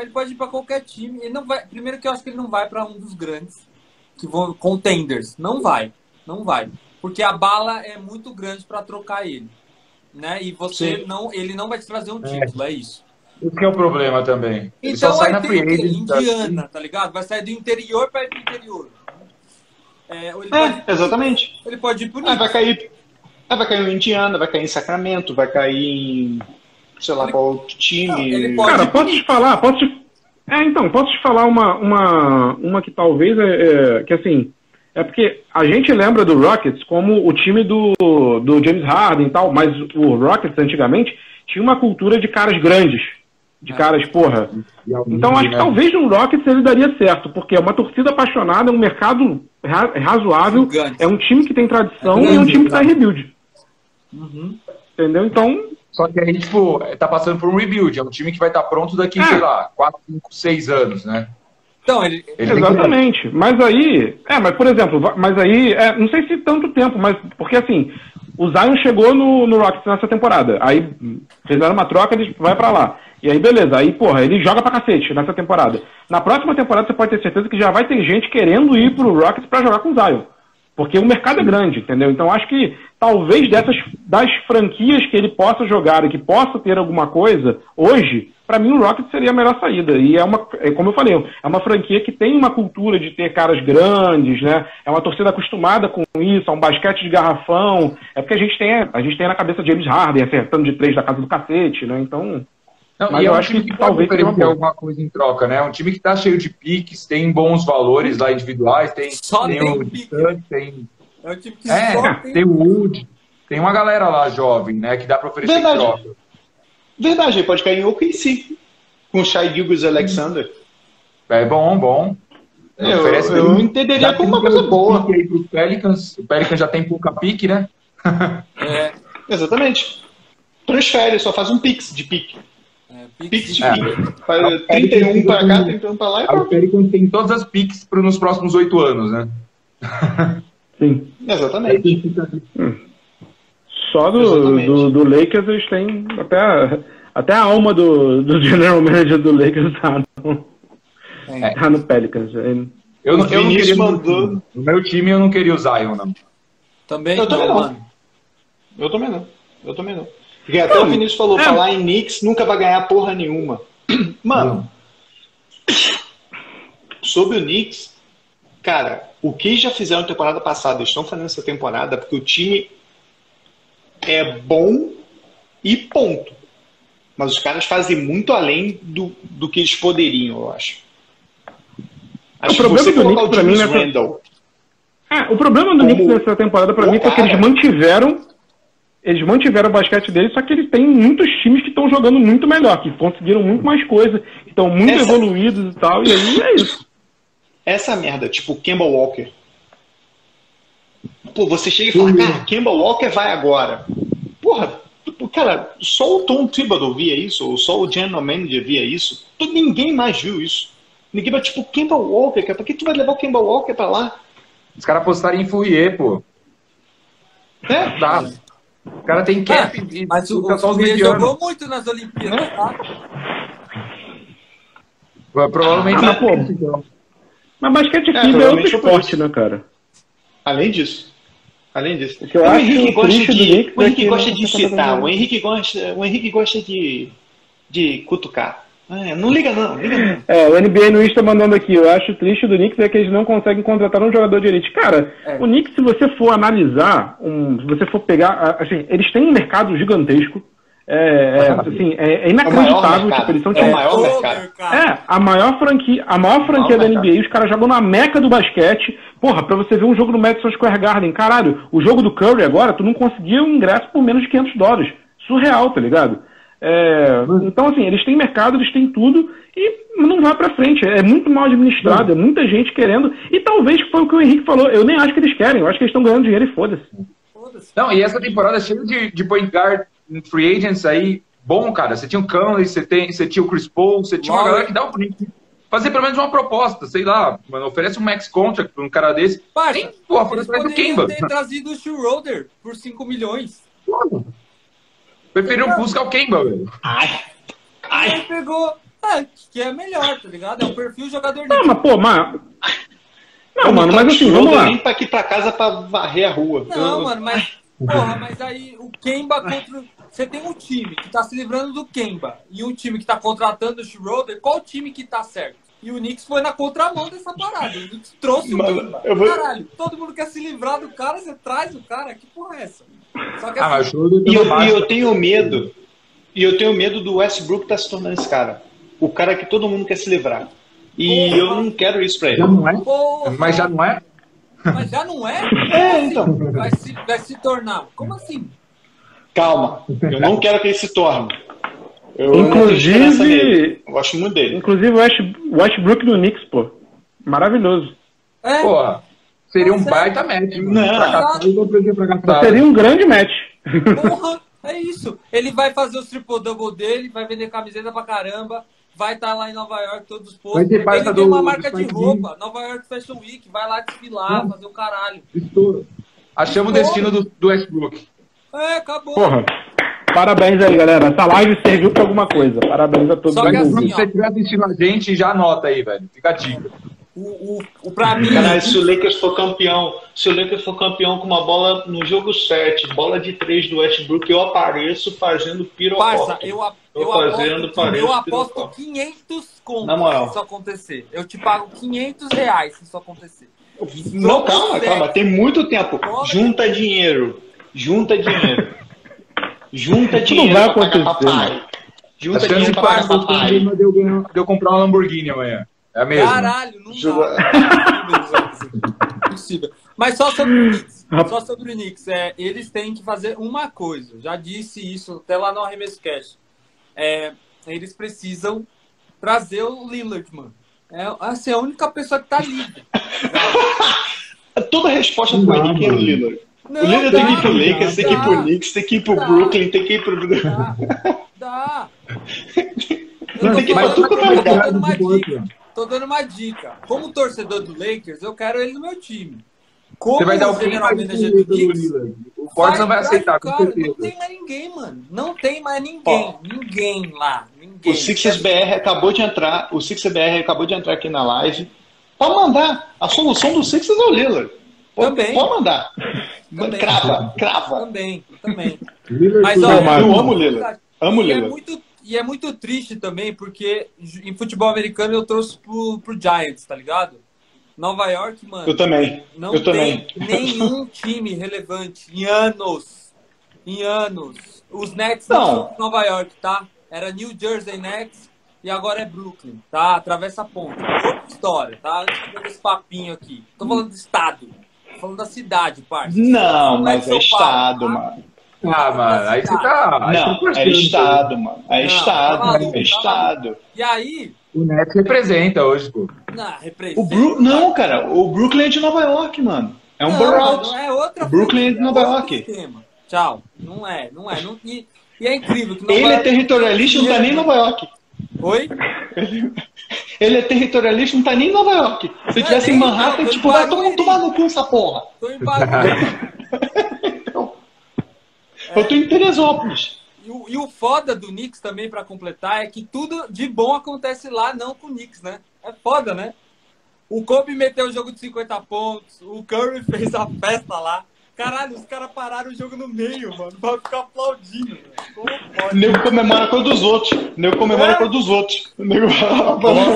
Speaker 1: Ele pode ir para qualquer time. Ele não vai. Primeiro que eu acho que ele não vai para um dos grandes que vão contenders. Não vai, não vai, porque a bala é muito grande para trocar ele, né? E você
Speaker 3: Sim.
Speaker 1: não, ele não vai te trazer um título, é, isso.
Speaker 5: Esse que é o problema também. Ele
Speaker 1: Então
Speaker 5: só sai
Speaker 1: aí
Speaker 5: na
Speaker 1: tem quê?
Speaker 5: agent, tá?
Speaker 1: Indiana, tá ligado? Vai sair do interior para ir pro interior. É, ele,
Speaker 3: É,
Speaker 1: pode,
Speaker 3: exatamente.
Speaker 1: ele pode ir pro
Speaker 3: Ah, vai cair. Ah, vai cair em Indiana, vai cair em Sacramento, vai cair em. sei lá
Speaker 1: Ele-
Speaker 3: qual outro time.
Speaker 1: Não, ele pode-
Speaker 2: Cara, posso te falar, posso te... É, então, posso te falar uma, uma, uma que talvez é, é- que assim, é porque a gente lembra do Rockets como o time do, do James Harden e tal, mas o Rockets antigamente tinha uma cultura de caras grandes, de caras, porra. Então acho que
Speaker 5: né?
Speaker 2: talvez no Rockets ele daria certo, porque é uma torcida apaixonada, é um mercado ra- razoável,
Speaker 1: Gigante.
Speaker 2: é um time que tem tradição
Speaker 1: É
Speaker 2: e é um time que tá em
Speaker 5: né?
Speaker 2: rebuild.
Speaker 1: Uhum.
Speaker 2: Entendeu? Então,
Speaker 5: Só que aí, tipo, tá passando por um rebuild. É um time que vai estar pronto daqui,
Speaker 2: É.
Speaker 5: sei lá, 4, 5, 6 anos, né?
Speaker 1: Então, ele,
Speaker 5: Ele tem que-
Speaker 2: Exatamente. Mas aí, é, mas por exemplo, mas aí, é, não sei se tanto tempo, mas porque assim, o Zion chegou no, no Rockets nessa temporada. Aí fizeram uma troca, ele vai pra lá. E aí, beleza. Aí, porra, ele joga pra cacete nessa temporada. Na próxima temporada, você pode ter certeza que já vai ter gente querendo ir pro Rockets pra jogar com o Zion. Porque o mercado é grande, entendeu? Então acho que talvez dessas das franquias que ele possa jogar e que possa ter alguma coisa, hoje, pra mim o Rockets seria a melhor saída. E é uma, é como eu falei, é uma franquia que tem uma cultura de ter caras grandes, né? É uma torcida acostumada com isso, é um basquete de garrafão. É porque a gente tem, a gente tem na cabeça James Harden acertando de três da casa do cacete, né? Então,
Speaker 5: Não,
Speaker 2: Mas
Speaker 5: e é
Speaker 2: eu
Speaker 5: um
Speaker 2: acho
Speaker 5: time
Speaker 2: que
Speaker 5: que
Speaker 2: talvez seja uma
Speaker 5: alguma coisa em troca, né? Um time que tá cheio de piques, tem bons valores lá individuais, tem,
Speaker 1: Só
Speaker 5: tem
Speaker 1: tem
Speaker 5: o. Distante, tem,
Speaker 1: é o tipo que
Speaker 5: é,
Speaker 1: só tem.
Speaker 5: tem o Wood, tem uma galera lá jovem, né? Que dá pra oferecer em
Speaker 3: Verdade.
Speaker 5: troca.
Speaker 3: Verdade, ele pode cair em OKC com o Shai Gilgis Alexander.
Speaker 5: É bom, bom.
Speaker 3: Eu,
Speaker 5: Oferece
Speaker 3: eu
Speaker 5: bem.
Speaker 3: entenderia como uma coisa
Speaker 5: um
Speaker 3: boa.
Speaker 5: aí pros Pelicans. O Pelicans já tem pouca pique, né?
Speaker 1: É,
Speaker 3: Exatamente. Transfere, só faz um pix de pique.
Speaker 1: É,
Speaker 3: Pix
Speaker 5: É.
Speaker 3: Faz 31 pra cá, 31 pra lá e pronto.
Speaker 5: Pelicans tem todas as piques pro, nos próximos oito anos, né?
Speaker 2: sim.
Speaker 3: Exatamente.
Speaker 5: fica
Speaker 2: Só do,
Speaker 3: Exatamente.
Speaker 2: do, do Lakers eles têm até a, até a alma do, do general manager do Lakers tá no,
Speaker 1: É.
Speaker 2: tá no Pelicans.
Speaker 5: Eu, não- eu não queria no
Speaker 3: mandou-
Speaker 5: meu time. No meu time eu não queria o Zion, não.
Speaker 1: Também,
Speaker 3: Eu também não.
Speaker 1: mano.
Speaker 3: Eu também não. Eu também não. Porque até o Vinícius falou,
Speaker 2: é.
Speaker 3: falar em Knicks nunca vai ganhar porra nenhuma. Mano, sobre o Knicks, cara, o que já fizeram na temporada passada, estão fazendo essa temporada porque o time é bom e ponto. Mas os caras fazem muito além do, do que eles poderiam, eu acho. Acho que
Speaker 2: problema
Speaker 3: você
Speaker 2: do Knicks
Speaker 3: o
Speaker 2: pra mim nessa- É, o problema do
Speaker 3: Como
Speaker 2: Knicks nessa temporada pra
Speaker 3: o
Speaker 2: mim foi que eles mantiveram eles mantiveram o basquete deles, só que eles têm muitos times que estão jogando muito melhor, que conseguiram muito mais coisa, que estão muito
Speaker 3: Essa-
Speaker 2: evoluídos e tal, e aí é isso.
Speaker 3: essa merda, tipo Kemba Walker. Pô, você chega e fala, cara, Kemba Walker vai agora. Porra, cara, só o Tom Thibodeau via isso, ou só o General Manager via isso. Todo- Ninguém mais viu isso. Ninguém vai, tipo, Kemba Walker, cara, pra que tu vai levar o Kemba Walker pra lá?
Speaker 5: Os caras apostaram em Fourier, pô.
Speaker 3: É?
Speaker 5: Dá. O cara tem cap e
Speaker 1: Mas o, o
Speaker 5: só os medianos.
Speaker 1: jogou muito nas Olimpíadas, tá?
Speaker 5: Provavelmente
Speaker 2: Ah, pô.
Speaker 5: então.
Speaker 2: Mas basquete
Speaker 3: É,
Speaker 2: FIBA é, outro esporte, né, cara?
Speaker 3: Além disso. Além disso.
Speaker 2: O que eu
Speaker 3: o
Speaker 2: acho
Speaker 3: Henrique gosta de, o
Speaker 2: é
Speaker 3: Henrique
Speaker 2: que
Speaker 3: gosta de citar, o Henrique gosta, o Henrique gosta de, de cutucar. Ah, não liga não, liga não.
Speaker 2: É, o NBA no Insta mandando aqui, eu acho triste do Knicks é que eles não conseguem contratar um jogador de elite. Cara,
Speaker 1: É.
Speaker 2: o Knicks, se você for analisar, um, se você for pegar, assim, eles têm um mercado gigantesco, é, é, assim, é, é
Speaker 3: É o maior
Speaker 2: inacreditável, tipo, eles são
Speaker 3: É o
Speaker 2: tipo,
Speaker 3: maior
Speaker 1: Todo
Speaker 3: mercado.
Speaker 2: É, a maior franquia, a maior franquia da
Speaker 3: mercado.
Speaker 2: NBA, os caras jogam na meca do basquete. Porra, pra você ver um jogo no Madison Square Garden, caralho, o jogo do Curry agora, tu não conseguia um ingresso por menos de 500 dólares. Surreal, tá ligado? É, então, assim, eles têm mercado, eles têm tudo e não vai pra frente. É muito mal administrado, é muita gente querendo. E talvez foi o que o Henrique falou, eu nem acho que eles querem, eu acho que eles estão ganhando dinheiro e foda-se.
Speaker 1: Foda-se.
Speaker 5: Não, e essa temporada é cheia de, de point guard free agents aí. Bom, cara. Você tinha o Conley, você, tem, você tinha o Chris Paul, você tinha uma
Speaker 1: Lowry.
Speaker 5: galera que dá o Knicks fazer pelo menos uma proposta, sei lá, mano, oferece um max contract pra um cara desse.
Speaker 1: Parça,
Speaker 5: Nem,
Speaker 1: eles poderiam
Speaker 5: Kemba.
Speaker 1: ter trazido o Schroeder por 5 milhões.
Speaker 5: Preferiu buscar o Kemba, velho.
Speaker 3: Ai,
Speaker 1: Aí
Speaker 3: ai,
Speaker 1: pegou. É, que é melhor, tá ligado? É o perfil jogador
Speaker 2: Não, mas, pô, mas. Não, mano,
Speaker 3: botar
Speaker 2: mas
Speaker 3: o
Speaker 2: assim, vamos lá.
Speaker 3: nem pra aqui pra casa pra varrer a rua.
Speaker 1: Não,
Speaker 3: Eu-
Speaker 1: mano, mas. Porra, mas aí o Kemba contra. Você tem um time que tá se livrando do Kemba e um time que tá contratando o Schroeder, qual time que tá certo? E o Knicks foi na contramão dessa parada. O Knicks trouxe o
Speaker 3: Mano,
Speaker 1: Kemba.
Speaker 3: eu vou-
Speaker 1: Caralho, todo mundo quer se livrar do cara, você traz o cara. Que porra é essa? Só que
Speaker 6: Ah,
Speaker 1: assim,
Speaker 3: E eu, e eu tenho medo. E eu tenho medo do Westbrook tá se tornando esse cara. O cara que todo mundo quer se livrar. E
Speaker 1: Porra.
Speaker 3: eu não quero isso pra ele.
Speaker 6: Já não é?
Speaker 1: porra,
Speaker 6: Mas já não é?
Speaker 1: mas já não é?
Speaker 3: É, então.
Speaker 1: Vai se, vai se tornar. Como assim?
Speaker 3: Calma. Eu não quero que ele se torne. Eu.
Speaker 2: Inclusive,
Speaker 3: Eu gosto muito dele.
Speaker 2: inclusive o West, Westbrook no Knicks, pô. Maravilhoso.
Speaker 1: É,
Speaker 6: Porra, seria um baita match.
Speaker 3: Não.
Speaker 6: Pra.
Speaker 2: Seria um grande match.
Speaker 1: Porra, é isso. Ele vai fazer o triple-double dele, vai vender camiseta pra caramba, vai estar lá em Nova York todos os postos.
Speaker 6: Vai ter
Speaker 1: Ele tem
Speaker 6: do-
Speaker 1: uma marca de roupa, Nova York Fashion Week, vai lá desfilar,
Speaker 6: Hum.
Speaker 1: fazer o caralho.
Speaker 6: Estouro. Achamos o destino do, do Westbrook.
Speaker 1: É, acabou.
Speaker 2: Porra. Parabéns aí, galera. Essa live serviu pra alguma coisa. Parabéns a todos.
Speaker 1: Só que assim,
Speaker 6: Se você estiver assistindo a gente, já anota aí, velho. Fica a dica.
Speaker 1: O, o, o, pra mim,
Speaker 3: Caralho, se o Lakers for campeão, se o Lakers for campeão com uma bola no jogo 7, bola de 3 do Westbrook, eu apareço fazendo pirocópio.
Speaker 1: parça, eu, a-
Speaker 3: Tô
Speaker 1: eu
Speaker 3: fazendo
Speaker 1: aposto, eu aposto
Speaker 3: pirocópio.
Speaker 1: 500 contos
Speaker 3: Na moral.
Speaker 1: se isso acontecer. Eu te pago 500 reais se isso acontecer.
Speaker 3: Não, calma, calma, tem muito tempo. Junta dinheiro. Junta dinheiro. Junta dinheiro
Speaker 2: vai
Speaker 3: pra pagar
Speaker 2: acontecer,
Speaker 3: papai. Junta
Speaker 6: A chance
Speaker 3: dinheiro
Speaker 6: de
Speaker 3: pra pagar
Speaker 6: pagar
Speaker 3: papai.
Speaker 6: de eu, ganhar- de eu comprar uma Lamborghini amanhã. É a mesma.
Speaker 1: Caralho, não
Speaker 3: Joga-
Speaker 1: dá. Impossível. Mas só sobre o Knicks. Só sobre o Knicks. É, eles têm que fazer uma coisa. Eu Já disse isso até lá no Arremesso Cash. É, eles precisam trazer o Lillard, mano. É assim, a única pessoa que tá livre.
Speaker 3: Toda resposta pro Henrique é o Lillard.
Speaker 1: Não,
Speaker 3: O Lillard
Speaker 1: dá,
Speaker 3: tem que ir pro Lakers, tem que ir pro
Speaker 1: dá,
Speaker 3: Knicks, tem que ir pro
Speaker 1: Dá.
Speaker 3: Brooklyn, tem que ir pro.
Speaker 1: Dá. Dá.
Speaker 3: Não, tem que ir pra
Speaker 1: Eu
Speaker 3: tudo quanto é lugar.
Speaker 1: Tô dando uma dica. Tô dando uma dica. Como torcedor do Lakers, eu quero ele no meu time. Como
Speaker 6: Você vai dar o
Speaker 1: manager do Knicks,
Speaker 6: Lillard. O não vai
Speaker 1: traz
Speaker 6: aceitar,
Speaker 1: o
Speaker 6: com certeza.
Speaker 1: Não tem mais ninguém, mano. Não tem mais ninguém. Ninguém lá. Ninguém.
Speaker 3: O Sixers BR acabou de entrar, o Sixers BR acabou de entrar aqui na live. Pode mandar. A solução do Sixers é o Lillard. Pode,
Speaker 1: Também.
Speaker 3: pode mandar.
Speaker 1: Também.
Speaker 3: Crava, crava.
Speaker 1: Também, também. Mas
Speaker 3: eu amo o Lillard. Amo o
Speaker 1: é
Speaker 3: Lillard.
Speaker 1: muito E é muito triste também, porque em futebol americano eu trouxe pro, pro Giants, tá ligado? Nova York, mano.
Speaker 3: Eu também.
Speaker 1: Não
Speaker 3: eu
Speaker 1: tem
Speaker 3: também.
Speaker 1: nenhum time relevante em anos. Em anos. Os Nets
Speaker 3: Não.
Speaker 1: não são de Nova York, tá? Era New Jersey Nets e agora é Brooklyn, tá? Atravessa a ponta. Outra história, tá? Antes papinho aqui. Tô falando do estado. Tô falando da cidade, parça.
Speaker 3: Não,
Speaker 1: é
Speaker 3: mas é
Speaker 1: Paulo,
Speaker 3: Estado,
Speaker 1: tá?
Speaker 3: mano.
Speaker 6: Ah, mano, aí você tá. Aí
Speaker 3: Não,
Speaker 6: tá
Speaker 3: é
Speaker 6: forçando.
Speaker 3: Estado, mano. É
Speaker 1: Não,
Speaker 3: Estado,
Speaker 1: tá maluco,
Speaker 3: é
Speaker 1: tá
Speaker 3: Estado.
Speaker 1: E aí,
Speaker 6: O Nets representa hoje, pô.
Speaker 1: na representa.
Speaker 3: O Bru... Não, cara, o Brooklyn é de Nova York, mano. É um
Speaker 1: não,
Speaker 3: borough.
Speaker 1: mano, é outra
Speaker 3: O Brooklyn é de
Speaker 1: franquia,
Speaker 3: Nova
Speaker 1: outro
Speaker 3: York.
Speaker 1: esquema. Tchau. Não é, não é. Não- e, e é incrível que Nova
Speaker 3: Ele é
Speaker 1: York-
Speaker 3: territorialista e não tá nem em Nova York.
Speaker 1: Oi?
Speaker 3: Ele é territorialista e não tá nem em Nova York. Se
Speaker 1: É,
Speaker 3: tivesse em Manhattan,
Speaker 1: não, tô
Speaker 3: tipo, vai tomar, tomar no cu essa porra.
Speaker 1: Tô em
Speaker 3: Eu tô em Teresópolis.
Speaker 1: E o, e o foda do Knicks também, pra completar, é que tudo de bom acontece lá, não com o Knicks, né? É foda, né? O Kobe meteu o jogo de 50 pontos, o Curry fez a festa lá. Caralho, os caras pararam o jogo no meio, mano, pra ficar aplaudindo. velho. Como pode?
Speaker 3: nego comemora a cor dos outros. O nego comemora a cor dos outros. O nego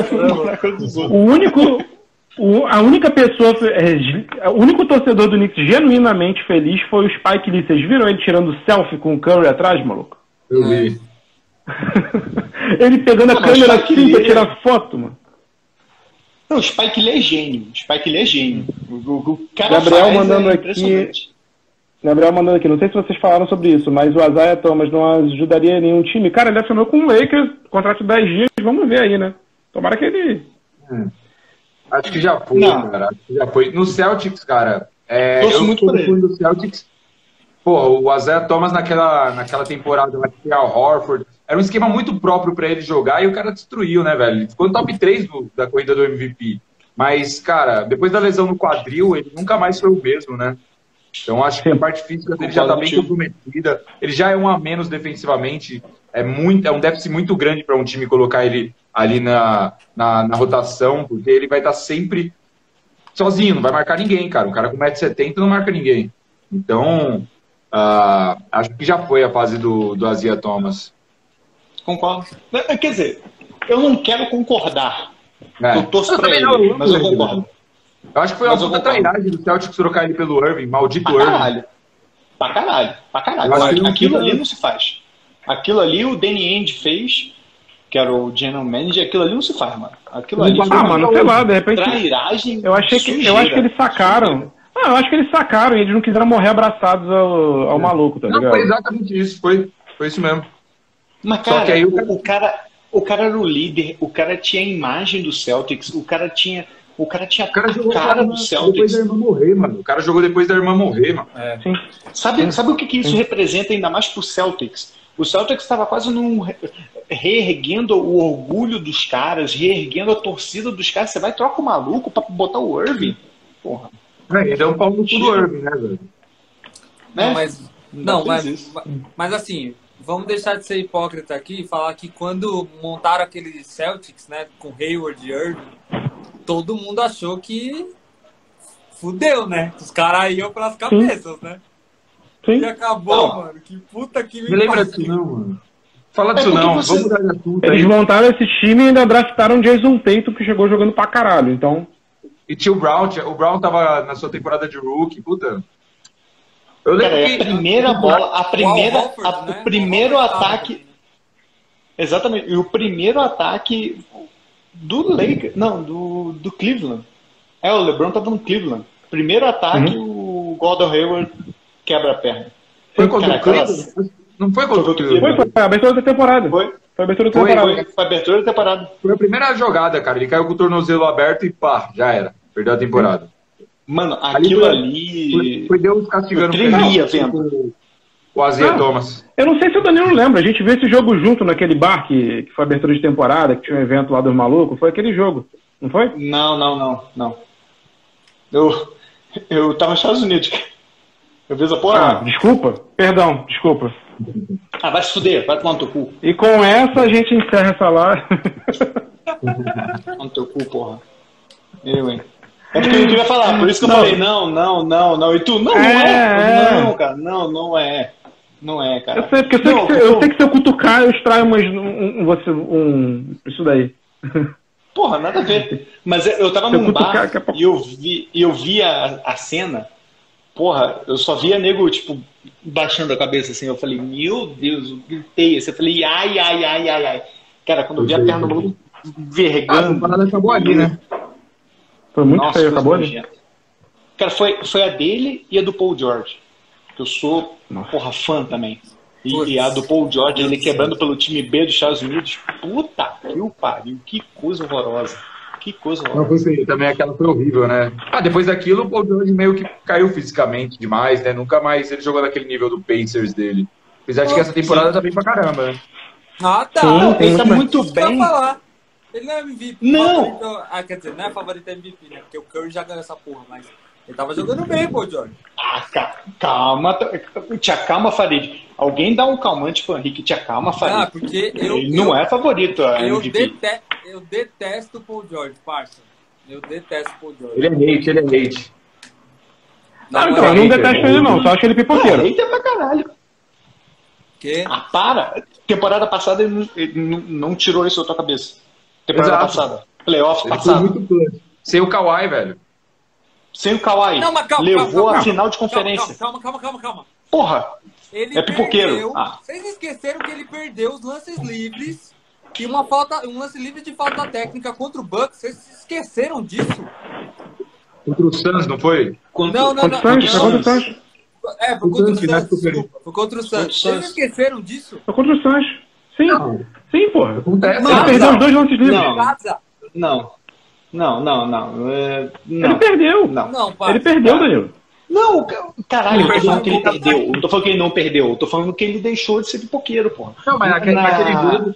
Speaker 3: comemora a cor dos outros.
Speaker 2: O único. O- a única pessoa. é, o único torcedor do Knicks genuinamente feliz foi o Spike Lee. Vocês viram ele tirando selfie com o Curry atrás, maluco?
Speaker 6: Eu vi.
Speaker 2: ele pegando a
Speaker 3: Ah, mas
Speaker 2: câmera
Speaker 3: Spike
Speaker 2: assim pra
Speaker 3: Lee-
Speaker 2: tirar foto, mano.
Speaker 3: Não, o Spike Lee é gênio. O Spike Lee é gênio. O, o- o cara
Speaker 2: Gabriel
Speaker 3: faz
Speaker 2: mandando
Speaker 3: é
Speaker 2: aqui-. Gabriel mandando aqui, não sei se vocês falaram sobre isso, mas o Isaiah Thomas não ajudaria nenhum time. Cara, ele assinou com o Lakers, contrato de 10 dias, vamos ver aí, né? Tomara que ele.
Speaker 6: Acho que já foi,
Speaker 3: Não.
Speaker 6: cara. Acho que já foi. No Celtics, cara. É,
Speaker 3: Torço
Speaker 6: eu
Speaker 3: muito
Speaker 6: sou
Speaker 3: por ele.
Speaker 6: fã do Celtics. Pô, o Isaiah Thomas naquela, naquela temporada lá que tinha o Horford. Era um esquema muito próprio pra ele jogar e o cara destruiu, né, velho? Ele ficou no top 3 do- da corrida do MVP. Mas, cara, depois da lesão no quadril, ele nunca mais foi o mesmo, né? Então acho que a parte física dele já tá bem comprometida. Ele já é um a menos defensivamente. É, muito, é um déficit muito grande para um time colocar ele
Speaker 5: ali na, na, na rotação, porque ele vai estar sempre sozinho, não vai marcar ninguém, cara. Um cara com 1,70m não marca ninguém. Então, uh, acho que já foi a fase do, do Azia Thomas.
Speaker 3: Concordo. Quer dizer, eu não quero concordar.
Speaker 5: É.
Speaker 3: Eu torço
Speaker 5: Eu
Speaker 3: pra ele,
Speaker 5: não,
Speaker 3: mas eu concordo.
Speaker 5: Eu acho que foi
Speaker 3: Mas
Speaker 5: uma puta trairagem do Celtics trocar ele pelo Irving, maldito
Speaker 3: Pra
Speaker 5: Irving.
Speaker 3: caralho. Pra caralho. Pra caralho. Aquilo
Speaker 5: fica-
Speaker 3: ali não se faz. Aquilo ali o Danny Ainge fez, que era o general manager, aquilo ali não se faz, mano. Aquilo ali
Speaker 2: Ah, mano, sei lá, de repente.
Speaker 3: trairagem.
Speaker 2: Eu achei que, eu
Speaker 3: sujeira.
Speaker 2: acho que eles sacaram. Ah, eu acho que eles sacaram e eles não quiseram morrer abraçados ao, ao maluco, tá
Speaker 5: Não,
Speaker 2: ligado?
Speaker 5: foi exatamente isso, foi, foi isso mesmo.
Speaker 3: Mas,
Speaker 5: Só
Speaker 3: cara,
Speaker 5: que aí o
Speaker 3: o, cara, o cara era o líder, o cara tinha a imagem do Celtics, o cara tinha, o cara tinha
Speaker 5: O cara
Speaker 3: a
Speaker 5: jogou
Speaker 3: cara do
Speaker 5: depois
Speaker 3: Celtics.
Speaker 5: da irmã morrer, mano. O cara jogou depois da irmã morrer, mano.
Speaker 2: Sim.
Speaker 3: Sabe, sabe o que, que isso representa ainda mais pro Celtics? O Celtics estava quase num, re- reerguendo o orgulho dos caras, reerguendo a torcida dos caras. Você vai trocar o maluco pra botar o Irving? Porra.
Speaker 5: É, ele deu um pau no cu do Irving, né, velho?
Speaker 3: Né?
Speaker 1: Não, mas, não,
Speaker 3: fez
Speaker 1: mas, mas assim, vamos deixar de ser hipócrita aqui e falar que quando montaram aquele Celtics, né, com Hayward e Irving, todo mundo achou que fudeu, né? Os caras iam pras cabeças, né? E
Speaker 2: Sim.
Speaker 1: acabou,
Speaker 3: Não.
Speaker 1: mano. Que puta que me
Speaker 5: Me lembra disso não, mano. Fala
Speaker 3: É
Speaker 5: disso
Speaker 3: porque
Speaker 5: não,
Speaker 3: você-
Speaker 5: vamos mudar de assunto
Speaker 2: Eles
Speaker 5: aí.
Speaker 2: montaram esse time e ainda draftaram Jason Tatum, que chegou jogando pra caralho. Então,
Speaker 5: E tinha o Brown, o Brown tava na sua temporada de rookie, puta. Eu
Speaker 3: Cara,
Speaker 5: lembro
Speaker 3: é a
Speaker 5: que...
Speaker 3: primeira bola, a primeira,
Speaker 1: Al Horford,
Speaker 3: a-
Speaker 1: né?
Speaker 3: o primeiro ataque, exatamente, e o primeiro ataque do Lakers, não, do, do Cleveland. É, o LeBron tava no Cleveland. Primeiro ataque, o Gordon Hayward quebra a perna.
Speaker 5: Foi contra
Speaker 3: Cara,
Speaker 5: o Cleveland? Não foi contra o
Speaker 3: Foi contra o
Speaker 5: Cleveland.
Speaker 2: foi, foi a abertura da temporada. Foi,
Speaker 3: Foi,
Speaker 2: a abertura da temporada.
Speaker 3: foi, foi a abertura da temporada.
Speaker 5: Foi a primeira jogada, cara. Ele caiu com o tornozelo aberto e pá, já era. Perdeu a temporada.
Speaker 3: Mano,
Speaker 5: Ali
Speaker 3: aquilo
Speaker 5: foi-
Speaker 3: ali.
Speaker 5: Foi, foi Deus castigando
Speaker 3: tremia
Speaker 5: o-
Speaker 3: vendo.
Speaker 5: o Azia
Speaker 2: Não.
Speaker 5: Thomas.
Speaker 2: Eu não sei se o Danilo lembra. A gente viu esse jogo junto naquele bar que, que foi abertura de temporada, que tinha um evento lá dos malucos. Foi aquele jogo, não foi?
Speaker 3: Não, não, não, não. Eu, eu tava nos Estados Unidos. cara. Eu essa
Speaker 2: Ah,
Speaker 3: porra.
Speaker 2: desculpa. Perdão, desculpa.
Speaker 3: Ah, vai se fuder, vai tomar no teu cu.
Speaker 2: E com essa a gente encerra essa live.
Speaker 3: No teu cu, porra. Eu, hein. É porque eu não queria falar, por isso que eu
Speaker 2: Não.
Speaker 3: falei, não, não, não, não. E tu, não, não
Speaker 2: É,
Speaker 3: é.
Speaker 2: é.
Speaker 3: Não, cara, não, não é. Não é, cara.
Speaker 2: eu sei, porque eu sei,
Speaker 3: Não,
Speaker 2: que, se- eu sei que se eu cutucar, eu extraio umas, um, um, você- um- isso daí.
Speaker 3: Porra, nada a ver. Mas eu tava
Speaker 2: eu
Speaker 3: num
Speaker 2: cutucar,
Speaker 3: bar
Speaker 2: daqui a pouco-
Speaker 3: e eu vi, e eu vi a, a cena. Porra, eu só via nego, tipo, baixando a cabeça assim. Eu falei, meu Deus, eu gritei assim. Eu falei, ai, ai, ai, ai, ai. Cara, quando eu vi a perna do maluco
Speaker 5: Ah, a
Speaker 3: vergando.
Speaker 5: temporada acabou ali, né?
Speaker 2: Foi muito
Speaker 3: Nossa,
Speaker 2: feio, acabou ali.
Speaker 3: Cara, foi, foi a dele e a do Paul George. Que eu sou,
Speaker 2: Nossa.
Speaker 3: porra, fã também. E,
Speaker 1: Putz.
Speaker 3: e a do Paul George, ele quebrando pelo time B dos Estados Unidos. Puta que o pariu. Que coisa horrorosa. Que coisa
Speaker 5: Não, feio. Também aquela foi horrível, né? Ah, depois daquilo, o Paul George meio que caiu fisicamente demais, né? Nunca mais ele jogou naquele nível do Pacers dele. Apesar de que essa temporada tá bem pra caramba, né?
Speaker 1: Ah, tá.
Speaker 2: Sim,
Speaker 3: ele tá
Speaker 2: muito-
Speaker 3: bem.
Speaker 1: falar. Ele não é MVP.
Speaker 3: Não.
Speaker 1: Favorito- Ah, quer dizer, não é favorito MVP, né? Porque o Curry já ganhou essa porra, mas ele tava jogando bem, pô, Jorge.
Speaker 3: Ah, ca- calma, te acalma, Farid. Alguém dá um calmante pro Henrique, te acalma,
Speaker 1: Ah,
Speaker 3: Farid.
Speaker 1: porque eu,
Speaker 3: ele não
Speaker 1: eu,
Speaker 3: é favorito a
Speaker 1: eu, dete- eu detesto o Paul George, parça. Eu detesto o Paul George.
Speaker 5: Ele é hate, ele é hate.
Speaker 2: Não,
Speaker 1: é
Speaker 2: então, eu não detesto ele não, só acho ele pipoqueiro.
Speaker 3: eita pra caralho.
Speaker 1: Que?
Speaker 3: Ah, para. Temporada passada ele não, ele não, não tirou isso da tua cabeça. Temporada
Speaker 5: Exato.
Speaker 3: passada. Playoff
Speaker 5: Ele foi
Speaker 3: passado.
Speaker 5: Sem o Kawhi, velho.
Speaker 3: Sem o Kawhi.
Speaker 1: Não, mas calma,
Speaker 3: levou
Speaker 1: calma, calma,
Speaker 3: a final de conferência.
Speaker 1: Calma, calma, calma, calma.
Speaker 3: Porra.
Speaker 1: Ele
Speaker 3: É pipoqueiro.
Speaker 1: perdeu.
Speaker 3: Ah.
Speaker 1: Vocês esqueceram que ele perdeu os lances livres e uma falta, um lance livre de falta técnica contra o Bucks. Vocês esqueceram disso?
Speaker 5: Contra o Suns, não foi?
Speaker 3: Contra-
Speaker 1: Não, não,
Speaker 2: Contra
Speaker 1: não.
Speaker 2: Contra o Santos.
Speaker 1: É, foi contra o
Speaker 5: Suns?
Speaker 1: Santos. Desculpa, foi contra o. Vocês
Speaker 3: Suns.
Speaker 1: esqueceram disso?
Speaker 2: Foi contra o Santos. Sim,
Speaker 5: Não.
Speaker 2: sim, porra.
Speaker 5: Acontece.
Speaker 2: Ele perdeu os dois lances livres.
Speaker 3: Não. Não. Não, não, não. É,
Speaker 2: Ele
Speaker 3: não.
Speaker 2: perdeu.
Speaker 3: Não.
Speaker 1: Não.
Speaker 2: Ele perdeu, Danilo.
Speaker 3: Não, ca- caralho, eu tô
Speaker 5: perdeu.
Speaker 3: falando que ele perdeu. Eu não tô falando que ele não perdeu. Eu tô falando que ele deixou de ser pipoqueiro, porra.
Speaker 5: Não, mas naquele,
Speaker 3: Na-
Speaker 5: naquele jogo.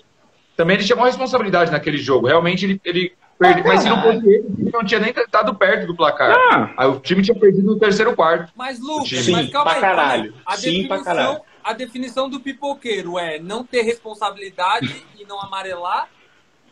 Speaker 5: Também ele chamou a responsabilidade naquele jogo. Realmente ele. ele perde, mas se não fosse ele, o time não tinha nem estado perto do placar.
Speaker 2: Ah.
Speaker 5: Aí o time tinha perdido no terceiro quarto.
Speaker 1: Mas, Lucas,
Speaker 5: Sim,
Speaker 1: mas calma
Speaker 3: pra
Speaker 1: aí.
Speaker 3: caralho.
Speaker 1: A
Speaker 3: Sim, pra
Speaker 1: definição, a definição do pipoqueiro é não ter responsabilidade e não amarelar?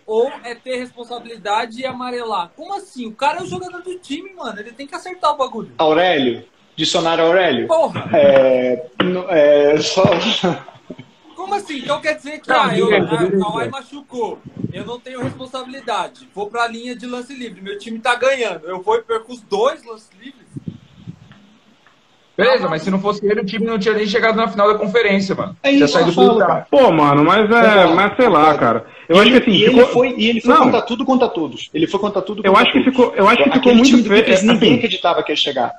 Speaker 1: ou é ter responsabilidade e amarelar. Como assim? O cara é o jogador do time, mano. Ele tem que acertar o bagulho.
Speaker 3: Aurélio, dicionário Aurélio.
Speaker 1: Porra!
Speaker 3: É, é, só,
Speaker 1: Como assim? Então quer dizer que ah, eu, ah, o. Kawhi machucou. Eu não tenho responsabilidade. Vou pra linha de lance livre. Meu time tá ganhando. Eu vou e perco os dois lances livres.
Speaker 6: Beleza, mas se não fosse ele, o time não tinha nem chegado na final da conferência, mano.
Speaker 3: É isso que eu
Speaker 6: saído
Speaker 3: falo,
Speaker 6: do
Speaker 3: cara.
Speaker 2: Pô, mano, mas é. Mas sei lá, cara. Eu
Speaker 3: E
Speaker 2: acho que
Speaker 3: ele-
Speaker 2: assim.
Speaker 3: e
Speaker 2: ficou-
Speaker 3: ele foi, e ele foi
Speaker 2: Não.
Speaker 3: contra tudo contra todos. Ele foi contra tudo
Speaker 2: Eu
Speaker 3: contra
Speaker 2: acho que
Speaker 3: todos.
Speaker 2: ficou- eu acho que ficou muito feio, é,
Speaker 3: ninguém
Speaker 2: assim.
Speaker 3: acreditava que ia chegar.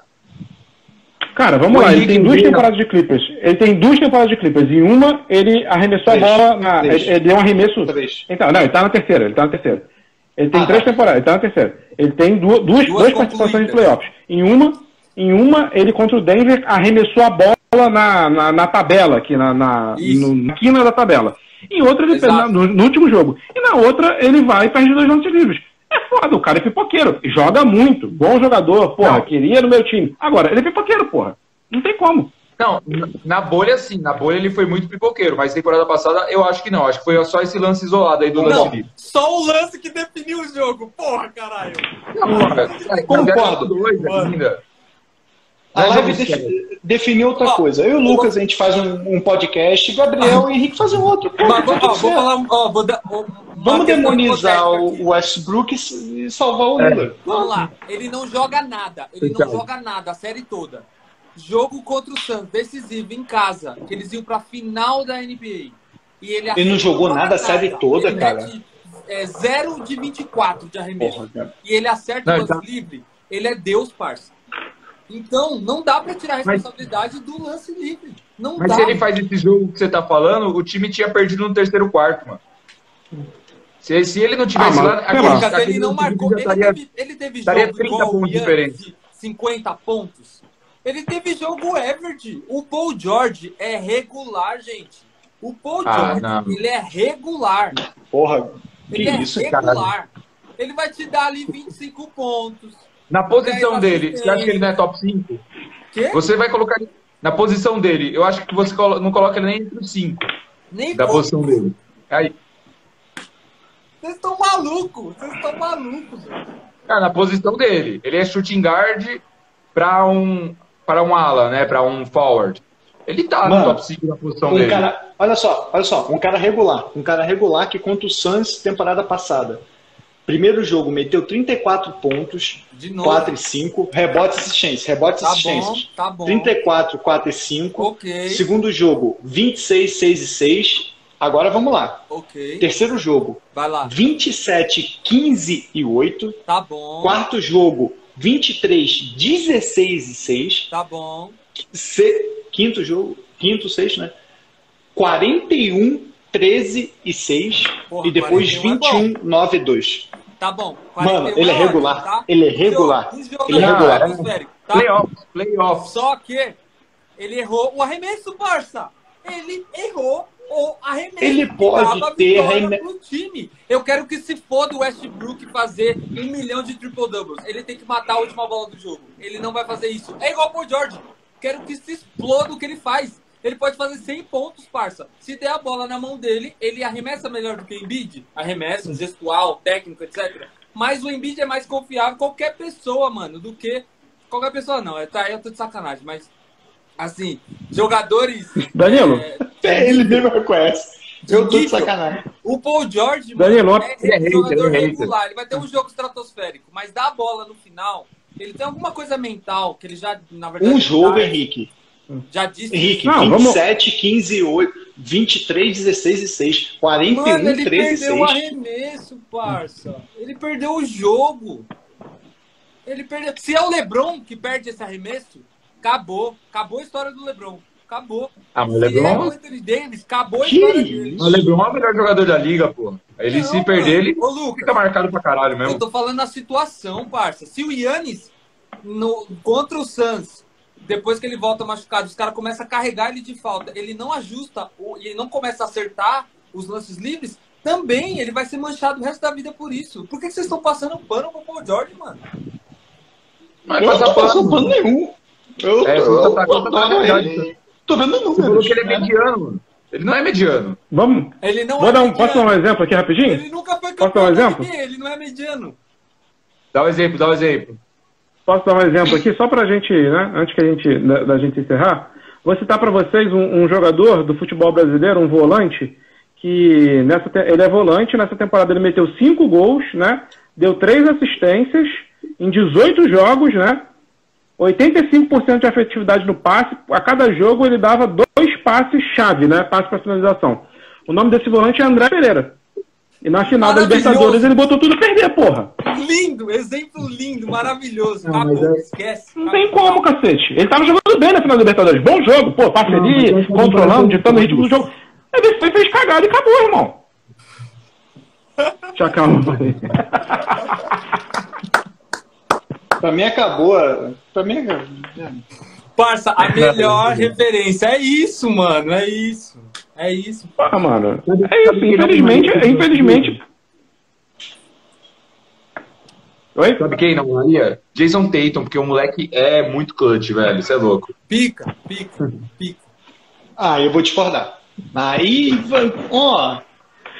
Speaker 2: Cara, vamos
Speaker 6: O
Speaker 2: lá, ele tem duas temporadas de Clippers. Ele tem duas temporadas de Clippers. Em uma, ele arremessou
Speaker 3: Três.
Speaker 2: a bola na.
Speaker 3: Três.
Speaker 2: Ele, ele deu um arremesso.
Speaker 3: Três.
Speaker 2: Então, não, ele tá na terceira, ele tá na terceira. Ele tem
Speaker 3: Ah,
Speaker 2: três
Speaker 3: tá.
Speaker 2: temporadas, ele tá na terceira. Ele tem duas, duas,
Speaker 1: Duas
Speaker 2: participações de playoffs. Em uma, em uma, ele contra o Denver arremessou a bola na, na, na tabela, aqui na, na, no- na quina da tabela. Em outra, ele na- no, no último jogo. E na outra, ele vai e perde dois lances livres. É foda, o cara é pipoqueiro. Joga muito. Bom jogador, porra,
Speaker 6: Não.
Speaker 2: queria no meu time. Agora, ele é pipoqueiro, porra. Não tem como.
Speaker 6: Não, na- bolha sim, na bolha ele foi muito pipoqueiro, mas temporada passada eu acho que não, acho que foi só esse lance isolado aí do lance
Speaker 1: Não,
Speaker 6: livre.
Speaker 1: só o lance que definiu o jogo. Porra, caralho.
Speaker 6: Não, cara, é,
Speaker 3: Concordo.
Speaker 6: dois ainda.
Speaker 3: A
Speaker 6: é
Speaker 3: live
Speaker 6: sério.
Speaker 3: definiu outra
Speaker 1: Ó,
Speaker 3: coisa. Eu e o Lucas, a gente faz um, um podcast, Gabriel e Henrique fazem outro. Pô,
Speaker 1: Mas,
Speaker 3: tá
Speaker 1: ó, vou falar, ó, vou ó, uma
Speaker 3: Vamos demonizar o Westbrook e salvar o
Speaker 6: É.
Speaker 3: Lillard.
Speaker 1: Vamos lá. Ele não joga nada. Ele não
Speaker 6: Fechado.
Speaker 1: joga nada a série toda. Jogo contra o Suns, decisivo, em casa, que eles iam pra final da NBA. E ele,
Speaker 3: Ele não jogou nada a série toda,
Speaker 1: Ele
Speaker 3: cara.
Speaker 1: mete, é, 0 de 24 de arremesso.
Speaker 3: Porra.
Speaker 1: E ele acerta
Speaker 6: Não,
Speaker 1: o lance
Speaker 6: então-
Speaker 1: livre. Ele é Deus, parça. Então, não dá pra tirar a
Speaker 6: Mas-
Speaker 1: responsabilidade do lance livre. Não
Speaker 6: Mas
Speaker 1: dá.
Speaker 6: se ele faz esse jogo que você tá falando, o time tinha perdido no terceiro quarto, mano. Se, se ele não tivesse
Speaker 2: Ah, mas,
Speaker 6: lá, aquele.
Speaker 1: Lucas, ele não marcou. Ele
Speaker 6: estaria-
Speaker 1: teve, ele teve
Speaker 6: estaria
Speaker 1: jogo
Speaker 6: 30
Speaker 1: igual o
Speaker 6: pontos diferentes.
Speaker 1: de 50 pontos. Ele teve jogo Everett. O Paul George é regular, gente. O Paul
Speaker 6: Ah,
Speaker 1: George,
Speaker 6: não.
Speaker 1: ele é regular.
Speaker 3: Porra, que
Speaker 1: Ele é
Speaker 3: isso,
Speaker 1: regular. Ele vai te dar ali 25 pontos.
Speaker 6: Na posição dele, você acha que ele não é top 5?
Speaker 1: Quê?
Speaker 6: Você vai colocar ele na posição dele. Eu acho que você não coloca ele nem entre os 5
Speaker 1: Nem
Speaker 6: da
Speaker 1: pouco.
Speaker 6: posição dele. Aí,
Speaker 1: Vocês estão malucos. Vocês estão malucos. velho.
Speaker 6: cara, na posição dele. Ele é shooting guard para um para um ala, né, para um forward. Ele tá
Speaker 3: Mano,
Speaker 6: no top 5 na posição
Speaker 3: um
Speaker 6: dele.
Speaker 3: cara, olha só, olha só, um cara regular, um cara regular que contra o Suns temporada passada. Primeiro jogo meteu 34 pontos,
Speaker 1: De novo.
Speaker 3: 4 e 5, rebotes e assistências, rebotes e
Speaker 1: Tá bom,
Speaker 3: assistências.
Speaker 1: tá bom.
Speaker 3: 34, 4 e 5.
Speaker 1: Ok,
Speaker 3: Segundo jogo, 26, 6 e 6. Agora vamos lá.
Speaker 1: ok.
Speaker 3: Terceiro jogo,
Speaker 1: Vai lá.
Speaker 3: 27, 15 e 8.
Speaker 1: Tá bom.
Speaker 3: Quarto jogo, 23, 16 e 6.
Speaker 1: Tá bom.
Speaker 3: Se- Quinto jogo, quinto, sexto, né? 41, 13 e 6.
Speaker 1: Porra,
Speaker 3: e depois
Speaker 1: 41 é
Speaker 3: 21, 9 e 2.
Speaker 1: Tá bom.
Speaker 3: Mano,
Speaker 1: 41
Speaker 3: ele é
Speaker 1: ótimo,
Speaker 3: regular.
Speaker 1: tá?
Speaker 3: Ele é regular. Ele é regular.
Speaker 1: tá?
Speaker 6: Playoffs, playoffs.
Speaker 1: Só que ele errou o arremesso, parça. Ele errou o arremesso.
Speaker 3: Ele pode
Speaker 1: dava
Speaker 3: ter
Speaker 1: vitória
Speaker 3: arreme-
Speaker 1: pro time. Eu quero que se foda o Westbrook fazer um milhão de triple-doubles. Ele tem que matar a última bola do jogo. Ele não vai fazer isso. É igual pro George. Quero que se exploda o que ele faz. Ele pode fazer 100 pontos, parça. Se der a bola na mão dele, ele arremessa melhor do que o Embiid. Arremessa, gestual, técnico, etc. Mas o Embiid é mais confiável qualquer pessoa, mano, do que... Qualquer pessoa não, é, tá, eu tô de sacanagem, mas... Assim, jogadores...
Speaker 2: Danilo,
Speaker 3: É, ele mesmo reconhece. Eu tô de sacanagem.
Speaker 1: O Paul George,
Speaker 2: Danilo,
Speaker 1: mano, é,
Speaker 6: é hater,
Speaker 1: jogador
Speaker 6: é
Speaker 1: regular. Ele vai ter um jogo estratosférico, mas dá a bola no final. Ele tem alguma coisa mental que ele já, na verdade,
Speaker 3: Um jogo,
Speaker 1: já,
Speaker 3: Henrique.
Speaker 1: Já disse.
Speaker 3: Henrique,
Speaker 2: Não, vamos-
Speaker 3: 27, 15 e 8. 23, 16 e 6. 41,
Speaker 1: Mano, ele
Speaker 3: 13 e
Speaker 1: perdeu o
Speaker 3: 6.
Speaker 1: arremesso, parça. Ele perdeu o jogo. Ele perdeu. Se é o LeBron que perde esse arremesso, acabou. Acabou a história do LeBron. Acabou.
Speaker 6: Ah, mas o
Speaker 1: Se é o
Speaker 6: LeBron,
Speaker 1: Anthony Davis, acabou a
Speaker 3: Que
Speaker 1: história dele.
Speaker 6: o LeBron é o melhor jogador da liga, pô. Ele
Speaker 1: Não,
Speaker 6: se perder, ele
Speaker 1: Ô, Lucas,
Speaker 6: fica marcado pra caralho
Speaker 1: Eu
Speaker 6: mesmo.
Speaker 1: tô falando a situação, parça. Se o Yannis, no, contra o Suns, depois que ele volta machucado, os caras começam a carregar ele de falta, ele não ajusta e ele não começa a acertar os lances livres, também ele vai ser manchado o resto da vida por isso. Por que, que vocês estão passando pano pro Paul George, mano?
Speaker 6: Mas
Speaker 3: Eu não
Speaker 6: passa
Speaker 3: tô passando
Speaker 6: pano.
Speaker 3: nenhum. Eu,
Speaker 6: É,
Speaker 3: eu, eu,
Speaker 6: tá- tá
Speaker 3: adoro
Speaker 6: na verdade,
Speaker 3: ele. Tô vendo
Speaker 6: Você falou
Speaker 3: números.
Speaker 6: que ele é mediano, mano. Ele não é mediano.
Speaker 2: Vamos.
Speaker 1: Ele não
Speaker 2: Vou
Speaker 1: é
Speaker 2: dar um,
Speaker 1: mediano.
Speaker 2: posso dar um exemplo aqui rapidinho?
Speaker 1: Ele nunca foi
Speaker 2: Posso dar um
Speaker 1: campeão
Speaker 2: exemplo?
Speaker 1: Ele não é mediano.
Speaker 6: Dá um exemplo, dá um exemplo.
Speaker 2: Posso dar um exemplo aqui, só pra gente, né, antes que a gente, da, da gente encerrar? Vou citar pra vocês um, um jogador do futebol brasileiro, um volante, que nessa, ele é volante, nessa temporada ele meteu cinco gols, né? Deu três assistências em 18 jogos, né? 85% de efetividade no passe. A cada jogo ele dava dois passes chave, né? Passe para finalização. O nome desse volante é André Pereira. E na final da. Libertadores ele botou tudo a perder, porra.
Speaker 1: Lindo, exemplo lindo, maravilhoso.
Speaker 7: Não, mas
Speaker 1: Acabou,
Speaker 7: é-
Speaker 1: esquece.
Speaker 2: Não tem como, cacete. Ele tava jogando bem na final da Libertadores. Bom jogo, pô, passe
Speaker 7: Não, tô
Speaker 2: controlando, ditando o ritmo do jogo. Ele fez, fez cagada e acabou, irmão. Já calma.
Speaker 3: Pra mim acabou. a- Pra mim acabou.
Speaker 1: Parça, a melhor referência. É isso, mano. É isso. É isso.
Speaker 2: Ah, mano. É isso, infelizmente, infelizmente. Oi?
Speaker 6: Sabe quem não Maria? Jason Tatum, porque o moleque é muito clutch, velho. Você é louco.
Speaker 1: Pica, pica, pica.
Speaker 3: Ah, eu vou discordar. Aí, ó.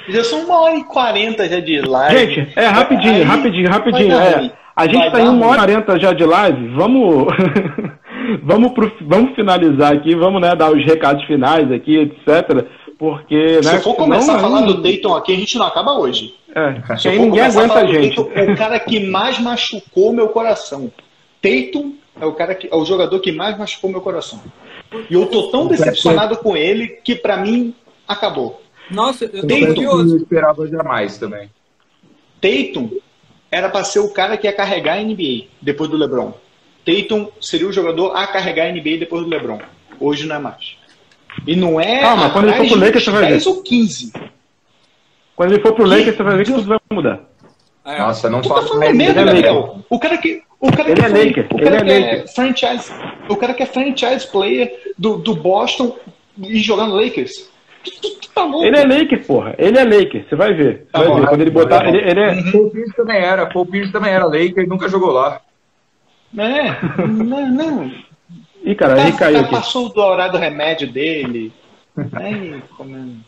Speaker 3: Já são uma hora e quarenta já de live.
Speaker 2: Gente, é rapidinho,
Speaker 3: Aí
Speaker 2: rapidinho, rapidinho. É, a gente
Speaker 3: Vai
Speaker 2: tá em uma hora e quarenta já de live. Vamos. vamos, pro, vamos finalizar aqui, vamos né, dar os recados finais aqui, etc. Porque,
Speaker 3: Se
Speaker 2: né?
Speaker 3: eu for começar
Speaker 2: senão,
Speaker 3: a falar
Speaker 2: né,
Speaker 3: do Dayton aqui, a gente não acaba hoje.
Speaker 2: É,
Speaker 3: Se
Speaker 2: ninguém
Speaker 3: começar a
Speaker 2: aguenta
Speaker 3: falar
Speaker 2: a gente.
Speaker 3: Tatum, o cara que mais machucou meu coração. Tatum é o cara que é o jogador que mais machucou meu coração. E eu tô tão decepcionado com ele que pra mim acabou.
Speaker 1: Nossa, eu tô
Speaker 3: Tem
Speaker 6: Eu
Speaker 1: curioso.
Speaker 6: não esperava jamais também.
Speaker 3: Tatum era pra ser o cara que ia carregar a NBA depois do LeBron. Tatum seria o jogador a carregar a NBA depois do LeBron. Hoje não é mais. E não é
Speaker 2: Calma, quando ele for pro Lakers, você vai ver.
Speaker 3: 10 ou 15.
Speaker 2: Quando ele for pro Lakers, você vai ver que tudo vai mudar.
Speaker 1: É.
Speaker 6: Nossa, não
Speaker 3: Tu tá merda,
Speaker 2: ele é
Speaker 3: Gabriel. O cara que. O cara
Speaker 2: Ele
Speaker 3: que
Speaker 2: é
Speaker 3: foi-
Speaker 2: Laker,
Speaker 3: O cara
Speaker 2: ele
Speaker 3: que
Speaker 2: é
Speaker 3: é
Speaker 2: Laker.
Speaker 3: franchise. O cara que é franchise player do, do Boston e jogando Lakers. Tu, tu, tu tá louco?
Speaker 2: Ele é Laker, porra. Ele é Laker, você vai ver. Você
Speaker 3: Tá
Speaker 2: vai
Speaker 3: bom,
Speaker 2: ver. Quando ele botar.
Speaker 3: tá.
Speaker 2: Ele, ele é.
Speaker 6: Paul Pierce também era. Paul Pierce também era Laker e nunca jogou lá.
Speaker 3: É, não, não.
Speaker 2: Ih, cara,
Speaker 3: Tá,
Speaker 2: ele caiu
Speaker 3: tá,
Speaker 2: aqui.
Speaker 3: passou do horário do remédio dele. Aí, comendo.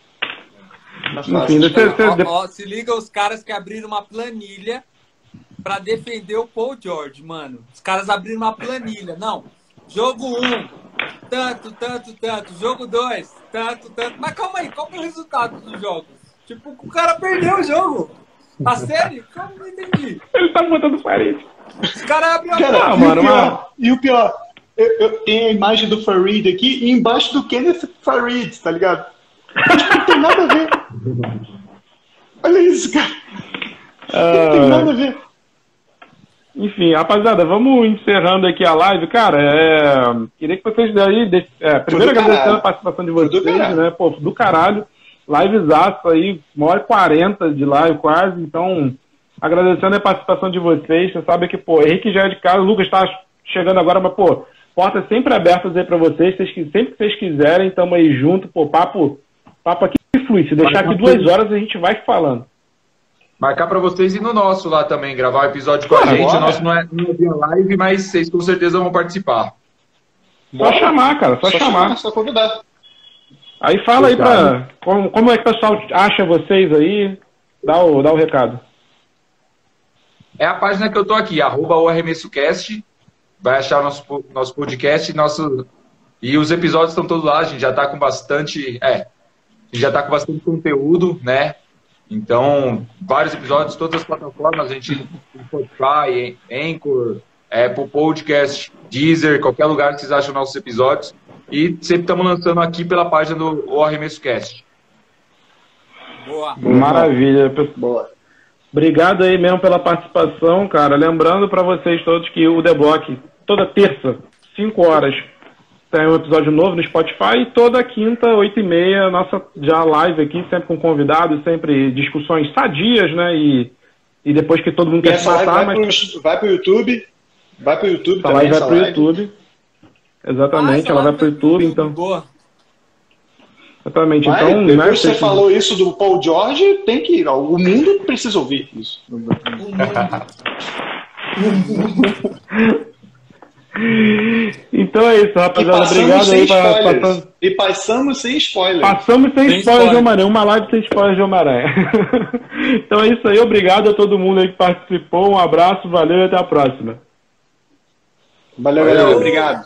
Speaker 3: Mas
Speaker 2: Enfim,
Speaker 3: fácil.
Speaker 2: você- você-
Speaker 1: Ó, ó, se liga os caras que abriram uma planilha pra defender o Paul George, mano. Os caras abriram uma planilha. Não, jogo 1, um, tanto, tanto, tanto. Jogo 2, tanto, tanto. Mas calma aí, qual que é o resultado dos jogos? Tipo, o cara perdeu o jogo. A série? Calma, não entendi.
Speaker 2: Ele tá botando parede.
Speaker 1: Os caras abriram a
Speaker 3: Cara,
Speaker 2: Ah,
Speaker 3: e, o
Speaker 2: mano,
Speaker 3: pior, e o pior, eu, eu tenho a imagem do Farid aqui e embaixo do Kenneth Farid, tá ligado? Não tem nada a ver. Olha isso, cara. Não tem nada a ver.
Speaker 2: Enfim, rapaziada, vamos encerrando aqui a live. Cara, é, queria que vocês daí. de- É, primeiro
Speaker 3: do
Speaker 2: agradecer
Speaker 3: caralho.
Speaker 2: a participação de vocês, né? Pô, do caralho. Livezaço aí, uma hora e quarenta de live quase. Então, agradecendo a participação de vocês. Você sabe que, pô, Henrique já é de casa, o Lucas tá chegando agora, mas, pô, portas sempre abertas aí pra vocês. Sempre que vocês quiserem, tamo aí junto. Pô, papo, papo aqui flui. Se deixar aqui duas horas, a gente vai falando.
Speaker 6: Marcar pra vocês e no nosso lá também, gravar um episódio com a gente.
Speaker 3: bora.
Speaker 6: O nosso não é, não é via live, mas vocês com certeza vão participar.
Speaker 2: Só chamar, cara, só, chamar.
Speaker 3: Só convidar.
Speaker 2: Aí fala aí pra. Como, como é que o pessoal acha vocês aí? Dá o, dá o recado.
Speaker 6: É a página que eu tô aqui, arroba o ArremessoCast. Vai achar nosso, nosso podcast nosso, e os episódios estão todos lá. A gente já tá com bastante. É, a gente já tá com bastante conteúdo, né? Então, vários episódios, todas as plataformas, a gente Spotify, Anchor, Apple Podcast, Deezer, qualquer lugar que vocês acham nossos episódios. E sempre estamos lançando aqui pela página do O Arremesso Cast.
Speaker 1: Boa.
Speaker 2: Maravilha. pessoal. Obrigado aí mesmo pela participação, cara. Lembrando pra vocês todos que o The Block, toda terça, 5 horas, tem um episódio novo no Spotify. E toda quinta, 8 e meia, nossa já live aqui, sempre com convidados, sempre discussões sadias, né? E, e depois que todo mundo
Speaker 3: E
Speaker 2: quer matar,
Speaker 3: vai,
Speaker 2: mas
Speaker 3: pro, vai pro YouTube. Vai pro YouTube
Speaker 2: essa
Speaker 3: também.
Speaker 2: live vai pro
Speaker 3: live.
Speaker 2: YouTube.
Speaker 1: Ah,
Speaker 2: Exatamente,
Speaker 1: essa
Speaker 2: ela vai pro YouTube, então.
Speaker 1: Boa.
Speaker 2: Exatamente. Então,
Speaker 3: depois
Speaker 2: né,
Speaker 3: que você
Speaker 2: vocês-
Speaker 3: falou isso do Paul George, tem que ir. O mundo precisa ouvir isso.
Speaker 1: O mundo.
Speaker 2: Então é isso, rapaziada. Obrigado aí pra,
Speaker 3: E passamos sem spoiler.
Speaker 2: Passamos sem,
Speaker 1: Sem
Speaker 2: spoiler de
Speaker 1: spoiler.
Speaker 2: Homem-Aranha, uma live sem spoiler de Homem-Aranha. então é isso aí, obrigado a todo mundo aí que participou. Um abraço, valeu e até a próxima.
Speaker 3: Valeu,
Speaker 5: Valeu.
Speaker 3: galera. Obrigado.